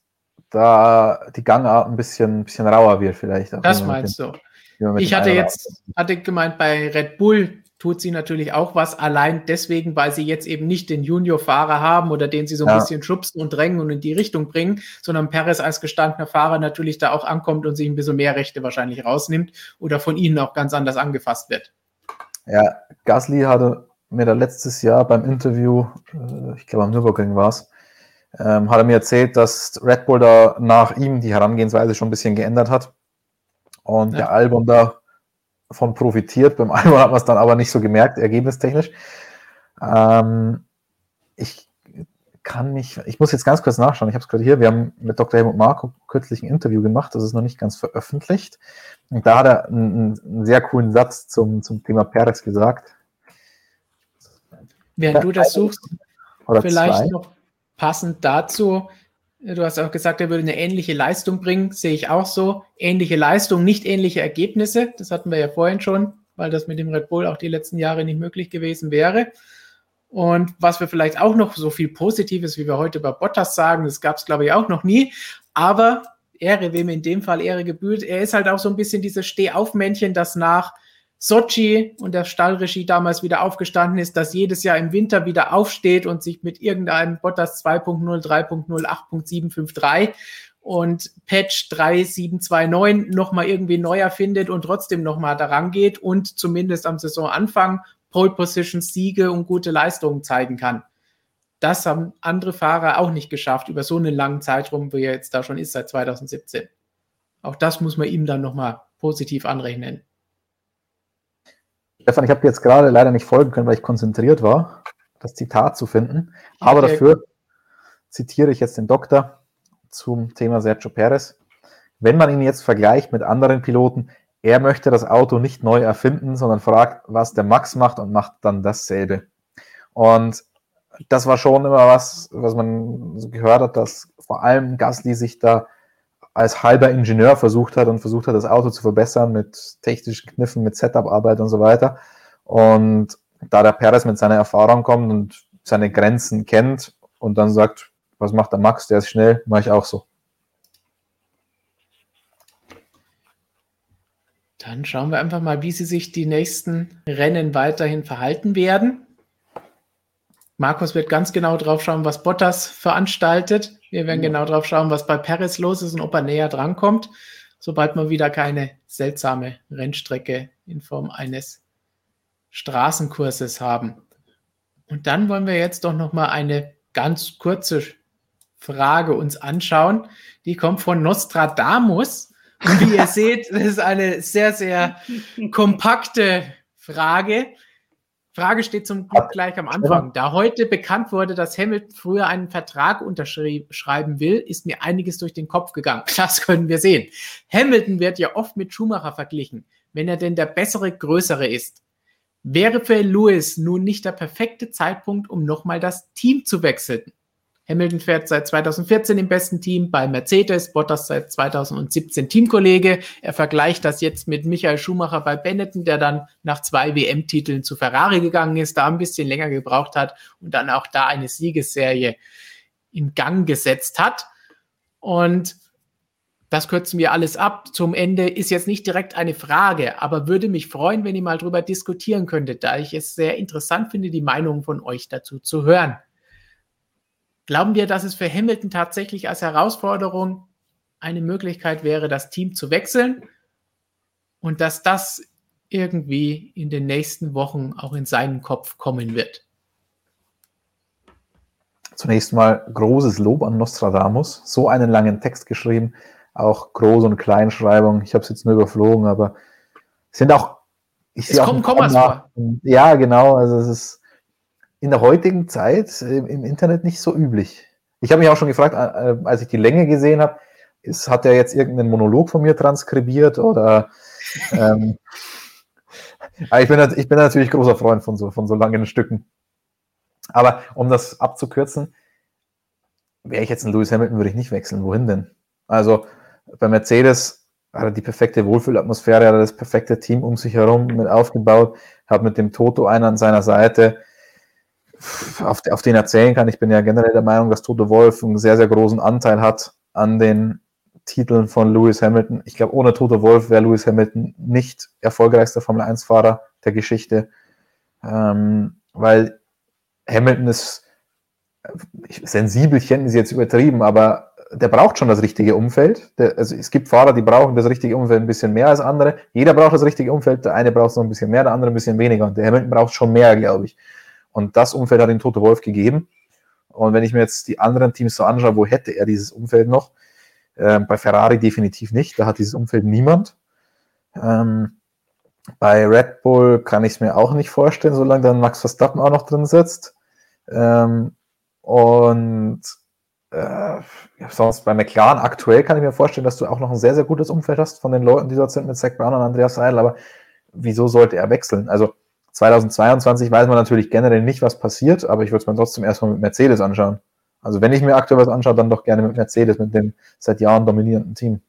da die Gangart ein bisschen, ein bisschen rauer wird, vielleicht. das meinst du. Ich hatte jetzt, hatte gemeint, bei Red Bull tut sie natürlich auch was, allein deswegen, weil sie jetzt eben nicht den Junior-Fahrer haben oder den sie so ein Ja. bisschen schubsen und drängen und in die Richtung bringen, sondern Perez als gestandener Fahrer natürlich da auch ankommt und sich ein bisschen mehr Rechte wahrscheinlich rausnimmt oder von ihnen auch ganz anders angefasst wird. Ja, Gasly hatte mir da letztes Jahr beim Interview, äh, ich glaube am Nürburgring war es, ähm, hat er mir erzählt, dass Red Bull da nach ihm die Herangehensweise schon ein bisschen geändert hat und Ja. der Albon davon profitiert. Beim Albon hat man es dann aber nicht so gemerkt, ergebnistechnisch. Ähm, ich kann mich, ich muss jetzt ganz kurz nachschauen, ich habe es gerade hier, wir haben mit Dr. Helmut Marko kürzlich ein Interview gemacht, das ist noch nicht ganz veröffentlicht. Und da hat er einen, einen sehr coolen Satz zum, zum Thema Perez gesagt. Während du das suchst, vielleicht zwei. noch passend dazu, du hast auch gesagt, er würde eine ähnliche Leistung bringen, sehe ich auch so. Ähnliche Leistung, nicht ähnliche Ergebnisse, das hatten wir ja vorhin schon, weil das mit dem Red Bull auch die letzten Jahre nicht möglich gewesen wäre. Und was wir vielleicht auch noch so viel Positives, wie wir heute über Bottas sagen, das gab es, glaube ich, auch noch nie. Aber Ehre, wem in dem Fall Ehre gebührt, er ist halt auch so ein bisschen dieses Stehaufmännchen, das nach Sochi und der Stallregie damals wieder aufgestanden ist, dass jedes Jahr im Winter wieder aufsteht und sich mit irgendeinem Bottas 2.0, 3.0, 8.753 und Patch 3729 nochmal irgendwie neu erfindet und trotzdem nochmal daran geht und zumindest am Saisonanfang Pole Position Siege und gute Leistungen zeigen kann. Das haben andere Fahrer auch nicht geschafft über so einen langen Zeitraum, wie er jetzt da schon ist, seit 2017. Auch das muss man ihm dann nochmal positiv anrechnen. Stefan, ich habe jetzt gerade leider nicht folgen können, weil ich konzentriert war, das Zitat zu finden. Aber Okay. dafür zitiere ich jetzt den Doktor zum Thema Sergio Perez. Wenn man ihn jetzt vergleicht mit anderen Piloten, er möchte das Auto nicht neu erfinden, sondern fragt, was der Max macht und macht dann dasselbe. Und das war schon immer was, was man so gehört hat, dass vor allem Gasly sich da als halber Ingenieur versucht hat und versucht hat, das Auto zu verbessern mit technischen Kniffen, mit Setup-Arbeit und so weiter. Und da der Perez mit seiner Erfahrung kommt und seine Grenzen kennt und dann sagt, was macht der Max, der ist schnell, mache ich auch so. Dann schauen wir einfach mal, wie sie sich die nächsten Rennen weiterhin verhalten werden. Markus wird ganz genau drauf schauen, was Bottas veranstaltet. Wir werden Ja. genau drauf schauen, was bei Perez los ist und ob er näher drankommt, sobald wir wieder keine seltsame Rennstrecke in Form eines Straßenkurses haben. Und dann wollen wir jetzt doch noch mal eine ganz kurze Frage uns anschauen. Die kommt von Nostradamus. Und wie ihr seht, das ist eine sehr, sehr kompakte Frage. Frage steht zum Glück gleich am Anfang. Da heute bekannt wurde, dass Hamilton früher einen Vertrag unterschreiben will, ist mir einiges durch den Kopf gegangen. Das können wir sehen. Hamilton wird ja oft mit Schumacher verglichen, wenn er denn der bessere, größere ist. Wäre für Lewis nun nicht der perfekte Zeitpunkt, um nochmal das Team zu wechseln? Hamilton fährt seit 2014 im besten Team bei Mercedes, Bottas seit 2017 Teamkollege. Er vergleicht das jetzt mit Michael Schumacher bei Benetton, der dann nach zwei WM-Titeln zu Ferrari gegangen ist, da ein bisschen länger gebraucht hat und dann auch da eine Siegesserie in Gang gesetzt hat. Und das kürzen wir alles ab. Zum Ende ist jetzt nicht direkt eine Frage, aber würde mich freuen, wenn ihr mal drüber diskutieren könntet, da ich es sehr interessant finde, die Meinung von euch dazu zu hören. Glauben wir, dass es für Hamilton tatsächlich als Herausforderung eine Möglichkeit wäre, das Team zu wechseln und dass das irgendwie in den nächsten Wochen auch in seinen Kopf kommen wird? Zunächst mal großes Lob an Nostradamus. So einen langen Text geschrieben, auch Groß- und Kleinschreibung. Ich habe es jetzt nur überflogen, aber es sind auch. Ich Es kommen Kommas Komma. Ja, genau. Also es ist in der heutigen Zeit äh, im Internet nicht so üblich. Ich habe mich auch schon gefragt, äh, als ich die Länge gesehen habe, ist, hat er jetzt irgendeinen Monolog von mir transkribiert oder ähm, ich, bin, ich bin natürlich großer Freund von so, von so langen Stücken. Aber um das abzukürzen, wäre ich jetzt ein Lewis Hamilton, würde ich nicht wechseln. Wohin denn? Also bei Mercedes hat er die perfekte Wohlfühlatmosphäre, hat er das perfekte Team um sich herum mit aufgebaut, hat mit dem Toto einen an seiner Seite, auf, auf den erzählen kann. Ich bin ja generell der Meinung, dass Toto Wolf einen sehr, sehr großen Anteil hat an den Titeln von Lewis Hamilton. Ich glaube, ohne Toto Wolf wäre Lewis Hamilton nicht erfolgreichster Formel 1-Fahrer der Geschichte, ähm, weil Hamilton ist sensibelchen, ist jetzt übertrieben, aber der braucht schon das richtige Umfeld. Der, also es gibt Fahrer, die brauchen das richtige Umfeld ein bisschen mehr als andere. Jeder braucht das richtige Umfeld. Der eine braucht es noch ein bisschen mehr, der andere ein bisschen weniger. Und der Hamilton braucht schon mehr, glaube ich. Und das Umfeld hat ihm Toto Wolf gegeben. Und wenn ich mir jetzt die anderen Teams so anschaue, wo hätte er dieses Umfeld noch? Ähm, bei Ferrari definitiv nicht. Da hat dieses Umfeld niemand. Ähm, bei Red Bull kann ich es mir auch nicht vorstellen, solange dann Max Verstappen auch noch drin sitzt. Ähm, und äh, sonst bei McLaren aktuell kann ich mir vorstellen, dass du auch noch ein sehr, sehr gutes Umfeld hast von den Leuten, die dort sind mit Zach Brown und Andreas Seidel. Aber wieso sollte er wechseln? Also 2022 weiß man natürlich generell nicht, was passiert, aber ich würde es mir trotzdem erstmal mit Mercedes anschauen. Also wenn ich mir aktuell was anschaue, dann doch gerne mit Mercedes, mit dem seit Jahren dominierenden Team.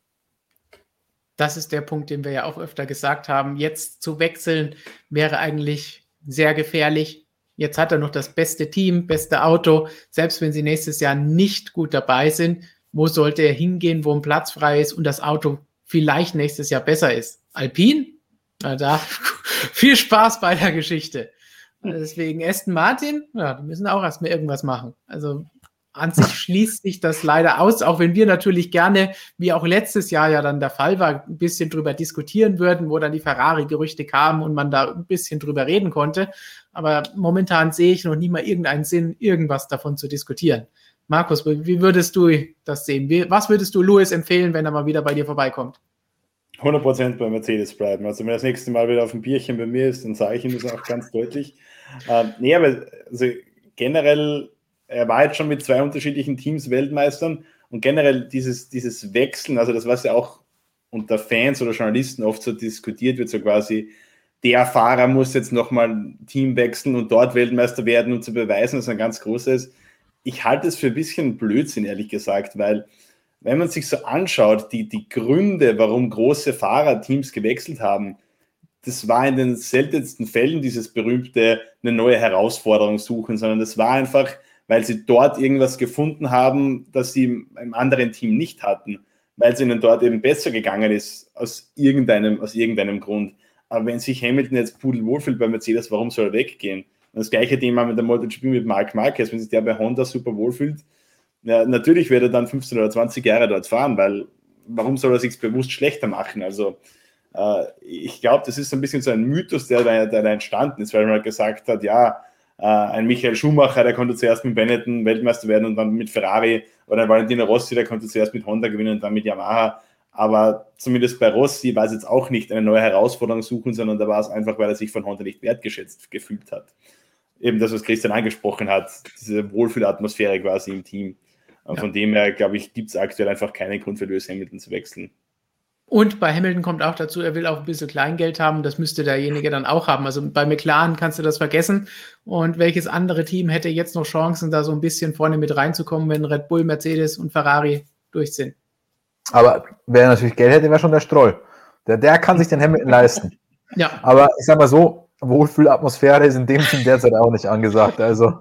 Das ist der Punkt, den wir ja auch öfter gesagt haben. Jetzt zu wechseln wäre eigentlich sehr gefährlich. Jetzt hat er noch das beste Team, beste Auto. Selbst wenn sie nächstes Jahr nicht gut dabei sind, wo sollte er hingehen, wo ein Platz frei ist und das Auto vielleicht nächstes Jahr besser ist? Alpine? Na da, viel Spaß bei der Geschichte. Deswegen Aston Martin, ja, die müssen auch erstmal irgendwas machen. Also an sich schließt sich das leider aus, auch wenn wir natürlich gerne, wie auch letztes Jahr ja dann der Fall war, ein bisschen drüber diskutieren würden, wo dann die Ferrari-Gerüchte kamen und man da ein bisschen drüber reden konnte. Aber momentan sehe ich noch nie mal irgendeinen Sinn, irgendwas davon zu diskutieren. Markus, wie würdest du das sehen? Was würdest du Louis empfehlen, wenn er mal wieder bei dir vorbeikommt? 100% bei Mercedes bleiben. Also wenn das nächste Mal wieder auf ein Bierchen bei mir ist, dann sage ich ihm das auch ganz deutlich. Ähm, nee, aber also generell er war jetzt schon mit zwei unterschiedlichen Teams Weltmeistern und generell dieses, dieses Wechseln, also das, was ja auch unter Fans oder Journalisten oft so diskutiert wird, so quasi, der Fahrer muss jetzt nochmal ein Team wechseln und dort Weltmeister werden, um zu beweisen, dass er ein ganz großer ist. Ich halte es für ein bisschen Blödsinn, ehrlich gesagt, weil wenn man sich so anschaut, die, die Gründe, warum große Fahrerteams gewechselt haben, das war in den seltensten Fällen dieses berühmte eine neue Herausforderung suchen, sondern das war einfach weil sie dort irgendwas gefunden haben, das sie im anderen Team nicht hatten, weil es ihnen dort eben besser gegangen ist, aus irgendeinem, aus irgendeinem Grund. Aber wenn sich Hamilton jetzt pudel wohlfühlt bei Mercedes, warum soll er weggehen? Und das gleiche Thema mit der MotoGP mit Marc Marquez, wenn sich der bei Honda super wohlfühlt, ja, natürlich wird er dann 15 oder 20 Jahre dort fahren, weil warum soll er sich bewusst schlechter machen? Also äh, ich glaube, das ist ein bisschen so ein Mythos, der da, der da entstanden ist, weil man halt gesagt hat, ja, äh, ein Michael Schumacher, der konnte zuerst mit Benetton Weltmeister werden und dann mit Ferrari oder ein Valentino Rossi, der konnte zuerst mit Honda gewinnen und dann mit Yamaha. Aber zumindest bei Rossi war es jetzt auch nicht eine neue Herausforderung suchen, sondern da war es einfach, weil er sich von Honda nicht wertgeschätzt gefühlt hat. Eben das, was Christian angesprochen hat, diese Wohlfühlatmosphäre quasi im Team. Und ja. von dem her, glaube ich, gibt es aktuell einfach keinen Grund für Lewis Hamilton zu wechseln. Und bei Hamilton kommt auch dazu, er will auch ein bisschen Kleingeld haben. Das müsste derjenige dann auch haben. Also bei McLaren kannst du das vergessen. Und welches andere Team hätte jetzt noch Chancen, da so ein bisschen vorne mit reinzukommen, wenn Red Bull, Mercedes und Ferrari durch sind? Aber wer natürlich Geld hätte, wäre schon der Stroll. Der, der kann sich den Hamilton leisten. Ja. Aber ich sag mal so, Wohlfühlatmosphäre ist in dem Team derzeit auch nicht angesagt. Also.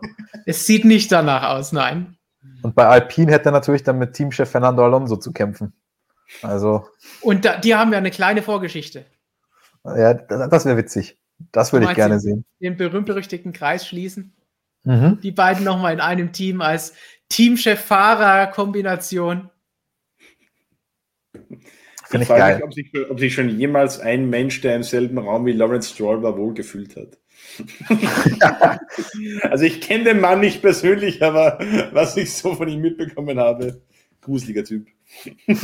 Es sieht nicht danach aus, nein. Und bei Alpine hätte er natürlich dann mit Teamchef Fernando Alonso zu kämpfen. Also. Und da, die haben ja eine kleine Vorgeschichte. Ja, das, das wäre witzig. Das würde ich gerne sehen. Den berühmt-berüchtigten Kreis schließen. Mhm. Die beiden nochmal in einem Team als Teamchef-Fahrer-Kombination. Finde ich, ich geil. Mich, ob, sich, ob sich schon jemals ein Mensch, der im selben Raum wie Lawrence Stroll war, wohlgefühlt hat. also ich kenne den Mann nicht persönlich, aber was ich so von ihm mitbekommen habe, gruseliger Typ.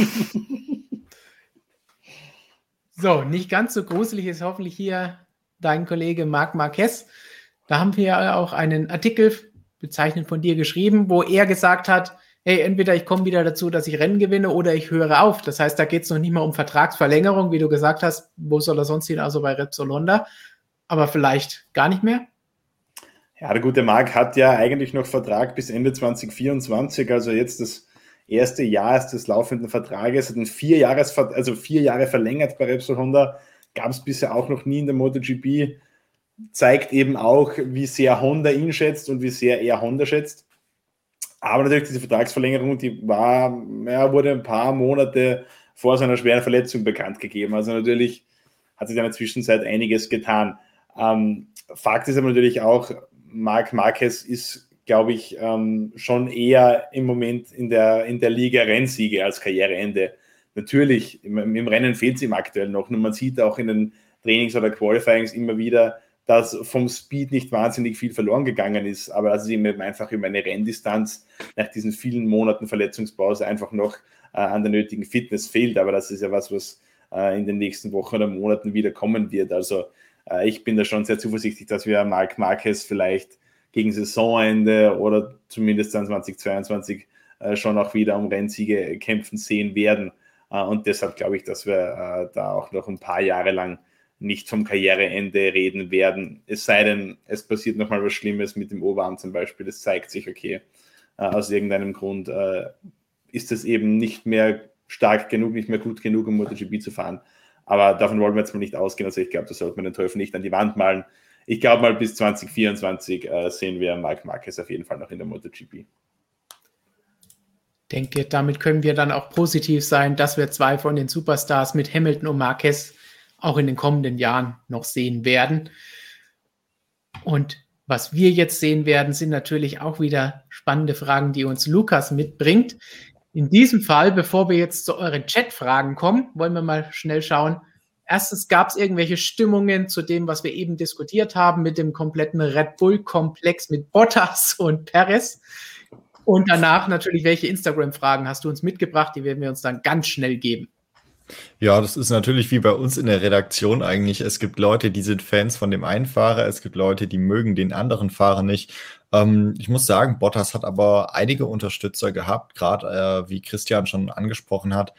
so, nicht ganz so gruselig ist hoffentlich hier dein Kollege Marc Marquez. Da haben wir ja auch einen Artikel bezeichnet von dir geschrieben, wo er gesagt hat, hey, entweder ich komme wieder dazu, dass ich Rennen gewinne oder ich höre auf. Das heißt, da geht es noch nicht mal um Vertragsverlängerung, wie du gesagt hast, wo soll er sonst hin, also bei Repsol Honda, aber vielleicht gar nicht mehr. Ja, der gute Marc hat ja eigentlich noch Vertrag bis Ende 2024, also jetzt das erste Jahr des laufenden Vertrages, hat ein vier, Jahres, also vier Jahre verlängert bei Repsol Honda, gab es bisher auch noch nie in der MotoGP, zeigt eben auch, wie sehr Honda ihn schätzt und wie sehr er Honda schätzt. Aber natürlich diese Vertragsverlängerung, die war, ja, wurde ein paar Monate vor seiner schweren Verletzung bekannt gegeben. Also natürlich hat sich in der Zwischenzeit einiges getan. Ähm, Fakt ist aber natürlich auch, Marc Marquez ist, glaube ich, ähm, schon eher im Moment in der, in der Liga Rennsiege als Karriereende. Natürlich, im, im Rennen fehlt es ihm aktuell noch. Und man sieht auch in den Trainings oder Qualifyings immer wieder, dass vom Speed nicht wahnsinnig viel verloren gegangen ist, aber dass es ihm einfach über eine Renndistanz nach diesen vielen Monaten Verletzungspause einfach noch äh, an der nötigen Fitness fehlt. Aber das ist ja was, was äh, in den nächsten Wochen oder Monaten wieder kommen wird. Also ich bin da schon sehr zuversichtlich, dass wir Marc Marquez vielleicht gegen Saisonende oder zumindest dann 2022 äh, schon auch wieder um Rennsiege kämpfen sehen werden. Äh, und deshalb glaube ich, dass wir äh, da auch noch ein paar Jahre lang nicht vom Karriereende reden werden. Es sei denn, es passiert nochmal was Schlimmes mit dem Oberarm zum Beispiel. Es zeigt sich, okay, äh, aus irgendeinem Grund äh, ist es eben nicht mehr stark genug, nicht mehr gut genug, um MotoGP zu fahren. Aber davon wollen wir jetzt mal nicht ausgehen. Also ich glaube, da sollte man den Teufel nicht an die Wand malen. Ich glaube mal, bis 2024 äh, sehen wir Marc Marquez auf jeden Fall noch in der MotoGP. denke, damit können wir dann auch positiv sein, dass wir zwei von den Superstars mit Hamilton und Marquez auch in den kommenden Jahren noch sehen werden. Und was wir jetzt sehen werden, sind natürlich auch wieder spannende Fragen, die uns Lukas mitbringt. In diesem Fall, bevor wir jetzt zu euren Chat-Fragen kommen, wollen wir mal schnell schauen. Erstens gab es irgendwelche Stimmungen zu dem, was wir eben diskutiert haben, mit dem kompletten Red Bull-Komplex mit Bottas und Perez. Und danach natürlich, welche Instagram-Fragen hast du uns mitgebracht? Die werden wir uns dann ganz schnell geben. Ja, das ist natürlich wie bei uns in der Redaktion eigentlich. Es gibt Leute, die sind Fans von dem einen Fahrer, es gibt Leute, die mögen den anderen Fahrer nicht. Ähm, ich muss sagen, Bottas hat aber einige Unterstützer gehabt, gerade äh, wie Christian schon angesprochen hat.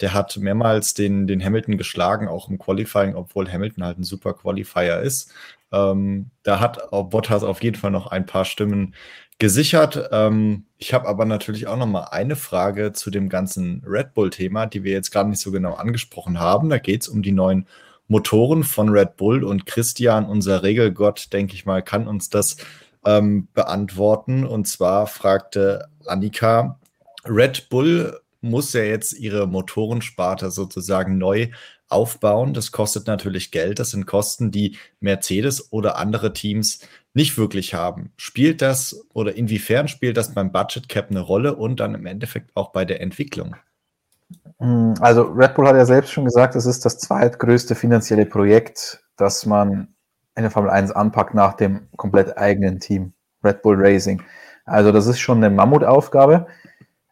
Der hat mehrmals den, den Hamilton geschlagen, auch im Qualifying, obwohl Hamilton halt ein super Qualifier ist. Ähm, da hat Bottas auf jeden Fall noch ein paar Stimmen gesichert. Ähm, ich habe aber natürlich auch noch mal eine Frage zu dem ganzen Red Bull-Thema, die wir jetzt gerade nicht so genau angesprochen haben. Da geht es um die neuen Motoren von Red Bull und Christian, unser Regelgott, denke ich mal, kann uns das ähm, beantworten. Und zwar fragte Annika, Red Bull muss ja jetzt ihre Motorensparte sozusagen neu aufbauen. Das kostet natürlich Geld. Das sind Kosten, die Mercedes oder andere Teams nicht wirklich haben. Spielt das oder inwiefern spielt das beim Budget Cap eine Rolle und dann im Endeffekt auch bei der Entwicklung? Hm, also Red Bull hat ja selbst schon gesagt, es ist das zweitgrößte finanzielle Projekt, das man in der Formel 1 anpackt nach dem komplett eigenen Team, Red Bull Racing. Also das ist schon eine Mammutaufgabe.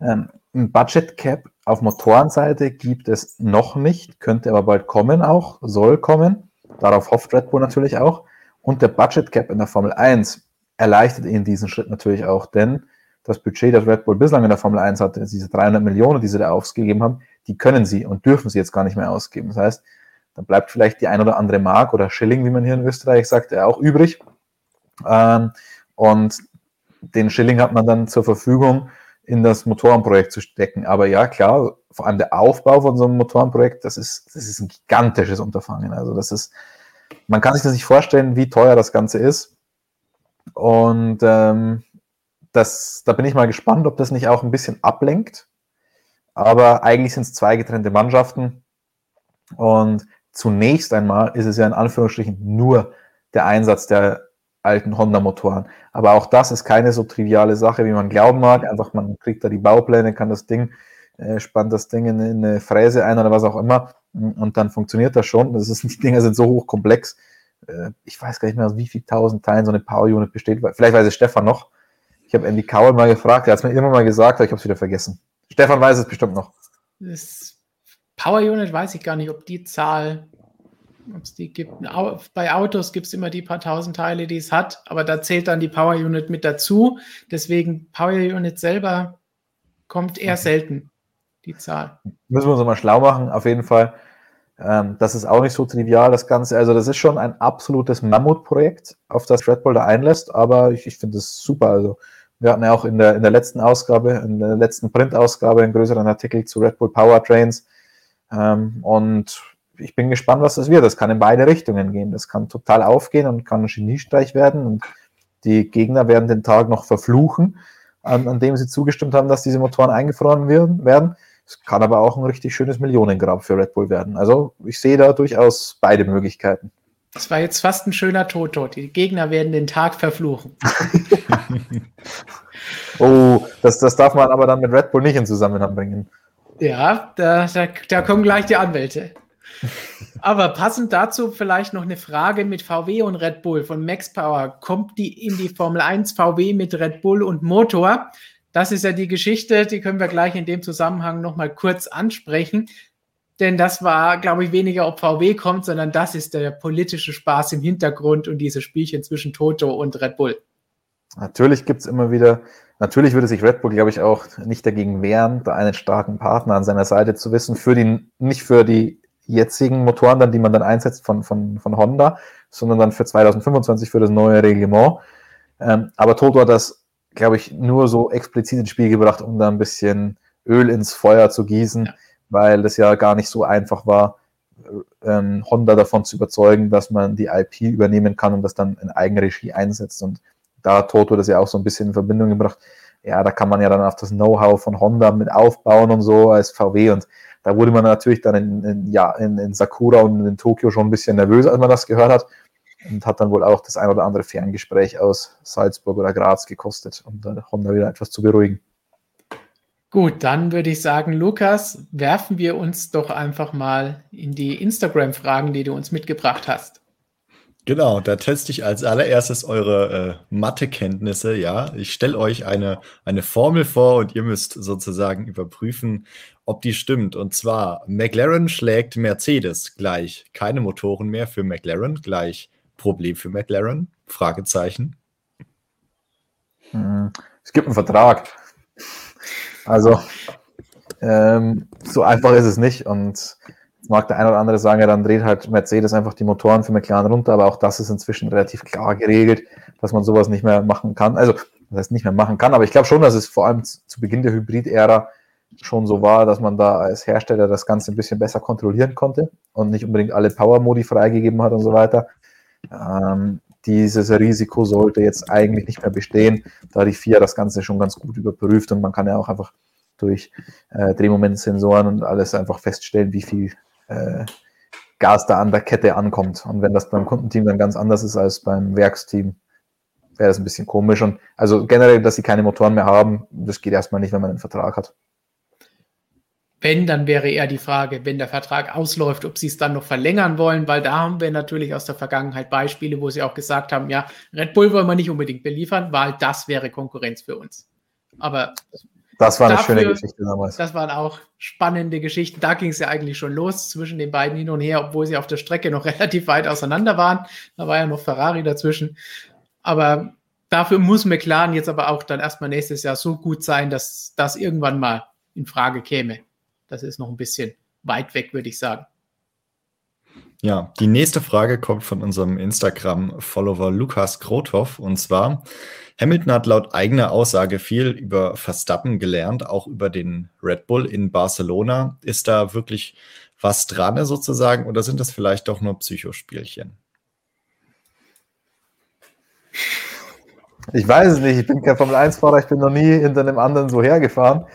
Ähm, ein Budget Cap auf Motorenseite gibt es noch nicht, könnte aber bald kommen auch, soll kommen. Darauf hofft Red Bull natürlich auch. Und der Budget Cap in der Formel 1 erleichtert ihnen diesen Schritt natürlich auch, denn das Budget, das Red Bull bislang in der Formel 1 hatte, diese 300 Millionen, die sie da ausgegeben haben, die können sie und dürfen sie jetzt gar nicht mehr ausgeben. Das heißt, dann bleibt vielleicht die ein oder andere Mark oder Schilling, wie man hier in Österreich sagt, auch übrig. Ähm, und den Schilling hat man dann zur Verfügung, in das Motorenprojekt zu stecken. Aber ja, klar, vor allem der Aufbau von so einem Motorenprojekt, das ist, das ist ein gigantisches Unterfangen. Also das ist, man kann sich das nicht vorstellen, wie teuer das Ganze ist. Und ähm, das, da bin ich mal gespannt, ob das nicht auch ein bisschen ablenkt. Aber eigentlich sind es zwei getrennte Mannschaften. Und zunächst einmal ist es ja in Anführungsstrichen nur der Einsatz der alten Honda-Motoren. Aber auch das ist keine so triviale Sache, wie man glauben mag. Einfach, man kriegt da die Baupläne, kann das Ding, äh, spannt das Ding in, in eine Fräse ein oder was auch immer und dann funktioniert das schon. Das ist, die Dinger sind so hochkomplex. Äh, ich weiß gar nicht mehr, aus wie viel tausend Teilen so eine Power Unit besteht. Vielleicht weiß es Stefan noch. Ich habe Andy Cowell mal gefragt, er hat es mir immer mal gesagt, aber ich habe es wieder vergessen. Stefan weiß es bestimmt noch. Das Power Unit weiß ich gar nicht, ob die Zahl ob es die gibt. Bei Autos gibt es immer die paar tausend Teile, die es hat, aber da zählt dann die Power Unit mit dazu. Deswegen Power Unit selber kommt eher selten, die Zahl. Müssen wir uns mal schlau machen, auf jeden Fall. Ähm, das ist auch nicht so trivial, das Ganze. Also, das ist schon ein absolutes Mammutprojekt, auf das Red Bull da einlässt, aber ich, ich finde das super. Also, wir hatten ja auch in der, in der letzten Ausgabe, in der letzten Printausgabe einen größeren Artikel zu Red Bull Powertrains. Ähm, und ich bin gespannt, was das wird. Das kann in beide Richtungen gehen. Das kann total aufgehen und kann ein Geniestreich werden. Und die Gegner werden den Tag noch verfluchen, an, an dem sie zugestimmt haben, dass diese Motoren eingefroren werden. Es kann aber auch ein richtig schönes Millionengrab für Red Bull werden. Also ich sehe da durchaus beide Möglichkeiten. Das war jetzt fast ein schöner Tod Die Gegner werden den Tag verfluchen. oh, das, das darf man aber dann mit Red Bull nicht in Zusammenhang bringen. Ja, da, da, da kommen gleich die Anwälte. Aber passend dazu vielleicht noch eine Frage mit VW und Red Bull von Max Power. Kommt die in die Formel 1 VW mit Red Bull und Motor? Das ist ja die Geschichte, die können wir gleich in dem Zusammenhang nochmal kurz ansprechen. Denn das war, glaube ich, weniger, ob VW kommt, sondern das ist der politische Spaß im Hintergrund und diese Spielchen zwischen Toto und Red Bull. Natürlich gibt es immer wieder, natürlich würde sich Red Bull, glaube ich, auch nicht dagegen wehren, da einen starken Partner an seiner Seite zu wissen, für die, nicht für die jetzigen Motoren, dann, die man dann einsetzt von, von, von Honda, sondern dann für 2025 für das neue Reglement. Ähm, aber Toto hat das, glaube ich, nur so explizit ins Spiel gebracht, um da ein bisschen Öl ins Feuer zu gießen, ja. weil das ja gar nicht so einfach war, ähm, Honda davon zu überzeugen, dass man die IP übernehmen kann und das dann in Eigenregie einsetzt. Und da hat Toto das ja auch so ein bisschen in Verbindung gebracht. Ja, da kann man ja dann auf das Know-how von Honda mit aufbauen und so als VW und da wurde man natürlich dann in, in, ja, in, in Sakura und in Tokio schon ein bisschen nervös, als man das gehört hat. Und hat dann wohl auch das ein oder andere Ferngespräch aus Salzburg oder Graz gekostet, um dann Honda wieder etwas zu beruhigen. Gut, dann würde ich sagen, Lukas, werfen wir uns doch einfach mal in die Instagram-Fragen, die du uns mitgebracht hast. Genau, da teste ich als allererstes eure äh, Mathekenntnisse. Ja, ich stelle euch eine, eine Formel vor und ihr müsst sozusagen überprüfen, ob die stimmt. Und zwar, McLaren schlägt Mercedes gleich keine Motoren mehr für McLaren, gleich Problem für McLaren? Fragezeichen. Hm, es gibt einen Vertrag. Also, ähm, so einfach ist es nicht. Und mag der eine oder andere sagen, ja, dann dreht halt Mercedes einfach die Motoren für McLaren runter, aber auch das ist inzwischen relativ klar geregelt, dass man sowas nicht mehr machen kann. Also, das heißt nicht mehr machen kann, aber ich glaube schon, dass es vor allem zu Beginn der Hybrid-Ära schon so war, dass man da als Hersteller das Ganze ein bisschen besser kontrollieren konnte und nicht unbedingt alle Power-Modi freigegeben hat und so weiter. Ähm, dieses Risiko sollte jetzt eigentlich nicht mehr bestehen, da die FIA das Ganze schon ganz gut überprüft und man kann ja auch einfach durch äh, Drehmomentsensoren und alles einfach feststellen, wie viel äh, Gas da an der Kette ankommt. Und wenn das beim Kundenteam dann ganz anders ist als beim Werksteam, wäre das ein bisschen komisch. Und also generell, dass sie keine Motoren mehr haben, das geht erstmal nicht, wenn man einen Vertrag hat. Wenn, dann wäre eher die Frage, wenn der Vertrag ausläuft, ob sie es dann noch verlängern wollen, weil da haben wir natürlich aus der Vergangenheit Beispiele, wo sie auch gesagt haben, ja, Red Bull wollen wir nicht unbedingt beliefern, weil das wäre Konkurrenz für uns. Aber das war eine Dafür, schöne Geschichte damals. Das waren auch spannende Geschichten. Da ging es ja eigentlich schon los zwischen den beiden hin und her, obwohl sie auf der Strecke noch relativ weit auseinander waren. Da war ja noch Ferrari dazwischen. Aber dafür muss McLaren jetzt aber auch dann erstmal nächstes Jahr so gut sein, dass das irgendwann mal in Frage käme. Das ist noch ein bisschen weit weg, würde ich sagen. Ja, die nächste Frage kommt von unserem Instagram-Follower Lukas Grothoff und zwar: Hamilton hat laut eigener Aussage viel über Verstappen gelernt, auch über den Red Bull in Barcelona. Ist da wirklich was dran sozusagen oder sind das vielleicht doch nur Psychospielchen? Ich weiß es nicht, ich bin kein Formel-1-Fahrer, ich bin noch nie hinter einem anderen so hergefahren.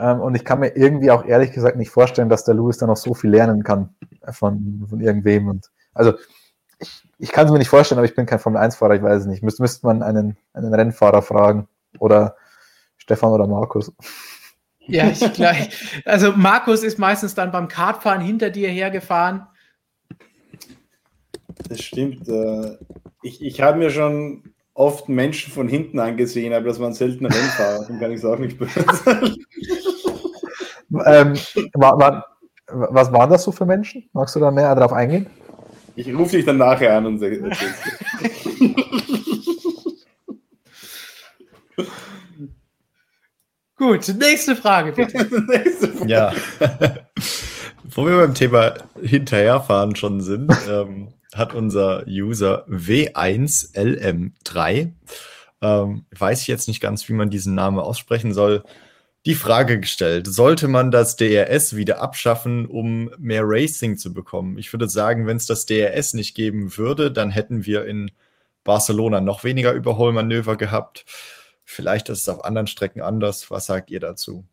Ähm, und ich kann mir irgendwie auch ehrlich gesagt nicht vorstellen, dass der Lewis da noch so viel lernen kann von, von irgendwem. Und also ich, ich kann es mir nicht vorstellen, aber ich bin kein Formel-1-Fahrer, ich weiß es nicht. Müsste müsst man einen, einen Rennfahrer fragen oder Stefan oder Markus. Ja, ich gleich. Also Markus ist meistens dann beim Kartfahren hinter dir hergefahren. Das stimmt. Äh, ich, ich habe mir schon oft Menschen von hinten angesehen, aber das waren selten Rennfahrer, dann kann ich es auch nicht beurteilen. ähm, war, war, was waren das so für Menschen? Magst du da mehr darauf eingehen? Ich rufe dich dann nachher an und sage. Gut, nächste Frage bitte. nächste Frage. Ja. Wo wir beim Thema Hinterherfahren schon sind, ähm, hat unser User W1LM3, ähm, weiß ich jetzt nicht ganz, wie man diesen Namen aussprechen soll, die Frage gestellt, sollte man das DRS wieder abschaffen, um mehr Racing zu bekommen? Ich würde sagen, wenn es das DRS nicht geben würde, dann hätten wir in Barcelona noch weniger Überholmanöver gehabt. Vielleicht ist es auf anderen Strecken anders. Was sagt ihr dazu?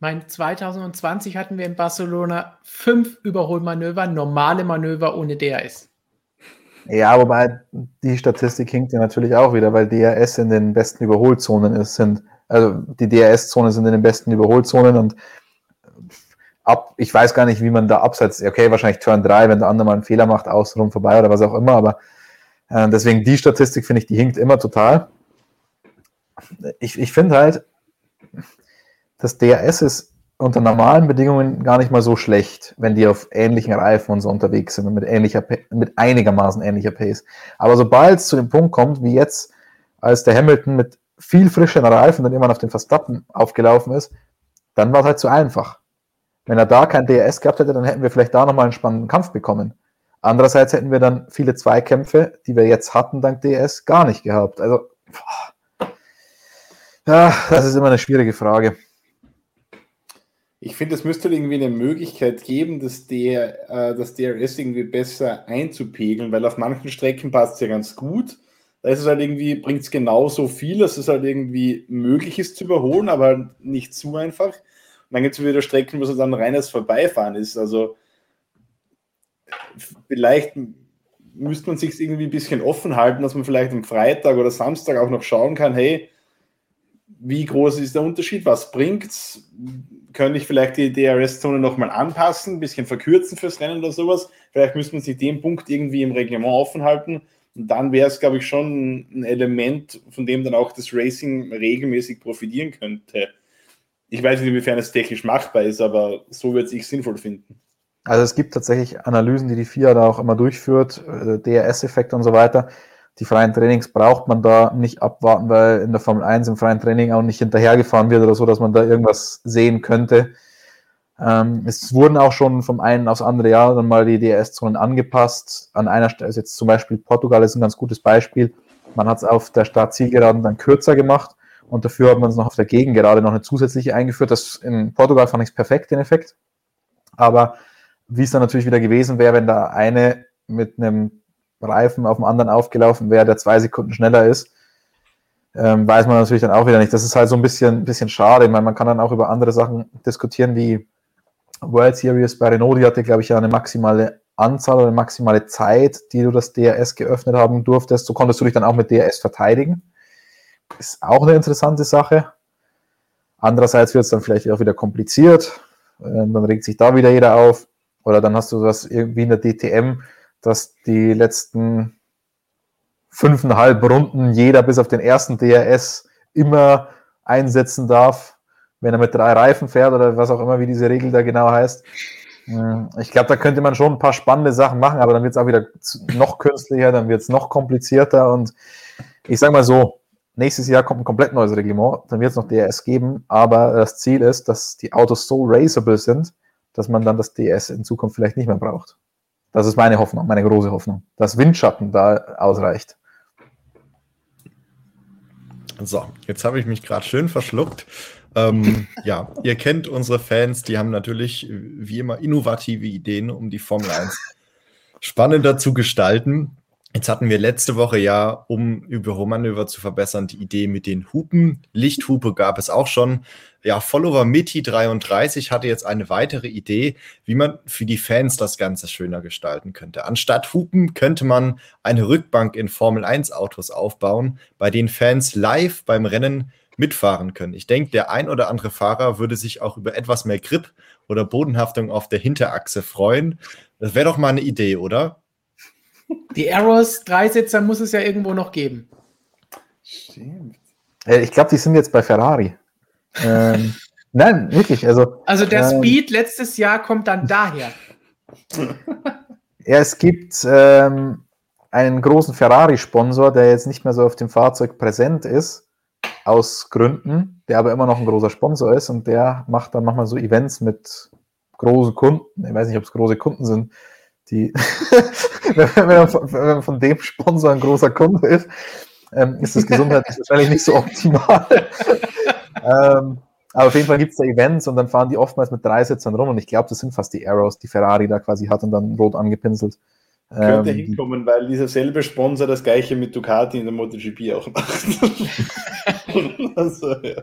Mein 2020 hatten wir in Barcelona fünf Überholmanöver, normale Manöver ohne DRS. Ja, wobei die Statistik hinkt ja natürlich auch wieder, weil DRS in den besten Überholzonen ist, sind, also die DRS-Zonen sind in den besten Überholzonen und ab, ich weiß gar nicht, wie man da absetzt. Okay, wahrscheinlich Turn 3, wenn der andere mal einen Fehler macht, außenrum vorbei oder was auch immer, aber äh, deswegen die Statistik finde ich, die hinkt immer total. Ich, ich finde halt, das DRS ist unter normalen Bedingungen gar nicht mal so schlecht, wenn die auf ähnlichen Reifen und so unterwegs sind und mit, ähnlicher, mit einigermaßen ähnlicher Pace. Aber sobald es zu dem Punkt kommt, wie jetzt, als der Hamilton mit viel frischeren Reifen dann immer auf den Verstappen aufgelaufen ist, dann war es halt zu einfach. Wenn er da kein DRS gehabt hätte, dann hätten wir vielleicht da nochmal einen spannenden Kampf bekommen. Andererseits hätten wir dann viele Zweikämpfe, die wir jetzt hatten, dank DRS, gar nicht gehabt. Also, boah. ja, das ist immer eine schwierige Frage. Ich finde, es müsste irgendwie eine Möglichkeit geben, dass der, äh, das DRS irgendwie besser einzupegeln, weil auf manchen Strecken passt es ja ganz gut. Da ist es halt irgendwie, bringt es genauso viel, dass es halt irgendwie möglich ist zu überholen, aber halt nicht zu einfach. Und dann gibt es wieder Strecken, wo es dann reines Vorbeifahren ist. Also vielleicht müsste man sich irgendwie ein bisschen offen halten, dass man vielleicht am Freitag oder Samstag auch noch schauen kann, hey, wie groß ist der Unterschied, was bringt es? Könnte ich vielleicht die DRS-Zone nochmal anpassen, ein bisschen verkürzen fürs Rennen oder sowas? Vielleicht müsste man sich den Punkt irgendwie im Reglement offen halten. Und dann wäre es, glaube ich, schon ein Element, von dem dann auch das Racing regelmäßig profitieren könnte. Ich weiß nicht, inwiefern es technisch machbar ist, aber so würde ich sinnvoll finden. Also es gibt tatsächlich Analysen, die die FIA da auch immer durchführt, äh, DRS-Effekt und so weiter die freien Trainings braucht man da nicht abwarten, weil in der Formel 1 im freien Training auch nicht hinterhergefahren wird oder so, dass man da irgendwas sehen könnte. Ähm, es wurden auch schon vom einen aufs andere Jahr dann mal die DRS-Zonen angepasst. An einer Stelle ist jetzt zum Beispiel Portugal ist ein ganz gutes Beispiel. Man hat es auf der Start-Zielgeraden dann kürzer gemacht und dafür hat man es noch auf der Gegengerade noch eine zusätzliche eingeführt. Das in Portugal fand ich es perfekt, den Effekt. Aber wie es dann natürlich wieder gewesen wäre, wenn da eine mit einem Reifen auf dem anderen aufgelaufen wäre, der zwei Sekunden schneller ist, ähm, weiß man natürlich dann auch wieder nicht. Das ist halt so ein bisschen, bisschen schade. Ich meine, man kann dann auch über andere Sachen diskutieren, wie World Series bei Renault, die hatte, glaube ich, ja eine maximale Anzahl oder eine maximale Zeit, die du das DRS geöffnet haben durftest. So konntest du dich dann auch mit DRS verteidigen. Ist auch eine interessante Sache. Andererseits wird es dann vielleicht auch wieder kompliziert. Ähm, dann regt sich da wieder jeder auf. Oder dann hast du was irgendwie in der DTM, dass die letzten fünfeinhalb Runden jeder bis auf den ersten DRS immer einsetzen darf, wenn er mit drei Reifen fährt oder was auch immer, wie diese Regel da genau heißt. Hm, ich glaube, da könnte man schon ein paar spannende Sachen machen, aber dann wird es auch wieder noch künstlicher, dann wird es noch komplizierter und ich sage mal so, nächstes Jahr kommt ein komplett neues Reglement, dann wird es noch DRS geben, aber das Ziel ist, dass die Autos so raceable sind, dass man dann das DRS in Zukunft vielleicht nicht mehr braucht. Das ist meine Hoffnung, meine große Hoffnung, dass Windschatten da ausreicht. So, jetzt habe ich mich gerade schön verschluckt. Ähm, ja, ihr kennt unsere Fans, die haben natürlich wie immer innovative Ideen, um die Formel 1 spannender zu gestalten. Jetzt hatten wir letzte Woche ja, um Überholmanöver zu verbessern, die Idee mit den Hupen. Lichthupe gab es auch schon. Ja, Follower Mitty33 hatte jetzt eine weitere Idee, wie man für die Fans das Ganze schöner gestalten könnte. Anstatt Hupen könnte man eine Rückbank in Formel 1 Autos aufbauen, bei denen Fans live beim Rennen mitfahren können. Ich denke, der ein oder andere Fahrer würde sich auch über etwas mehr Grip oder Bodenhaftung auf der Hinterachse freuen. Das wäre doch mal eine Idee, oder? Die Arrows Dreisitzer muss es ja irgendwo noch geben. Stimmt. Ich glaube, die sind jetzt bei Ferrari. ähm, nein, wirklich. Also, also der ähm, Speed letztes Jahr kommt dann daher. Ja, es gibt ähm, einen großen Ferrari-Sponsor, der jetzt nicht mehr so auf dem Fahrzeug präsent ist, aus Gründen, der aber immer noch ein großer Sponsor ist und der macht dann manchmal so Events mit großen Kunden. Ich weiß nicht, ob es große Kunden sind, die, wenn, man von, wenn, man von, dem Sponsor ein großer Kunde ist, ähm, ist das gesundheitlich wahrscheinlich nicht so optimal. ähm, aber auf jeden Fall gibt es da Events und dann fahren die oftmals mit drei Sitzern rum und ich glaube, das sind fast die Arrows, die Ferrari da quasi hat und dann rot angepinselt. Könnte ähm, hinkommen, weil dieser selbe Sponsor das gleiche mit Ducati in der MotoGP auch macht. also, ja.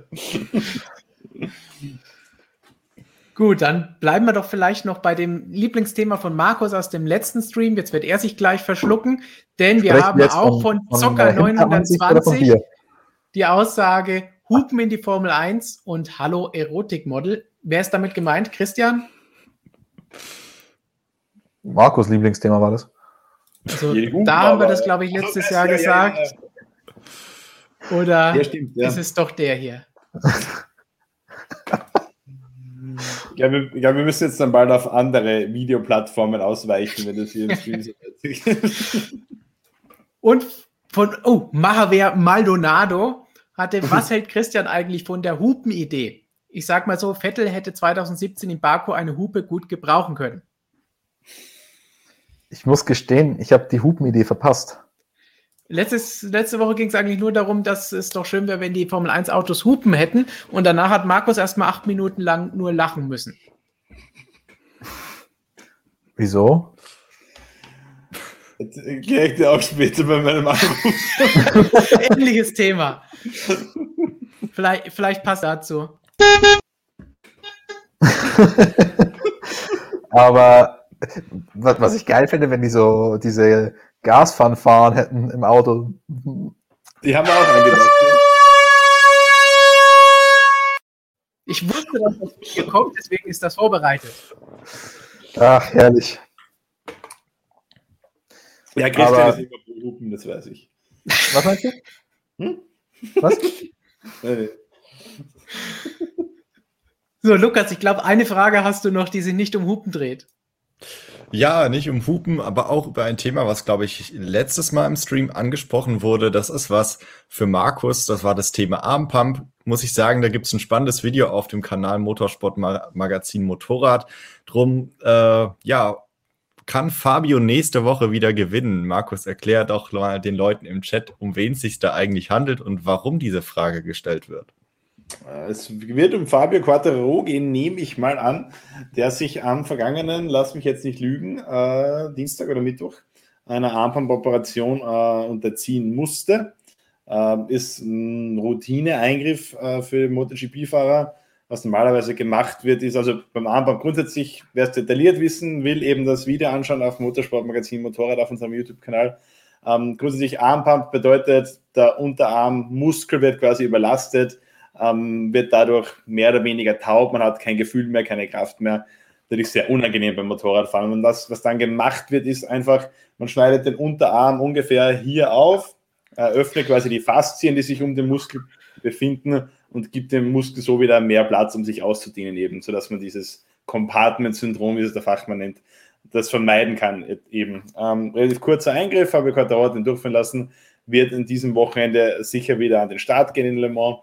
Gut, dann bleiben wir doch vielleicht noch bei dem Lieblingsthema von Markus aus dem letzten Stream. Jetzt wird er sich gleich verschlucken, denn wir haben auch von, von Zocker 920 die Aussage, Hupen in die Formel 1 und Hallo Erotikmodel. Wer ist damit gemeint? Christian? Markus Lieblingsthema war das. Also, da haben wir das, glaube ich, letztes Jahr gesagt. Oder stimmt, ist es doch der hier? Ja, wir, ich glaube, wir müssen jetzt dann bald auf andere Videoplattformen ausweichen, wenn das hier im Stream so Und von, oh, Mahaver Maldonado hatte, was hält Christian eigentlich von der Hupenidee? Ich sag mal so, Vettel hätte 2017 in Baku eine Hupe gut gebrauchen können. Ich muss gestehen, ich habe die Hupenidee verpasst. Letztes, letzte Woche ging es eigentlich nur darum, dass es doch schön wäre, wenn die Formel 1 Autos Hupen hätten. Und danach hat Markus erstmal acht Minuten lang nur lachen müssen. Wieso? Erkläre ich dir auch später bei meinem Anruf. Ähnliches Thema. Vielleicht, vielleicht passt dazu. Aber was, was ich geil finde, wenn die so diese Gasfanfaren hätten im Auto. Die haben wir auch eingedacht. Ich wusste, dass das hier kommt, deswegen ist das vorbereitet. Ach, herrlich. Ja, Christian Aber, ist immer berufen, das weiß ich. Was meinst du? Hm? Was? so, Lukas, ich glaube, eine Frage hast du noch, die sich nicht um Hupen dreht. Ja, nicht um Hupen, aber auch über ein Thema, was, glaube ich, letztes Mal im Stream angesprochen wurde. Das ist was für Markus. Das war das Thema Armpump. Muss ich sagen, da gibt es ein spannendes Video auf dem Kanal Motorsport Magazin Motorrad. Drum, äh, ja, kann Fabio nächste Woche wieder gewinnen? Markus, erklärt auch mal den Leuten im Chat, um wen es sich da eigentlich handelt und warum diese Frage gestellt wird. Es wird um Fabio Quattro gehen, nehme ich mal an, der sich am vergangenen, lass mich jetzt nicht lügen, äh, Dienstag oder Mittwoch, einer Armpump-Operation äh, unterziehen musste. Äh, ist ein Routineeingriff äh, für MotoGP-Fahrer. Was normalerweise gemacht wird, ist also beim Armband grundsätzlich, wer es detailliert wissen will, eben das Video anschauen auf Motorsportmagazin Motorrad auf unserem YouTube-Kanal. Ähm, grundsätzlich Armpump bedeutet, der Unterarmmuskel wird quasi überlastet ähm, wird dadurch mehr oder weniger taub, man hat kein Gefühl mehr, keine Kraft mehr. Natürlich sehr unangenehm beim Motorradfahren. Und das, was dann gemacht wird, ist einfach, man schneidet den Unterarm ungefähr hier auf, öffnet quasi die Faszien, die sich um den Muskel befinden und gibt dem Muskel so wieder mehr Platz, um sich auszudehnen eben, sodass man dieses Compartment-Syndrom, wie es der Fachmann nennt, das vermeiden kann eben. Ähm, relativ kurzer Eingriff, habe ich heute den durchführen lassen, wird in diesem Wochenende sicher wieder an den Start gehen in Le Mans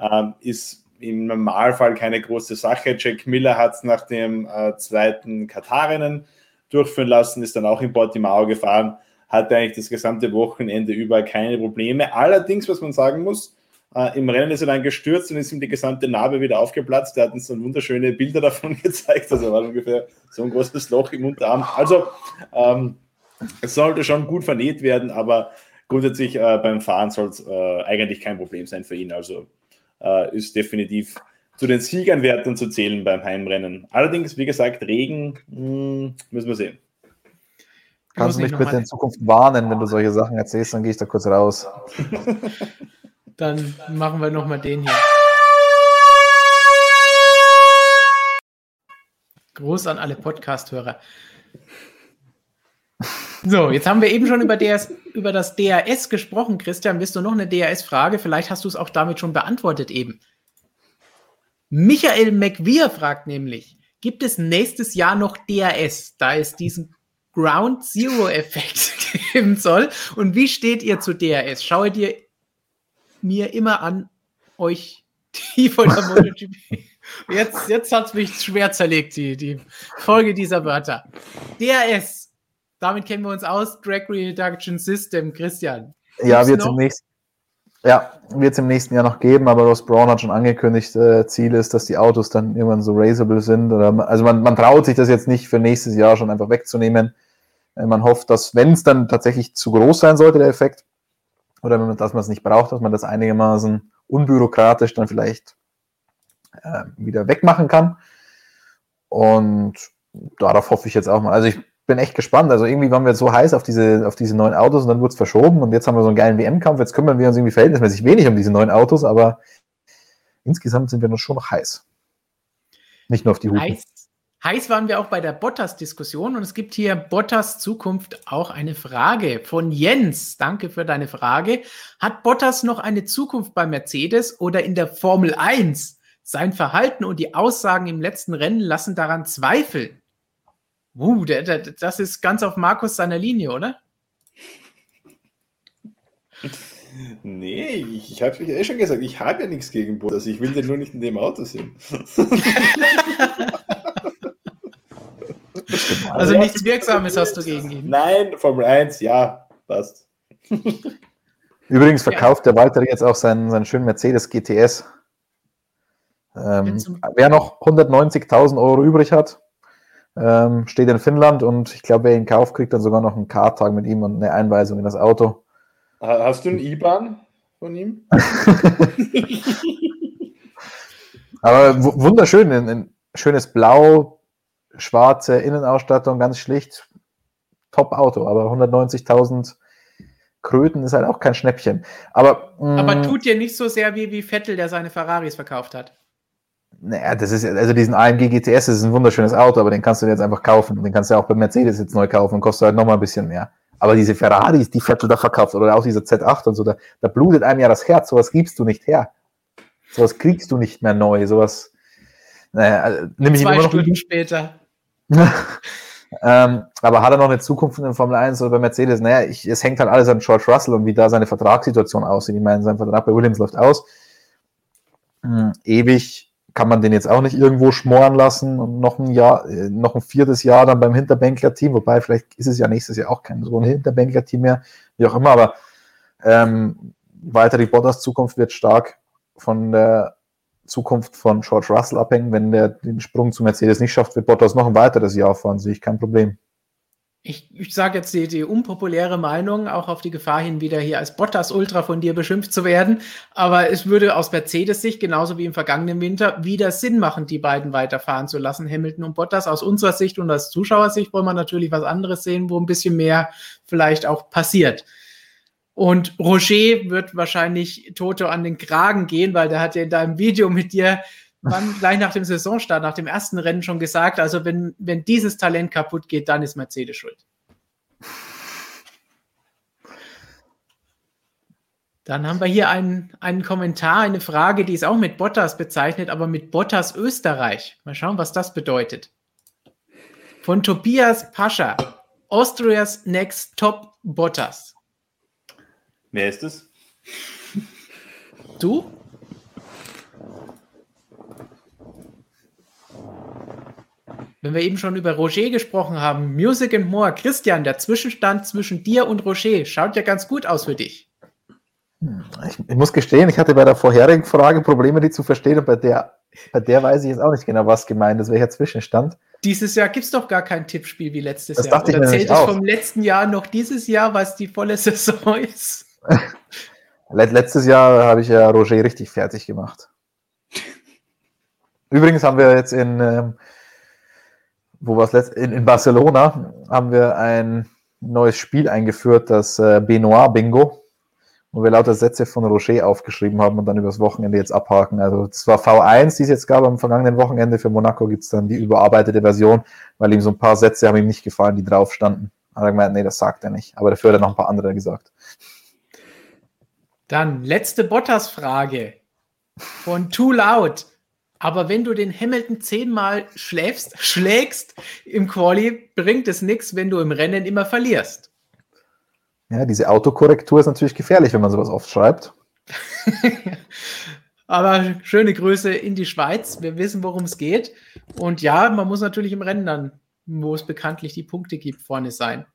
ähm, ist im Normalfall keine große Sache. Jack Miller hat es nach dem äh, zweiten Katarrennen durchführen lassen, ist dann auch in Portimao gefahren, hatte eigentlich das gesamte Wochenende über keine Probleme. Allerdings, was man sagen muss, äh, im Rennen ist er dann gestürzt und ist ihm die gesamte Narbe wieder aufgeplatzt. Er hat uns dann wunderschöne Bilder davon gezeigt. Also war ungefähr so ein großes Loch im Unterarm. Also ähm, es sollte schon gut vernäht werden, aber grundsätzlich äh, beim Fahren soll es äh, eigentlich kein Problem sein für ihn. Also äh, ist definitiv zu den Sieganwärtern zu zählen beim Heimrennen. Allerdings, wie gesagt, Regen mh, hm, müssen wir sehen. Kannst du mich bitte in Zukunft warnen, wenn du solche Sachen erzählst, dann gehe ich da kurz raus. dann machen wir nochmal den hier. Gruß an alle Podcast-Hörer. So, jetzt haben wir eben schon über, DS, über das DRS gesprochen. Christian, bist du noch eine DRS-Frage? Vielleicht hast du es auch damit schon beantwortet eben. Michael McWeer fragt nämlich, gibt es nächstes Jahr noch DRS, da es diesen Ground Zero Effekt geben soll? Und wie steht ihr zu DRS? Schaue dir mir immer an, euch die von der MotoGP. Jetzt, jetzt hat es mich schwer zerlegt, die, die Folge dieser Wörter. DRS, damit kennen wir uns aus. Drag Reduction System, Christian. Ja, wird im nächsten ja, wird es im nächsten Jahr noch geben, aber Ross Brown hat schon angekündigt, äh, Ziel ist, dass die Autos dann irgendwann so raceable sind. Oder, also man, man traut sich das jetzt nicht für nächstes Jahr schon einfach wegzunehmen. Äh, man hofft, dass, wenn es dann tatsächlich zu groß sein sollte, der Effekt, oder wenn man, dass man es nicht braucht, dass man das einigermaßen unbürokratisch dann vielleicht äh, wieder wegmachen kann. Und darauf hoffe ich jetzt auch mal. Also ich bin echt gespannt. Also irgendwie waren wir so heiß auf diese, auf diese neuen Autos und dann wurde es verschoben und jetzt haben wir so einen geilen WM-Kampf. Jetzt kümmern wir uns irgendwie verhältnismäßig wenig um diese neuen Autos, aber insgesamt sind wir noch schon noch heiß. Nicht nur auf die Hupen. Heiß, heiß waren wir auch bei der Bottas-Diskussion und es gibt hier Bottas Zukunft auch eine Frage von Jens. Danke für deine Frage. Hat Bottas noch eine Zukunft bei Mercedes oder in der Formel 1? Sein Verhalten und die Aussagen im letzten Rennen lassen daran zweifeln. Uh, der, der, das ist ganz auf Markus seiner Linie, oder? Nee, ich, ich habe eh schon gesagt, ich habe ja nichts gegen Bottas. Ich will den nur nicht in dem Auto sehen. also nichts Wirksames hast du gegen ihn. Nein, Formel 1, ja, passt. Übrigens verkauft ja. der Walter jetzt auch seinen, seinen schönen Mercedes GTS. Ähm, wer noch 190.000 Euro übrig hat, ähm, steht in Finnland und ich glaube, wer ihn kauft, kriegt dann sogar noch einen Kartag mit ihm und eine Einweisung in das Auto. Hast du einen IBAN von ihm? Aber wunderschön, ein, ein, schönes Blau, schwarze Innenausstattung, ganz schlicht. Top-Auto, aber 190.000 Kröten ist halt auch kein Schnäppchen. Aber, aber mm, tut dir nicht so sehr wie, wie Vettel, der seine Ferraris verkauft hat. Naja, das ist also diesen AMG GTS, das ist ein wunderschönes Auto, aber den kannst du jetzt einfach kaufen. Den kannst du ja auch bei Mercedes jetzt neu kaufen und kostet halt nochmal ein bisschen mehr. Aber diese Ferraris, die Vettel da verkauft, oder auch dieser Z8 und so, da, da blutet einem ja das Herz, sowas gibst du nicht her. Sowas kriegst du nicht mehr neu, sowas. Naja, also, nimm ich Zwei immer noch Stunden später. ähm, aber hat er noch eine Zukunft in der Formel 1 oder bei Mercedes? Naja, ich, es hängt halt alles an George Russell und wie da seine Vertragssituation aussieht. Ich meine, sein Vertrag bei Williams läuft aus. Hm, ewig kann man den jetzt auch nicht irgendwo schmoren lassen und noch ein Jahr, äh, noch ein viertes Jahr dann beim Hinterbänkler-Team, wobei vielleicht ist es ja nächstes Jahr auch kein so ein Hinterbänkler-Team mehr, wie auch immer, aber ähm, weiter die Bottas Zukunft wird stark von der Zukunft von George Russell abhängen. Wenn der den Sprung zu Mercedes nicht schafft, wird Bottas noch ein weiteres Jahr fahren, sehe ich kein Problem ich, ich sage jetzt die, die unpopuläre Meinung, auch auf die Gefahr hin, wieder hier als Bottas-Ultra von dir beschimpft zu werden. Aber es würde aus Mercedes-Sicht, genauso wie im vergangenen Winter, wieder Sinn machen, die beiden weiterfahren zu lassen, Hamilton und Bottas. Aus unserer Sicht und aus Zuschauersicht wollen wir natürlich was anderes sehen, wo ein bisschen mehr vielleicht auch passiert. Und Roger wird wahrscheinlich Toto an den Kragen gehen, weil der hat ja in deinem Video mit dir wann gleich nach dem Saisonstart, nach dem ersten Rennen schon gesagt, also wenn, wenn dieses Talent kaputt geht, dann ist Mercedes schuld. Dann haben wir hier einen, einen Kommentar, eine Frage, die ist auch mit Bottas bezeichnet, aber mit Bottas Österreich. Mal schauen, was das bedeutet. Von Tobias Pascha. Austrias Next Top Bottas. Wer ist es? Du? Wenn wir eben schon über Roger gesprochen haben, Music and More, Christian, der Zwischenstand zwischen dir und Roger schaut ja ganz gut aus für dich. Ich, ich, muss gestehen, ich hatte bei der vorherigen Frage Probleme, die zu verstehen, und bei der, bei der weiß ich jetzt auch nicht genau, was gemeint ist, welcher Zwischenstand. Dieses Jahr gibt es doch gar kein Tippspiel wie letztes das Jahr. Dachte Oder ich zählt es vom letzten Jahr noch dieses Jahr, was die volle Saison ist? Letztes Jahr habe ich ja Roger richtig fertig gemacht. Übrigens haben wir jetzt in ähm, wo war es in, in Barcelona, haben wir ein neues Spiel eingeführt, das äh, Benoit Bingo, wo wir lauter Sätze von Rocher aufgeschrieben haben und dann übers Wochenende jetzt abhaken. Also das war V1, die es jetzt gab am vergangenen Wochenende. Für Monaco gibt es dann die überarbeitete Version, weil ihm so ein paar Sätze haben ihm nicht gefallen, die drauf standen. Hat er gemeint, nee, das sagt er nicht. Aber dafür hat er noch ein paar andere gesagt. Dann letzte Bottas-Frage von Too Loud. Aber wenn du den Hamilton zehnmal schläfst, schlägst im Quali, bringt es nichts, wenn du im Rennen immer verlierst. Ja, diese Autokorrektur ist natürlich gefährlich, wenn man sowas oft schreibt. Aber schöne Grüße in die Schweiz. Wir wissen, worum es geht. Und ja, man muss natürlich im Rennen dann, wo es bekanntlich die Punkte gibt, vorne sein.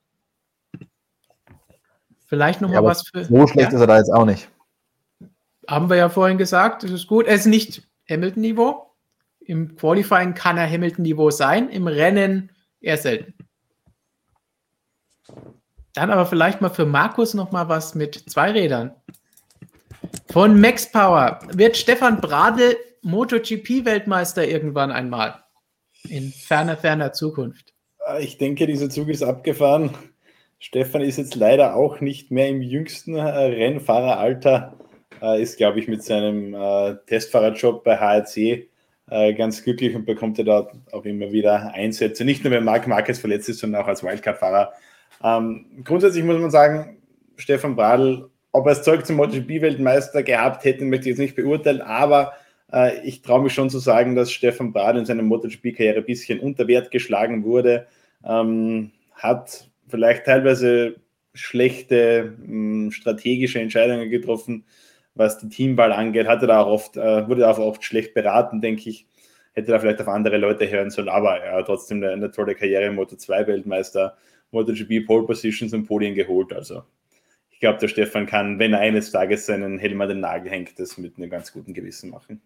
Vielleicht nochmal ja, was für. So schlecht ja? ist er da jetzt auch nicht. Haben wir ja vorhin gesagt, das ist gut. Er ist nicht Hamilton-Niveau. Im Qualifying kann er Hamilton-Niveau sein, im Rennen eher selten. Dann aber vielleicht mal für Markus nochmal was mit zwei Rädern. Von Max Power wird Stefan Bradl MotoGP-Weltmeister irgendwann einmal. In ferner, ferner Zukunft. Ich denke, dieser Zug ist abgefahren. Stefan ist jetzt leider auch nicht mehr im jüngsten Rennfahreralter. Ist, glaube ich, mit seinem äh, Testfahrerjob bei HRC äh, ganz glücklich und bekommt er dort auch immer wieder Einsätze. Nicht nur, wenn Marc Marquez verletzt ist, sondern auch als Wildcard-Fahrer. Ähm, grundsätzlich muss man sagen, Stefan Bradl ob er das Zeug zum MotoGP-Weltmeister gehabt hätte, möchte ich jetzt nicht beurteilen, aber äh, ich traue mich schon zu sagen, dass Stefan Bradl in seiner MotoGP-Karriere ein bisschen unter Wert geschlagen wurde, ähm, hat vielleicht teilweise schlechte mh, hm, strategische Entscheidungen getroffen, was die Teamwahl angeht, hatte da auch oft, äh, wurde da auch oft schlecht beraten, denke ich, hätte da vielleicht auf andere Leute hören sollen, aber ja, trotzdem eine, eine tolle Karriere, Moto 2 Weltmeister, MotoGP Pole Positions und Podien geholt, also glaube, der Stefan kann, wenn er eines Tages seinen Helm an den Nagel hängt, das mit einem ganz guten Gewissen machen.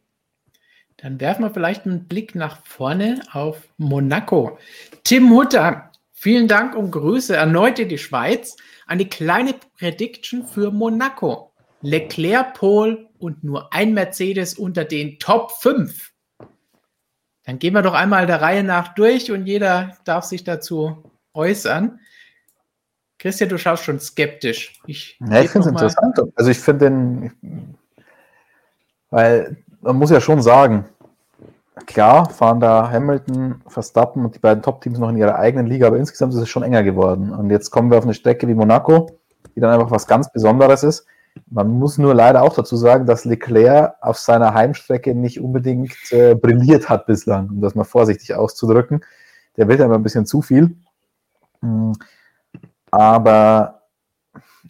Dann werfen wir vielleicht einen Blick nach vorne auf Monaco. Tim Hutter, vielen Dank und Grüße erneut in die Schweiz. Eine kleine Prediction für Monaco. Leclerc, Pol und nur ein Mercedes unter den Top 5. Dann gehen wir doch einmal der Reihe nach durch und jeder darf sich dazu äußern. Christian, du schaust schon skeptisch. Ich, ja, ich finde es interessant. Also ich finde den, weil man muss ja schon sagen, klar fahren da Hamilton, Verstappen und die beiden Top-Teams noch in ihrer eigenen Liga, aber insgesamt ist es schon enger geworden. Und jetzt kommen wir auf eine Strecke wie Monaco, die dann einfach was ganz Besonderes ist. Man muss nur leider auch dazu sagen, dass Leclerc auf seiner Heimstrecke nicht unbedingt äh, brilliert hat bislang, um das mal vorsichtig auszudrücken. Der will ja immer ein bisschen zu viel. Hm. Aber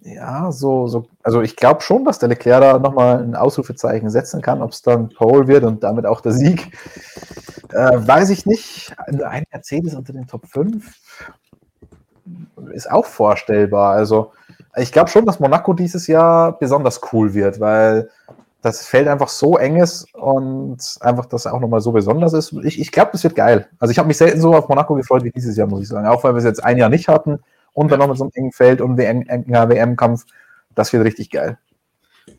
ja, so, so also ich glaube schon, dass der Leclerc da nochmal ein Ausrufezeichen setzen kann, ob es dann Pole wird und damit auch der Sieg. Äh, weiß ich nicht. Ein Mercedes unter den Top 5 ist auch vorstellbar. Also ich glaube schon, dass Monaco dieses Jahr besonders cool wird, weil das Feld einfach so eng ist und einfach das auch nochmal so besonders ist. Ich, ich glaube, das wird geil. Also ich habe mich selten so auf Monaco gefreut wie dieses Jahr, muss ich sagen. Auch weil wir es jetzt ein Jahr nicht hatten und dann noch mit so einem engen Feld und enger WM-Kampf. Das wird richtig geil.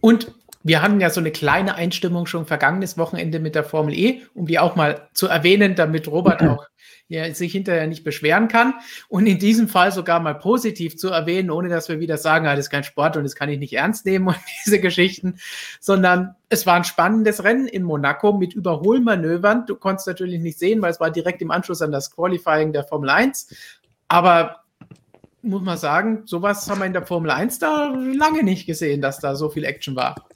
Und wir hatten ja so eine kleine Einstimmung schon vergangenes Wochenende mit der Formel E, um die auch mal zu erwähnen, damit Robert auch ja, sich hinterher nicht beschweren kann. Und in diesem Fall sogar mal positiv zu erwähnen, ohne dass wir wieder sagen, ah, das ist kein Sport und das kann ich nicht ernst nehmen und diese Geschichten, sondern es war ein spannendes Rennen in Monaco mit Überholmanövern. Du konntest natürlich nicht sehen, weil es war direkt im Anschluss an das Qualifying der Formel 1. Aber muss man sagen, sowas haben wir in der Formel 1 da lange nicht gesehen, dass da so viel Action war.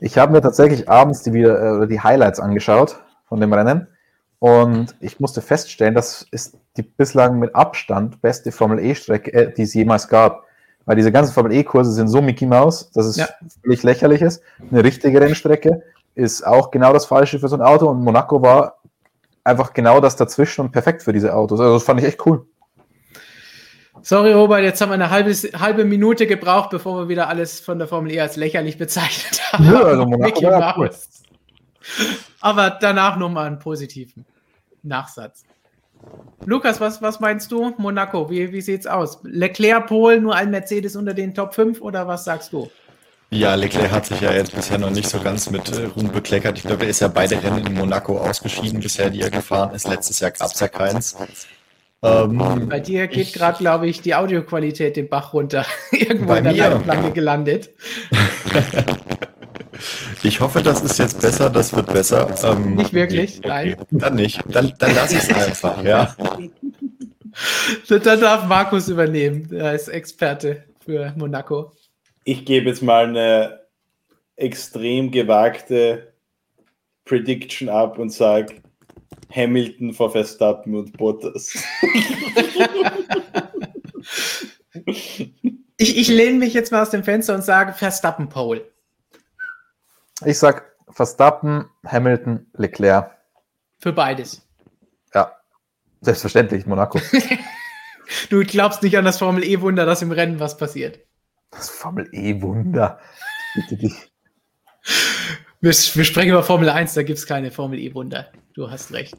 Ich habe mir tatsächlich abends die, äh, die Highlights angeschaut von dem Rennen und ich musste feststellen, das ist die bislang mit Abstand beste Formel E-Strecke, äh, die es jemals gab. Weil diese ganzen Formel E-Kurse sind so Mickey Mouse, dass es ja. völlig lächerlich ist. Eine richtige Rennstrecke ist auch genau das Falsche für so ein Auto und Monaco war einfach genau das dazwischen und perfekt für diese Autos. Also das fand ich echt cool. Sorry, Robert, jetzt haben wir eine halbe, halbe Minute gebraucht, bevor wir wieder alles von der Formel E als lächerlich bezeichnet haben. Ja, also Monaco war cool. Aber danach nochmal einen positiven Nachsatz. Lukas, was, was meinst du? Monaco, wie, wie es aus? Leclerc, Polen, nur ein Mercedes unter den Top 5 oder was sagst du? Ja, Leclerc hat sich ja jetzt bisher noch nicht so ganz mit äh, Ruhm bekleckert. Ich glaube, er ist ja beide Rennen in Monaco ausgeschieden bisher, die er gefahren ist. Letztes Jahr gab es ja keins. Ähm, Bei dir geht gerade, glaube ich, die Audioqualität den Bach runter. Irgendwo in der Leitplanke gelandet. Ich hoffe, das ist jetzt besser, das wird besser. Ähm, nicht wirklich, okay, nein. Dann nicht. Dann, dann lass ich es einfach, ja. Dann darf Markus übernehmen. Er ist Experte für Monaco. Ich gebe jetzt mal eine extrem gewagte Prediction ab und sage Hamilton vor Verstappen und Bottas. ich, ich lehne mich jetzt mal aus dem Fenster und sage Verstappen Pole. Ich sag Verstappen, Hamilton, Leclerc. Für beides. Ja, selbstverständlich, Monaco. du glaubst nicht an das Formel E-Wunder, dass im Rennen was passiert. Das Formel E-Wunder. Bitte dich. Wir, wir, sprechen über Formel 1, da gibt es keine Formel E-Wunder. Du hast recht.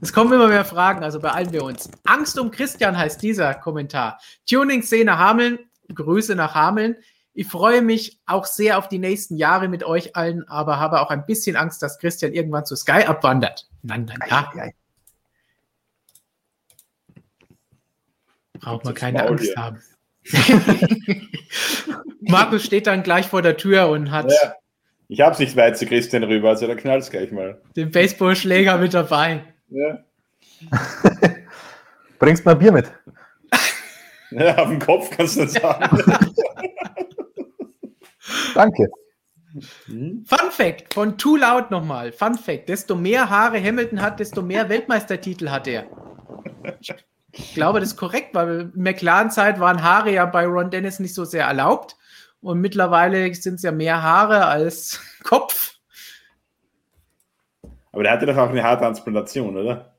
Es kommen immer mehr Fragen, also beeilen wir uns. Angst um Christian heißt dieser Kommentar. Tuning-Szene Hameln, Grüße nach Hameln. Ich freue mich auch sehr auf die nächsten Jahre mit euch allen, aber habe auch ein bisschen Angst, dass Christian irgendwann zu Sky abwandert. Nein, nein, ja. Braucht man keine Angst hier. haben. Markus steht dann gleich vor der Tür und hat. Ja, ich hab's nicht weit zu Christian rüber, also da knallt's gleich mal. Den Baseballschläger mit dabei. Ja. Bringst mal Bier mit. Ja, auf dem Kopf kannst du das sagen. Danke. Fun Fact von Too Loud nochmal. Fun Fact: Desto mehr Haare Hamilton hat, desto mehr Weltmeistertitel hat er. Ich glaube, das ist korrekt, weil in McLaren-Zeit waren Haare ja bei Ron Dennis nicht so sehr erlaubt. Und mittlerweile sind es ja mehr Haare als Kopf. Aber der hatte doch auch eine Haartransplantation, oder?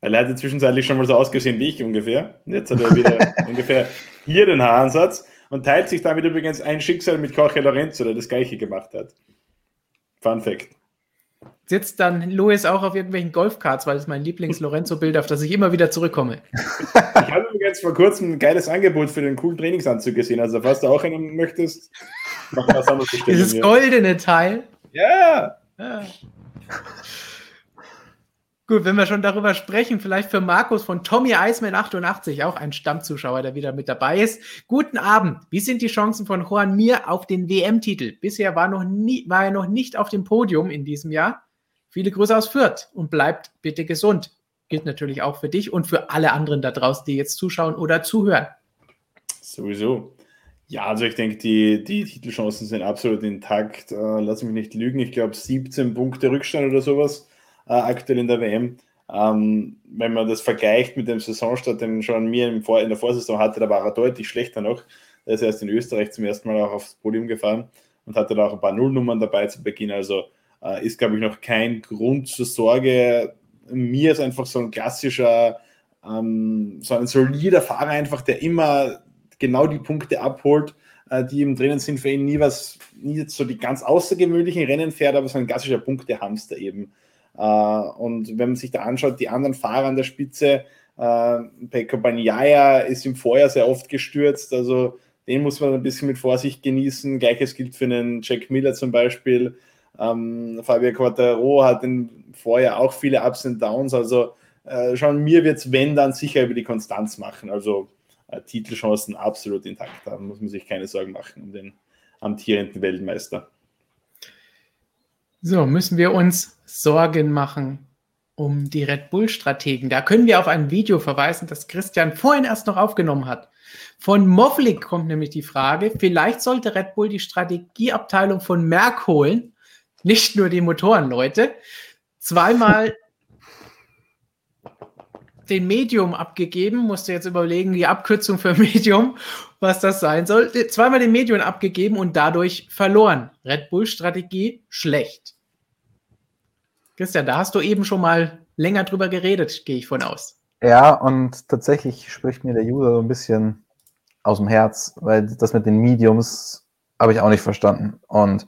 Er hatte zwischenzeitlich schon mal so ausgesehen wie ich ungefähr. Jetzt hat er wieder ungefähr hier den Haaransatz und teilt sich damit übrigens ein Schicksal mit Jorge Lorenzo, der das gleiche gemacht hat. Fun Fact. Sitzt dann Louis auch auf irgendwelchen Golfkarts, weil es mein Lieblings-Lorenzo-Bild, auf das ich immer wieder zurückkomme. ich habe übrigens vor kurzem ein geiles Angebot für den coolen Trainingsanzug gesehen. Also, falls du auch einen möchtest, mach was anderes. Dieses goldene Teil. Ja. ja. Gut, wenn wir schon darüber sprechen, vielleicht für Markus von Tommy Eisman 88, auch ein Stammzuschauer, der wieder mit dabei ist. Guten Abend. Wie sind die Chancen von Juan Mir auf den WM-Titel? Bisher war, noch nie, war er noch nicht auf dem Podium in diesem Jahr. Viele Grüße aus Fürth und bleibt bitte gesund. Gilt natürlich auch für dich und für alle anderen da draußen, die jetzt zuschauen oder zuhören. Sowieso. Ja, also ich denke, die, die Titelchancen sind absolut intakt. Äh, lass mich nicht lügen. Ich glaube, 17 Punkte Rückstand oder sowas äh, aktuell in der WM. Ähm, wenn man das vergleicht mit dem Saisonstart, den schon mir in der Vorsaison hatte, da war er deutlich schlechter noch. Er ist erst in Österreich zum ersten Mal auch aufs Podium gefahren und hatte da auch ein paar Nullnummern dabei zu Beginn. Also äh, ist, glaube ich, noch kein Grund zur Sorge. Mir ist einfach so ein klassischer, ähm, so ein solider Fahrer einfach, der immer genau die Punkte abholt, äh, die ihm drinnen sind, für ihn nie was, nie so die ganz außergewöhnlichen Rennen fährt, aber so ein klassischer Punktehamster eben. Äh, und wenn man sich da anschaut, die anderen Fahrer an der Spitze, äh, Pekka Banyaya ist im Vorjahr sehr oft gestürzt, also den muss man ein bisschen mit Vorsicht genießen. Gleiches gilt für einen Jack Miller zum Beispiel. Ähm, Fabio Quattaro hat im Vorjahr auch viele Ups und Downs, also äh, schon mir wird es, wenn dann, sicher über die Konstanz machen. Also äh, Titelchancen absolut intakt. Da muss man sich keine Sorgen machen um den amtierenden Weltmeister. So, müssen wir uns Sorgen machen um die Red Bull-Strategen. Da können wir auf ein Video verweisen, das Christian vorhin erst noch aufgenommen hat. Von Movlik kommt nämlich die Frage, vielleicht sollte Red Bull die Strategieabteilung von Merck holen, nicht nur die Motorenleute. Zweimal den Medium abgegeben, musste jetzt überlegen, die Abkürzung für Medium, was das sein soll. Zweimal den Medium abgegeben und dadurch verloren. Red Bull-Strategie schlecht. Christian, da hast du eben schon mal länger drüber geredet, gehe ich von aus. Ja, und tatsächlich spricht mir der Jude so ein bisschen aus dem Herz, weil das mit den Mediums habe ich auch nicht verstanden. Und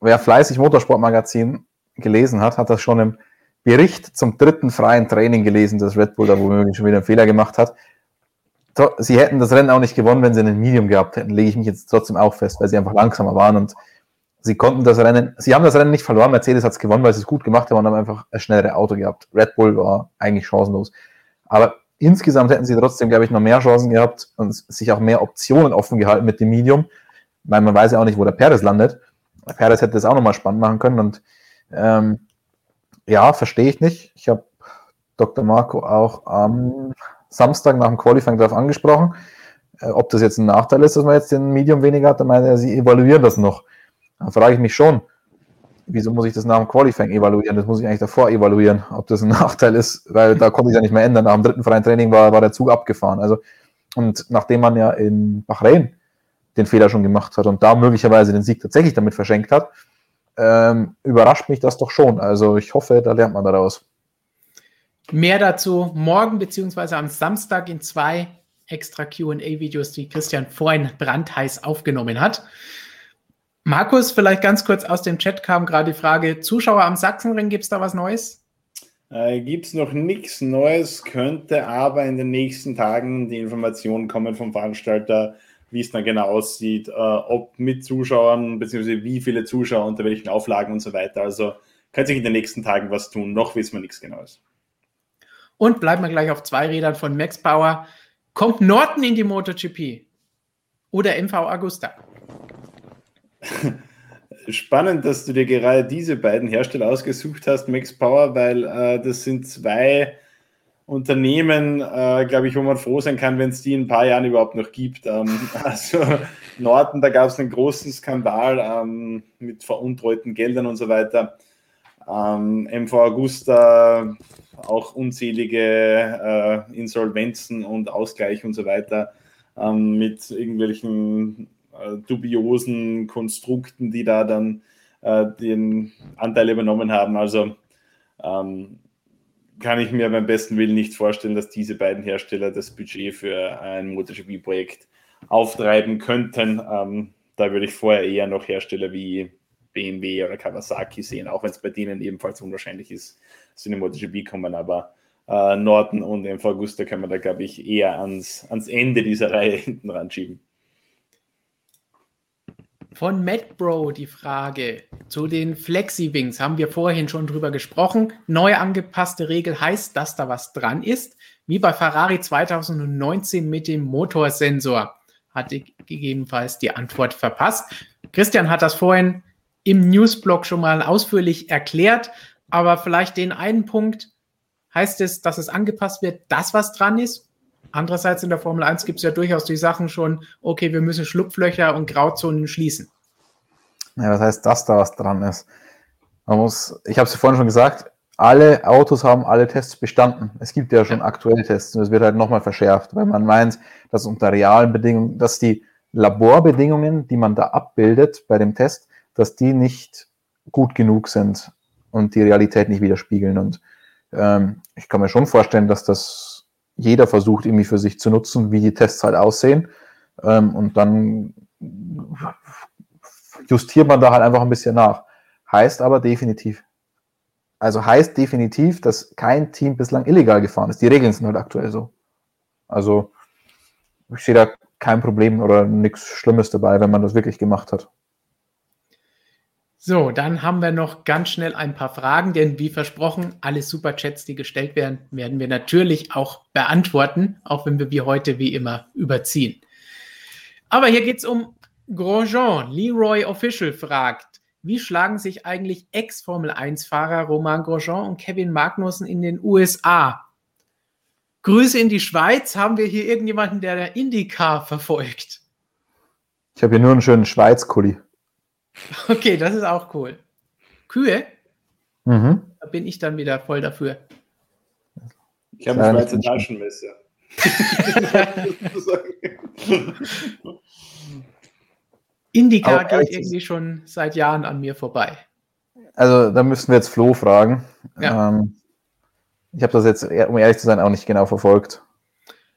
wer fleißig Motorsportmagazin gelesen hat, hat das schon im Bericht zum dritten freien Training gelesen, dass Red Bull da womöglich schon wieder einen Fehler gemacht hat. Sie hätten das Rennen auch nicht gewonnen, wenn sie einen Medium gehabt hätten, lege ich mich jetzt trotzdem auch fest, weil sie einfach langsamer waren und sie konnten das Rennen, sie haben das Rennen nicht verloren, Mercedes hat es gewonnen, weil sie es gut gemacht haben und haben einfach ein schnellere Auto gehabt. Red Bull war eigentlich chancenlos. Aber insgesamt hätten sie trotzdem, glaube ich, noch mehr Chancen gehabt und sich auch mehr Optionen offen gehalten mit dem Medium, weil man weiß ja auch nicht, wo der Perez landet. Der Perez hätte das auch nochmal spannend machen können und ähm, ja, verstehe ich nicht. Ich habe Dr. Marco auch am Samstag nach dem Qualifying darauf angesprochen, äh, ob das jetzt ein Nachteil ist, dass man jetzt den Medium weniger hat. Da meinte er, sie evaluieren das noch. Da frage ich mich schon, wieso muss ich das nach dem Qualifying evaluieren? Das muss ich eigentlich davor evaluieren, ob das ein Nachteil ist, weil da konnte ich ja nicht mehr ändern. Nach dem dritten freien Training war, war der Zug abgefahren. Also, und nachdem man ja in Bahrain den Fehler schon gemacht hat und da möglicherweise den Sieg tatsächlich damit verschenkt hat, ähm, überrascht mich das doch schon. Also ich hoffe, da lernt man daraus. Mehr dazu morgen beziehungsweise am Samstag in zwei extra QA-Videos, die Christian vorhin brandheiß aufgenommen hat. Markus, vielleicht ganz kurz aus dem Chat kam gerade die Frage: Zuschauer am Sachsenring, gibt es da was Neues? Äh, gibt es noch nichts Neues, könnte aber in den nächsten Tagen die Informationen kommen vom Veranstalter, wie es dann genau aussieht, äh, ob mit Zuschauern, beziehungsweise wie viele Zuschauer, unter welchen Auflagen und so weiter. Also könnte sich in den nächsten Tagen was tun. Noch wissen wir nichts Genaues. Und bleiben wir gleich auf zwei Rädern von Max Power. Kommt Norton in die MotoGP oder MV Augusta? Spannend, dass du dir gerade diese beiden Hersteller ausgesucht hast, Max Power, weil äh, das sind zwei Unternehmen, äh, glaube ich, wo man froh sein kann, wenn es die in ein paar Jahren überhaupt noch gibt. Ähm, also Norton, da gab es einen großen Skandal ähm, mit veruntreuten Geldern und so weiter. Ähm, MV Augusta, auch unzählige äh, Insolvenzen und Ausgleich und so weiter ähm, mit irgendwelchen äh, dubiosen Konstrukten, die da dann äh, den Anteil übernommen haben. Also ähm, kann ich mir beim besten Willen nicht vorstellen, dass diese beiden Hersteller das Budget für ein MotoGP-Projekt auftreiben könnten. Ähm, da würde ich vorher eher noch Hersteller wie BMW oder Kawasaki sehen, auch wenn es bei denen ebenfalls unwahrscheinlich ist, dass sie in den MotoGP kommen. Aber äh, Norton und MV Augusta können wir da, glaube ich, eher ans, ans Ende dieser Reihe hinten ranschieben. Von Matt Bro die Frage zu den Flexi-Wings. Haben wir vorhin schon drüber gesprochen. Neu angepasste Regel heißt, dass da was dran ist. Wie bei Ferrari 2019 mit dem Motorsensor. Hatte gegebenenfalls die Antwort verpasst. Christian hat das vorhin im Newsblog schon mal ausführlich erklärt. Aber vielleicht den einen Punkt heißt es, dass es angepasst wird, dass was dran ist Andererseits in der Formel 1 gibt es ja durchaus die Sachen schon, okay, wir müssen Schlupflöcher und Grauzonen schließen. Ja, was heißt, dass da was dran ist? Man muss, ich habe es vorhin schon gesagt, alle Autos haben alle Tests bestanden. Es gibt ja schon ja. aktuelle Tests und es wird halt nochmal verschärft, weil man meint, dass unter realen Bedingungen, dass die Laborbedingungen, die man da abbildet bei dem Test, dass die nicht gut genug sind und die Realität nicht widerspiegeln. Und ähm, ich kann mir schon vorstellen, dass das jeder versucht irgendwie für sich zu nutzen, wie die Tests halt aussehen. Ähm, und dann justiert man da halt einfach ein bisschen nach. Heißt aber definitiv. Also heißt definitiv, dass kein Team bislang illegal gefahren ist. Die Regeln sind halt aktuell so. Also ich sehe da kein Problem oder nichts Schlimmes dabei, wenn man das wirklich gemacht hat. So, dann haben wir noch ganz schnell ein paar Fragen, denn wie versprochen, alle Superchats, die gestellt werden, werden wir natürlich auch beantworten, auch wenn wir wie heute wie immer überziehen. Aber hier geht es um Grosjean. Leroy Official fragt, wie schlagen sich eigentlich Ex-Formel-1-Fahrer Romain Grosjean und Kevin Magnussen in den USA? Grüße in die Schweiz. Haben wir hier irgendjemanden, der der IndyCar verfolgt? Ich habe hier nur einen schönen Schweiz-Kuli. Okay, das ist auch cool. Kühe? Mhm. Da bin ich dann wieder voll dafür. Ich habe eine Schweizer Taschenmesser. Indica geht irgendwie schon seit Jahren an mir vorbei. Also da müssten wir jetzt Flo fragen. Ja. Ähm, ich habe das jetzt, um ehrlich zu sein, auch nicht genau verfolgt.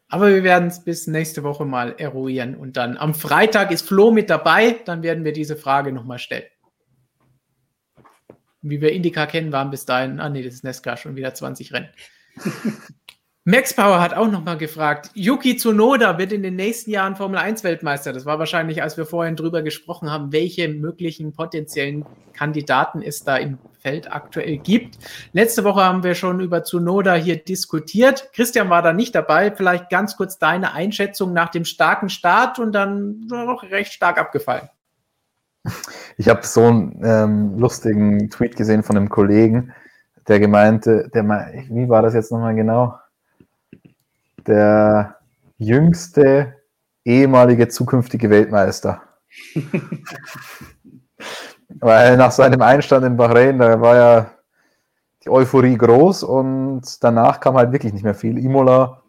Aber wir werden es bis nächste Woche mal eruieren. Und dann am Freitag ist Flo mit dabei. Dann werden wir diese Frage nochmal stellen. Wie wir Indica kennen, waren bis dahin, ah nee, das ist Nesca, schon wieder 20 Rennen. Max Power hat auch nochmal gefragt, Yuki Tsunoda wird in den nächsten Jahren Formel 1 Weltmeister. Das war wahrscheinlich, als wir vorhin drüber gesprochen haben, welche möglichen potenziellen Kandidaten es da im Feld aktuell gibt. Letzte Woche haben wir schon über Tsunoda hier diskutiert. Christian war da nicht dabei. Vielleicht ganz kurz deine Einschätzung nach dem starken Start und dann noch recht stark abgefallen. Ich habe so einen ähm, lustigen Tweet gesehen von einem Kollegen, der gemeinte, der wie war das jetzt nochmal genau? Der jüngste ehemalige zukünftige Weltmeister. Weil nach seinem Einstand in Bahrain, da war ja die Euphorie groß und danach kam halt wirklich nicht mehr viel. Imola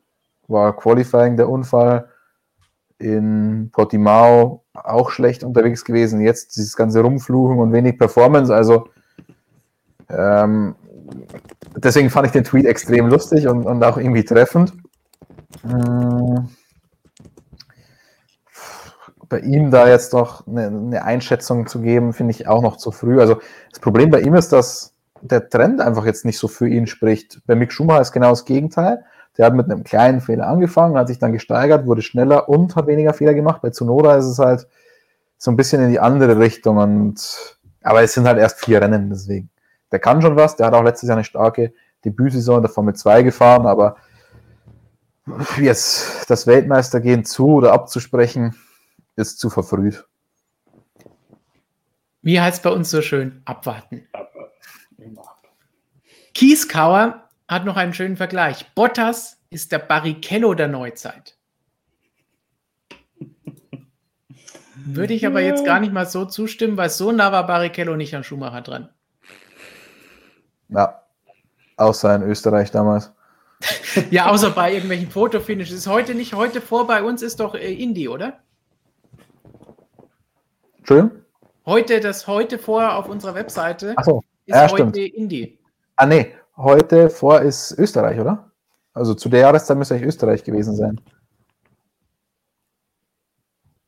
war Qualifying der Unfall, in Portimao auch schlecht unterwegs gewesen. Jetzt dieses ganze Rumfluchen und wenig Performance. Also ähm, deswegen fand ich den Tweet extrem lustig und, und auch irgendwie treffend. Hm. Bei ihm da jetzt noch eine, eine Einschätzung zu geben, finde ich auch noch zu früh. Also das Problem bei ihm ist, dass der Trend einfach jetzt nicht so für ihn spricht. Bei Mick Schumacher ist genau das Gegenteil. Der hat mit einem kleinen Fehler angefangen, hat sich dann gesteigert, wurde schneller und hat weniger Fehler gemacht. Bei Zunoda ist es halt so ein bisschen in die andere Richtung. Und, aber es sind halt erst vier Rennen, deswegen. Der kann schon was, der hat auch letztes Jahr eine starke Debütsaison in der Formel 2 gefahren, aber jetzt das Weltmeistergehen zu oder abzusprechen, ist zu verfrüht. Wie heißt bei uns so schön? Abwarten. Kieskauer hat noch einen schönen Vergleich. Bottas ist der Barrichello der Neuzeit. Würde ich aber jetzt gar nicht mal so zustimmen, weil so nah war Barrichello nicht an Schumacher dran. Ja, außer in Österreich damals. ja, außer bei irgendwelchen Fotofinishes. Ist heute nicht, heute vor bei uns ist doch äh, Indie, oder? Entschuldigung? Heute, das heute vor auf unserer Webseite so. ist ja, heute stimmt. Indie. Ah, nee, heute vor ist Österreich, oder? Also zu der Jahreszeit müsste eigentlich Österreich gewesen sein.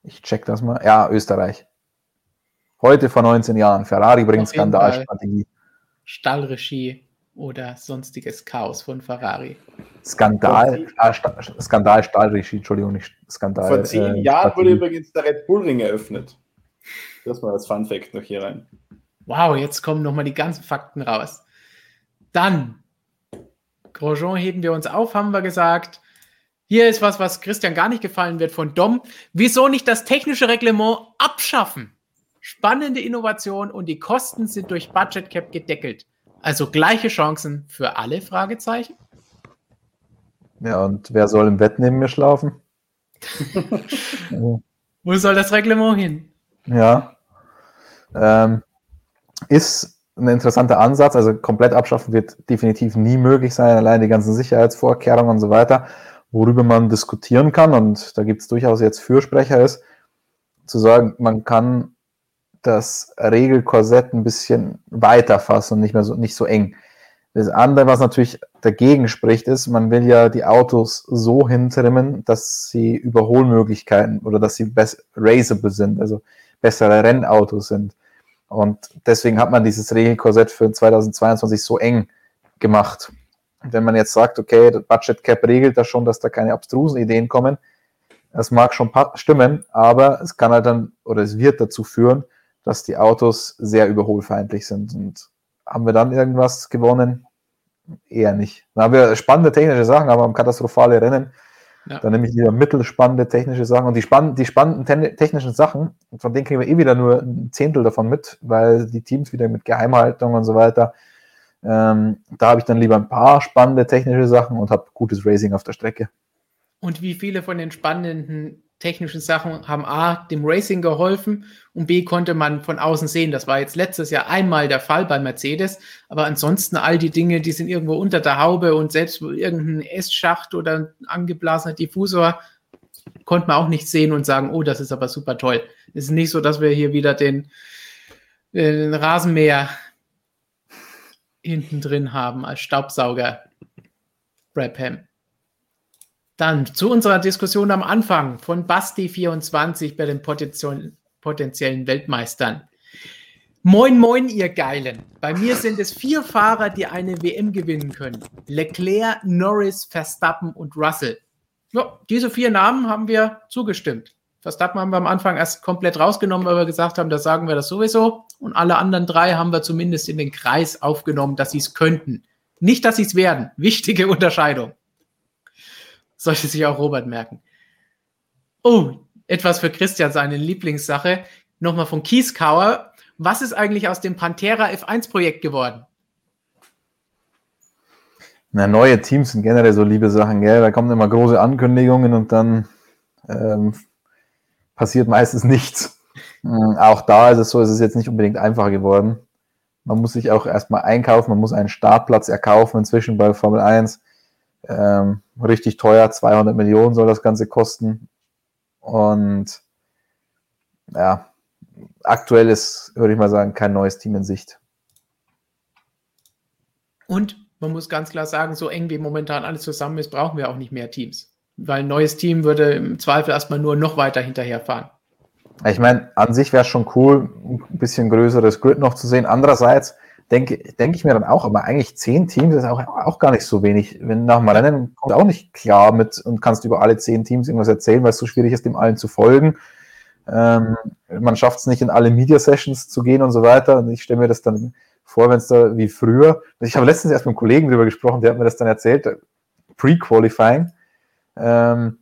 Ich check das mal. Ja, Österreich. Heute vor 19 Jahren. Ferrari bringt Skandalstrategie. Stallregie oder sonstiges Chaos von Ferrari. Skandal, Sta- Skandal, Stahlregie, Entschuldigung, nicht Skandal. Vor zehn äh, Jahren wurde übrigens der Red Bull Ring eröffnet. Das mal als Fun Fact noch hier rein. Wow, jetzt kommen nochmal die ganzen Fakten raus. Dann, Grosjean heben wir uns auf, haben wir gesagt. Hier ist was, was Christian gar nicht gefallen wird von Dom. Wieso nicht das technische Reglement abschaffen? Spannende Innovation und die Kosten sind durch Budget Cap gedeckelt. Also gleiche Chancen für alle? Fragezeichen. Ja, und wer soll im Bett neben mir schlafen? Wo soll das Reglement hin? Ja. Ähm, ist ein interessanter Ansatz. Also komplett abschaffen wird definitiv nie möglich sein, allein die ganzen Sicherheitsvorkehrungen und so weiter, worüber man diskutieren kann. Und da gibt es durchaus jetzt Fürsprecher ist, zu sagen, man kann das Regelkorsett ein bisschen weiter fassen und nicht mehr so, nicht so eng. Das andere, was natürlich dagegen spricht, ist, man will ja die Autos so hintrimmen, dass sie Überholmöglichkeiten oder dass sie raceable sind, also bessere Rennautos sind. Und deswegen hat man dieses Regelkorsett für 2022 so eng gemacht. Wenn man jetzt sagt, okay, das Budget Cap regelt das schon, dass da keine abstrusen Ideen kommen, das mag schon stimmen, aber es kann halt dann oder es wird dazu führen, dass die Autos sehr überholfeindlich sind. Und haben wir dann irgendwas gewonnen? Eher nicht. Dann haben wir spannende technische Sachen, aber haben katastrophale Rennen. Ja. Dann nehme ich lieber mittelspannende technische Sachen. Und die, spann die spannenden technischen Sachen, von denen kriegen wir eh wieder nur ein Zehntel davon mit, weil die Teams wieder mit Geheimhaltung und so weiter. Ähm, da habe ich dann lieber ein paar spannende technische Sachen und habe gutes Racing auf der Strecke. Und wie viele von den spannenden technischen Sachen haben A, dem Racing geholfen und B, konnte man von außen sehen. Das war jetzt letztes Jahr einmal der Fall bei Mercedes, aber ansonsten all die Dinge, die sind irgendwo unter der Haube und selbst irgendein S-Schacht oder ein angeblasener Diffusor konnte man auch nicht sehen und sagen, oh, das ist aber super toll. Es ist nicht so, dass wir hier wieder den, den Rasenmäher hinten drin haben als Staubsauger. Brabham. Dann zu unserer Diskussion am Anfang von Basti24 bei den potenziellen, Weltmeistern. Moin, moin, ihr Geilen. Bei mir sind es vier Fahrer, die eine WM gewinnen können. Leclerc, Norris, Verstappen und Russell. Ja, diese vier Namen haben wir zugestimmt. Verstappen haben wir am Anfang erst komplett rausgenommen, weil wir gesagt haben, da sagen wir das sowieso. Und alle anderen drei haben wir zumindest in den Kreis aufgenommen, dass sie es könnten. Nicht, dass sie es werden. Wichtige Unterscheidung. Sollte sich auch Robert merken. Oh, etwas für Christian, seine Lieblingssache. Nochmal von Kieskauer. Was ist eigentlich aus dem Pantera F1-Projekt geworden? Na, neue Teams sind generell so liebe Sachen, gell? Da kommen immer große Ankündigungen und dann ähm, passiert meistens nichts. Hm, auch da ist es so, es ist jetzt nicht unbedingt einfacher geworden. Man muss sich auch erstmal einkaufen, man muss einen Startplatz erkaufen inzwischen bei Formel 1. Ähm, richtig teuer, 200 Millionen soll das Ganze kosten. Und ja, aktuell ist, würde ich mal sagen, kein neues Team in Sicht. Und man muss ganz klar sagen, so eng wie momentan alles zusammen ist, brauchen wir auch nicht mehr Teams. Weil ein neues Team würde im Zweifel erstmal nur noch weiter hinterherfahren. Ich meine, an sich wäre es schon cool, ein bisschen größeres Grid noch zu sehen. Andererseits denke, denke ich mir dann auch, aber eigentlich zehn Teams ist auch, auch gar nicht so wenig. Wenn nach dem Rennen kommt auch nicht klar mit und kannst über alle zehn Teams irgendwas erzählen, weil es so schwierig ist, dem allen zu folgen. Ähm, man schafft es nicht, in alle Media-Sessions zu gehen und so weiter. Und ich stelle mir das dann vor, wenn es da wie früher. Ich habe letztens erst mit einem Kollegen darüber gesprochen, der hat mir das dann erzählt, Pre-Qualifying. Ähm,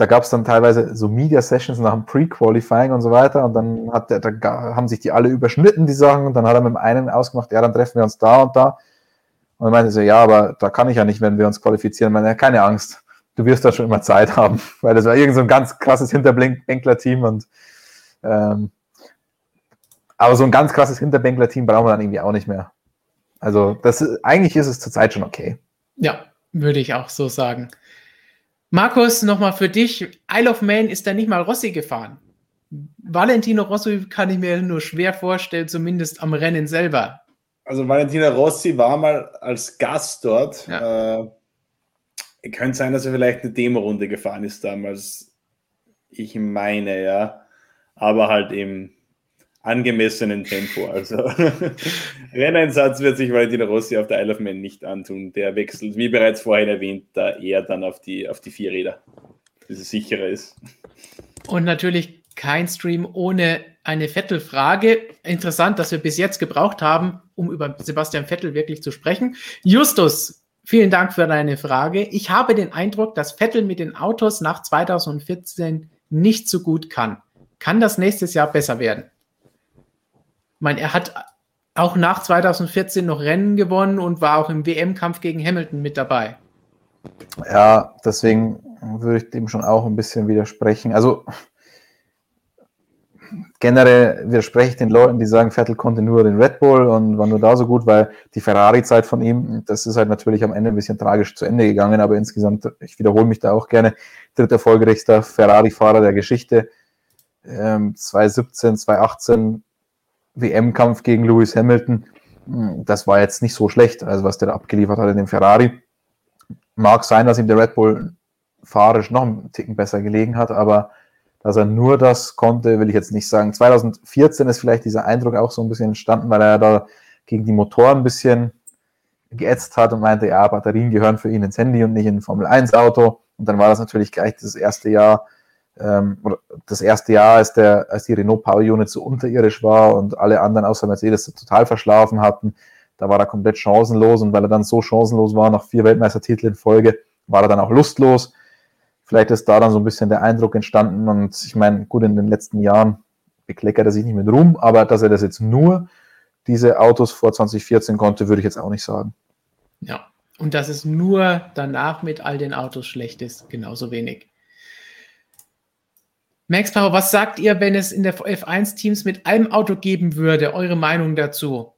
da gab es dann teilweise so Media Sessions nach dem Pre-Qualifying und so weiter und dann hat der, da haben sich die alle überschnitten, die Sachen, und dann hat er mit dem einen ausgemacht, ja, dann treffen wir uns da und da. Und er meinte so, ja, aber da kann ich ja nicht, wenn wir uns qualifizieren. Meine, keine Angst, du wirst da schon immer Zeit haben, weil das war irgend so ein ganz krasses Hinterbänkler-Team und ähm, aber so ein ganz krasses Hinterbänkler-Team brauchen wir dann irgendwie auch nicht mehr. Also das eigentlich ist es zurzeit schon okay. Ja, würde ich auch so sagen. Markus, nochmal für dich. Isle of Man ist da nicht mal Rossi gefahren. Valentino Rossi kann ich mir nur schwer vorstellen, zumindest am Rennen selber. Also Valentino Rossi war mal als Gast dort. Ja. Äh, könnte sein, dass er vielleicht eine Demo-Runde gefahren ist damals. Ich meine, ja. Aber halt im angemessenen Tempo. Also Renneinsatz wird sich Valentino Rossi auf der Isle of Man nicht antun. Der wechselt, wie bereits vorhin erwähnt, da eher dann auf die, auf die vier Räder, dass es sicherer ist. Und natürlich kein Stream ohne eine Vettel-Frage. Interessant, dass wir bis jetzt gebraucht haben, um über Sebastian Vettel wirklich zu sprechen. Justus, vielen Dank für deine Frage. Ich habe den Eindruck, dass Vettel mit den Autos nach 2014 nicht so gut kann. Kann das nächstes Jahr besser werden? Meine, er hat auch nach 2014 noch Rennen gewonnen und war auch im WM-Kampf gegen Hamilton mit dabei. Ja, deswegen würde ich dem schon auch ein bisschen widersprechen. Also generell widerspreche ich den Leuten, die sagen, Vettel konnte nur den Red Bull und war nur da so gut, weil die Ferrari-Zeit von ihm, das ist halt natürlich am Ende ein bisschen tragisch zu Ende gegangen, aber insgesamt, ich wiederhole mich da auch gerne, dritter erfolgreichster Ferrari-Fahrer der Geschichte. Ähm, 2017, 2018 WM-Kampf gegen Lewis Hamilton, hm, das war jetzt nicht so schlecht, also was der da abgeliefert hat in dem Ferrari. Mag sein, dass ihm der Red Bull fahrisch noch einen Ticken besser gelegen hat, aber dass er nur das konnte, will ich jetzt nicht sagen. 2014 ist vielleicht dieser Eindruck auch so ein bisschen entstanden, weil er da gegen die Motoren ein bisschen geätzt hat und meinte, ja, Batterien gehören für ihn ins Handy und nicht in ein Formel 1 Auto. Und dann war das natürlich gleich das erste Jahr, ähm, das erste Jahr, als, der, als die Renault Power Unit so unterirdisch war und alle anderen außer Mercedes total verschlafen hatten, da war er komplett chancenlos und weil er dann so chancenlos war, nach vier Weltmeistertiteln in Folge, war er dann auch lustlos. Vielleicht ist da dann so ein bisschen der Eindruck entstanden und ich meine, gut, in den letzten Jahren bekleckert er sich nicht mit Ruhm, aber dass er das jetzt nur diese Autos vor 2014 konnte, würde ich jetzt auch nicht sagen. Ja, und dass es nur danach mit all den Autos schlecht ist, genauso wenig. Max Power, was sagt ihr, wenn es in der F1-Teams mit einem Auto geben würde? Eure Meinung dazu?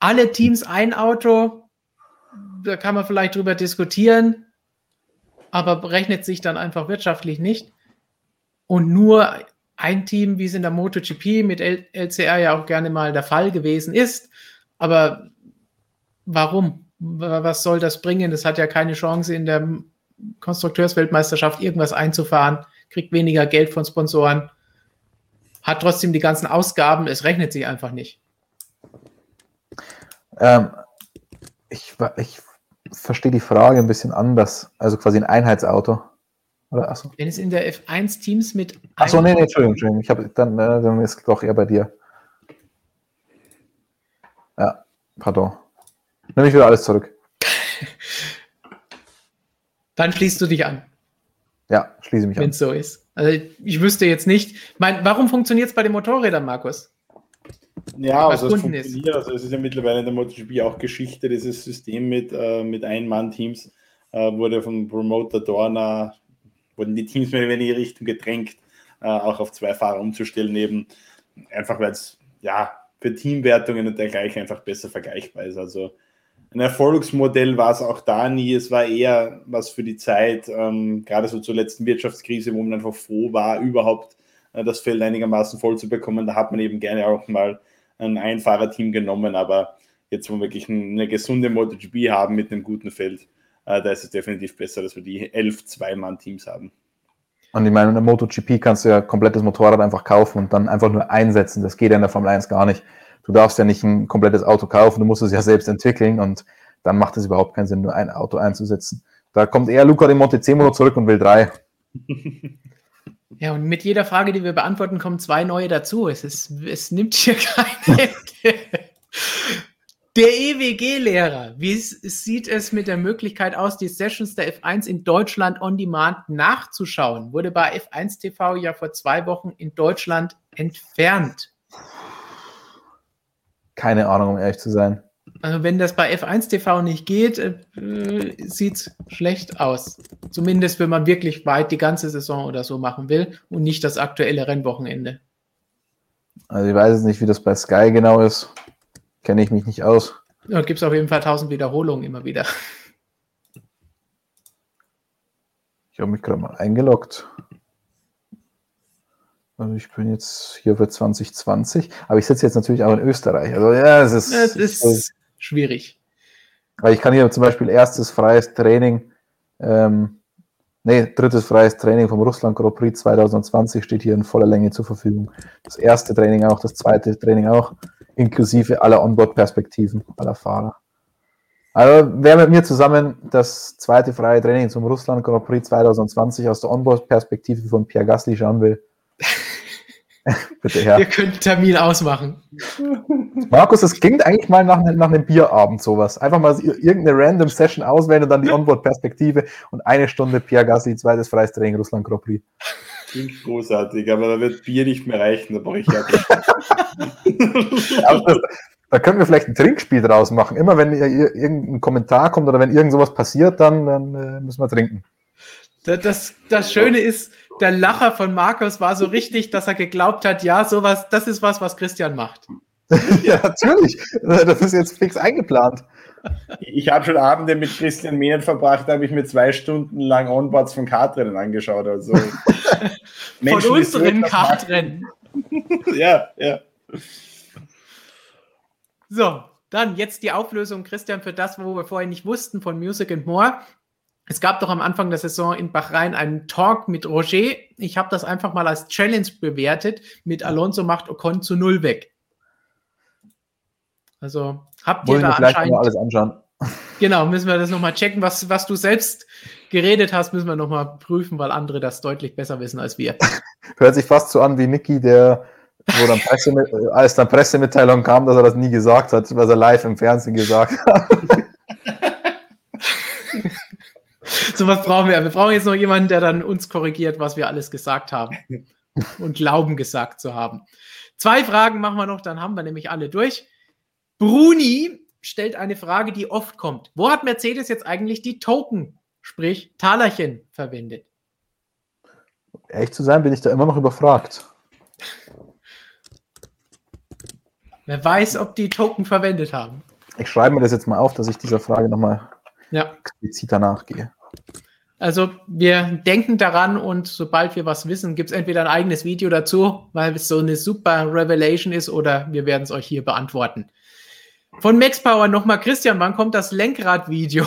Alle Teams ein Auto, da kann man vielleicht drüber diskutieren, aber berechnet sich dann einfach wirtschaftlich nicht. Und nur ein Team, wie es in der MotoGP mit LCR ja auch gerne mal der Fall gewesen ist. Aber warum? Was soll das bringen? Das hat ja keine Chance in der Konstrukteursweltmeisterschaft irgendwas einzufahren kriegt weniger Geld von Sponsoren, hat trotzdem die ganzen Ausgaben, es rechnet sich einfach nicht. Ähm, ich, ich verstehe die Frage ein bisschen anders, also quasi ein Einheitsauto. Oder, achso. Wenn es in der F1 Teams mit. Achso, nee, nee, Entschuldigung, Entschuldigung. Ich habe dann, äh, dann ist es doch eher bei dir. Ja, pardon. Nehme ich wieder alles zurück. dann schließt du dich an. Ja, schließe mich an. Wenn es so ist. Also ich wüsste jetzt nicht. Mein, warum funktioniert es bei den Motorrädern, Markus? Ja, also es funktioniert. Ist. Also es ist ja mittlerweile in der MotoGP auch Geschichte, dieses System mit, äh, mit Ein-Mann-Teams äh, wurde vom Promoter Dorner, wurden die Teams mehr in die Richtung gedrängt. äh, auch auf zwei Fahrer umzustellen, eben einfach weil es ja für Teamwertungen und dergleichen einfach besser vergleichbar ist. Also ein Erfolgsmodell war es auch da nie. Es war eher was für die Zeit, ähm, gerade so zur letzten Wirtschaftskrise, wo man einfach froh war, überhaupt äh, das Feld einigermaßen voll zu bekommen. Da hat man eben gerne auch mal ein Einfahrerteam genommen, aber jetzt, wo wir wirklich eine gesunde MotoGP haben mit einem guten Feld, äh, da ist es definitiv besser, dass wir die elf Zwei-Mann-Teams haben. Und ich meine, in der MotoGP kannst du ja komplettes Motorrad einfach kaufen und dann einfach nur einsetzen. Das geht ja in der Formel 1 gar nicht. Du darfst ja nicht ein komplettes Auto kaufen, du musst es ja selbst entwickeln und dann macht es überhaupt keinen Sinn, nur ein Auto einzusetzen. Da kommt eher Luca de Montezemolo zurück und will drei. Ja, und mit jeder Frage, die wir beantworten, kommen zwei neue dazu. Es, ist, es nimmt hier kein Ende. Der EWG-Lehrer, wie sieht es mit der Möglichkeit aus, die Sessions der F1 in Deutschland on Demand nachzuschauen? Wurde bei F1 TV ja vor zwei Wochen in Deutschland entfernt. Keine Ahnung, um ehrlich zu sein. Also wenn das bei F1 TV nicht geht, äh, sieht es schlecht aus. Zumindest wenn man wirklich weit die ganze Saison oder so machen will und nicht das aktuelle Rennwochenende. Also ich weiß nicht, wie das bei Sky genau ist. Kenne ich mich nicht aus. Ja, gibt es auf jeden Fall tausend Wiederholungen immer wieder. Ich habe mich gerade mal eingeloggt. Also ich bin jetzt hier für 2020, aber ich sitze jetzt natürlich auch in Österreich. Also ja, es ist, es ist also, schwierig. Weil ich kann hier zum Beispiel erstes freies Training, ähm, nee, drittes freies Training vom Russland Grand Prix 2020 steht hier in voller Länge zur Verfügung. Das erste Training auch, das zweite Training auch inklusive aller Onboard-Perspektiven aller Fahrer. Also wer mit mir zusammen das zweite freie Training zum Russland Grand Prix 2020 aus der Onboard-Perspektive von Pierre Gasly schauen will, bitte her. Ihr könnt einen Termin ausmachen. Markus, es klingt eigentlich mal nach, nach einem Bierabend sowas. Einfach mal irgendeine random Session auswählen und dann die Onboard-Perspektive und eine Stunde Pierre Gasly, zweites freies Training Russland Grand Prix. Klingt großartig, aber da wird Bier nicht mehr reichen, da brauche ich ja. das, da können wir vielleicht ein Trinkspiel draus machen. Immer wenn irgendein Kommentar kommt oder wenn irgend sowas passiert, dann, dann äh, müssen wir trinken. Das, das, Schöne ist, der Lacher von Markus war so richtig, dass er geglaubt hat, ja, sowas, das ist was, was Christian macht. ja, natürlich. Das ist jetzt fix eingeplant. Ich habe schon Abende mit Christian Mehnen verbracht, da habe ich mir zwei Stunden lang Onboards von Kartrennen angeschaut. Also Menschen, von unseren Kartrennen. ja, ja. So, dann jetzt die Auflösung, Christian, für das, wo wir vorher nicht wussten, von Music and More. Es gab doch am Anfang der Saison in Bahrain einen Talk mit Roger. Ich habe das einfach mal als Challenge bewertet. Mit Alonso macht Ocon zu null weg. Also habt ihr da anscheinend alles anschauen. Genau, müssen wir das nochmal checken. Was, was du selbst geredet hast, müssen wir nochmal prüfen, weil andere das deutlich besser wissen als wir. Hört sich fast so an wie Niki, der, wo dann Presse, als dann Pressemitteilung kam, dass er das nie gesagt hat, was er live im Fernsehen gesagt hat. so was brauchen wir. Wir brauchen jetzt noch jemanden, der dann uns korrigiert, was wir alles gesagt haben und glauben gesagt zu haben. Zwei Fragen machen wir noch, dann haben wir nämlich alle durch. Bruni stellt eine Frage, die oft kommt. Wo hat Mercedes jetzt eigentlich die Token, sprich Talerchen, verwendet? Ehrlich zu sein, bin ich da immer noch überfragt. Wer weiß, ob die Token verwendet haben. Ich schreibe mir das jetzt mal auf, dass ich dieser Frage nochmal ja. expliziter nachgehe. Also wir denken daran und sobald wir was wissen, gibt es entweder ein eigenes Video dazu, weil es so eine super Revelation ist, oder wir werden es euch hier beantworten. Von Max Power nochmal, Christian, wann kommt das Lenkrad-Video?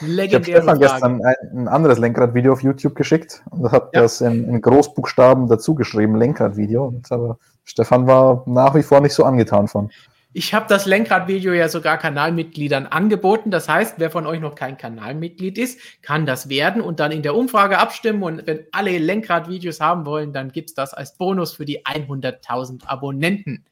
ich habe Stefan gestern ein, ein anderes Lenkrad-Video auf YouTube geschickt und habe ja. das in, in, Großbuchstaben dazu geschrieben, Lenkrad-Video. Aber Stefan war nach wie vor nicht so angetan von. Ich habe das Lenkrad-Video ja sogar Kanalmitgliedern angeboten. Das heißt, wer von euch noch kein Kanalmitglied ist, kann das werden und dann in der Umfrage abstimmen. Und wenn alle Lenkrad-Videos haben wollen, dann gibt es das als Bonus für die 100.000 Abonnenten.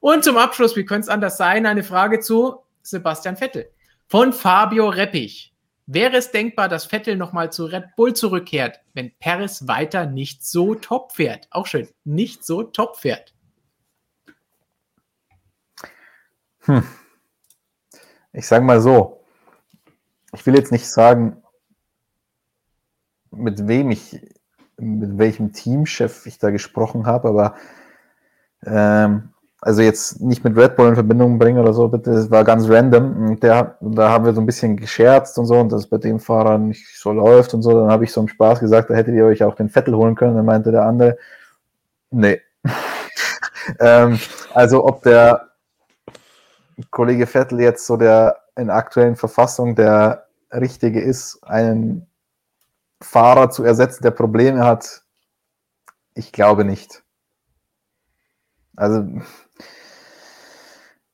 Und zum Abschluss, wie könnte es anders sein, eine Frage zu Sebastian Vettel. Von Fabio Reppich. Wäre es denkbar, dass Vettel nochmal zu Red Bull zurückkehrt, wenn Paris weiter nicht so top fährt? Auch schön, nicht so top fährt. Hm. Ich sage mal so, ich will jetzt nicht sagen, mit wem ich mit welchem Teamchef ich da gesprochen habe, aber ähm, also jetzt nicht mit Red Bull in Verbindung bringen oder so, bitte, das war ganz random. Und der, da haben wir so ein bisschen gescherzt und so, und dass es bei dem Fahrer nicht so läuft und so. Dann habe ich so im Spaß gesagt, da hättet ihr euch auch den Vettel holen können. Dann meinte der andere, nee. ähm, also ob der Kollege Vettel jetzt so der in aktuellen Verfassung der richtige ist, einen Fahrer zu ersetzen, der Probleme hat, ich glaube nicht. Also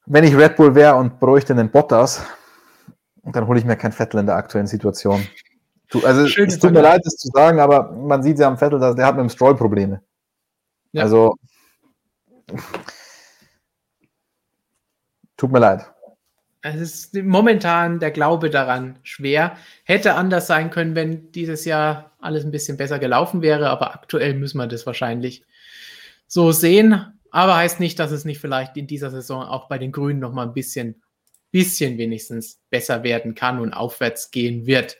wenn ich Red Bull wäre und bräuchte einen Bottas, dann hole ich mir kein Vettel in der aktuellen Situation. Du, also Schön es tut mir leid, das zu sagen, aber man sieht ja am Vettel, dass der hat mit dem Stroll Probleme. Ja. Also tut mir leid. Es ist momentan der Glaube daran schwer. Hätte anders sein können, wenn dieses Jahr alles ein bisschen besser gelaufen wäre, aber aktuell müssen wir das wahrscheinlich so sehen. Aber heißt nicht, dass es nicht vielleicht in dieser Saison auch bei den Grünen noch mal ein bisschen, bisschen wenigstens besser werden kann und aufwärts gehen wird.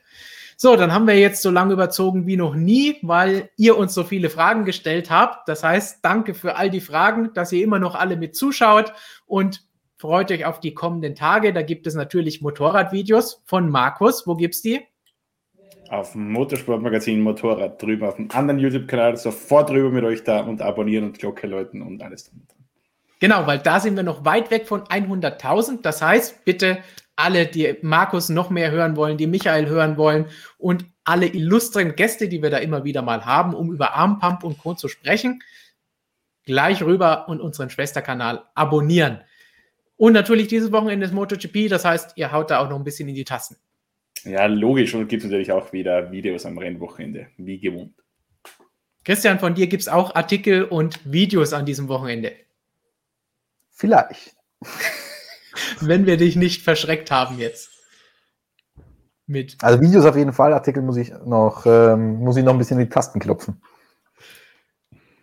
So, dann haben wir jetzt so lange überzogen wie noch nie, weil ihr uns so viele Fragen gestellt habt. Das heißt, danke für all die Fragen, dass ihr immer noch alle mit zuschaut und freut euch auf die kommenden Tage. Da gibt es natürlich Motorradvideos von Markus. Wo gibt's die? Auf dem Motorsportmagazin Motorrad drüber, auf dem anderen YouTube-Kanal. Sofort drüber mit euch da und abonnieren und Glocke läuten und alles drin. Genau, weil da sind wir noch weit weg von 100.000. Das heißt, bitte alle, die Markus noch mehr hören wollen, die Michael hören wollen und alle illustren Gäste, die wir da immer wieder mal haben, um über Armpump und Co. zu sprechen, gleich rüber und unseren Schwesterkanal abonnieren. Und natürlich dieses Wochenende ist MotoGP, das heißt, ihr haut da auch noch ein bisschen in die Tassen. Ja, logisch. Und gibt es natürlich auch wieder Videos am Rennwochenende, wie gewohnt. Christian, von dir gibt es auch Artikel und Videos an diesem Wochenende. Vielleicht. Wenn wir dich nicht verschreckt haben jetzt. Mit. Also Videos auf jeden Fall, Artikel muss ich noch, ähm, muss ich noch ein bisschen in die Tasten klopfen.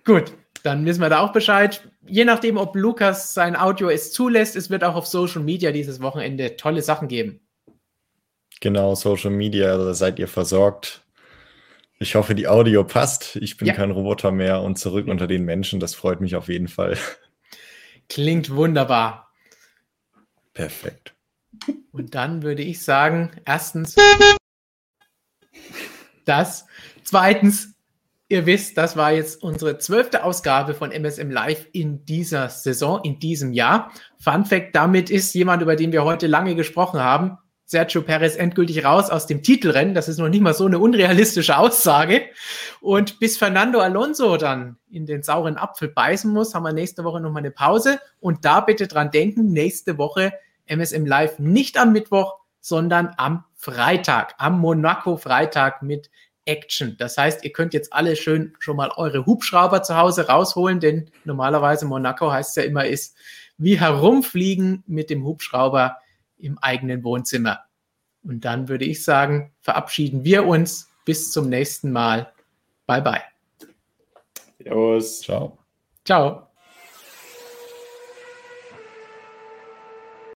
Gut, dann wissen wir da auch Bescheid. Je nachdem, ob Lukas sein Audio es zulässt, es wird auch auf Social Media dieses Wochenende tolle Sachen geben. Genau, Social Media, da seid ihr versorgt. Ich hoffe, die Audio passt. Ich bin ja. kein Roboter mehr und zurück unter den Menschen. Das freut mich auf jeden Fall. Klingt wunderbar. Perfekt. Und dann würde ich sagen, erstens das. Zweitens, ihr wisst, das war jetzt unsere zwölfte Ausgabe von MSM Live in dieser Saison, in diesem Jahr. Fun Fact, damit ist jemand, über den wir heute lange gesprochen haben, Sergio Perez endgültig raus aus dem Titelrennen. Das ist noch nicht mal so eine unrealistische Aussage. Und bis Fernando Alonso dann in den sauren Apfel beißen muss, haben wir nächste Woche nochmal eine Pause. Und da bitte dran denken, nächste Woche MSM Live nicht am Mittwoch, sondern am Freitag, am Monaco-Freitag mit Action. Das heißt, ihr könnt jetzt alle schön schon mal eure Hubschrauber zu Hause rausholen, denn normalerweise Monaco heißt es ja immer, ist wie herumfliegen mit dem Hubschrauber im eigenen Wohnzimmer. Und dann würde ich sagen, verabschieden wir uns. Bis zum nächsten Mal. Bye bye. Servus. Ciao. Ciao.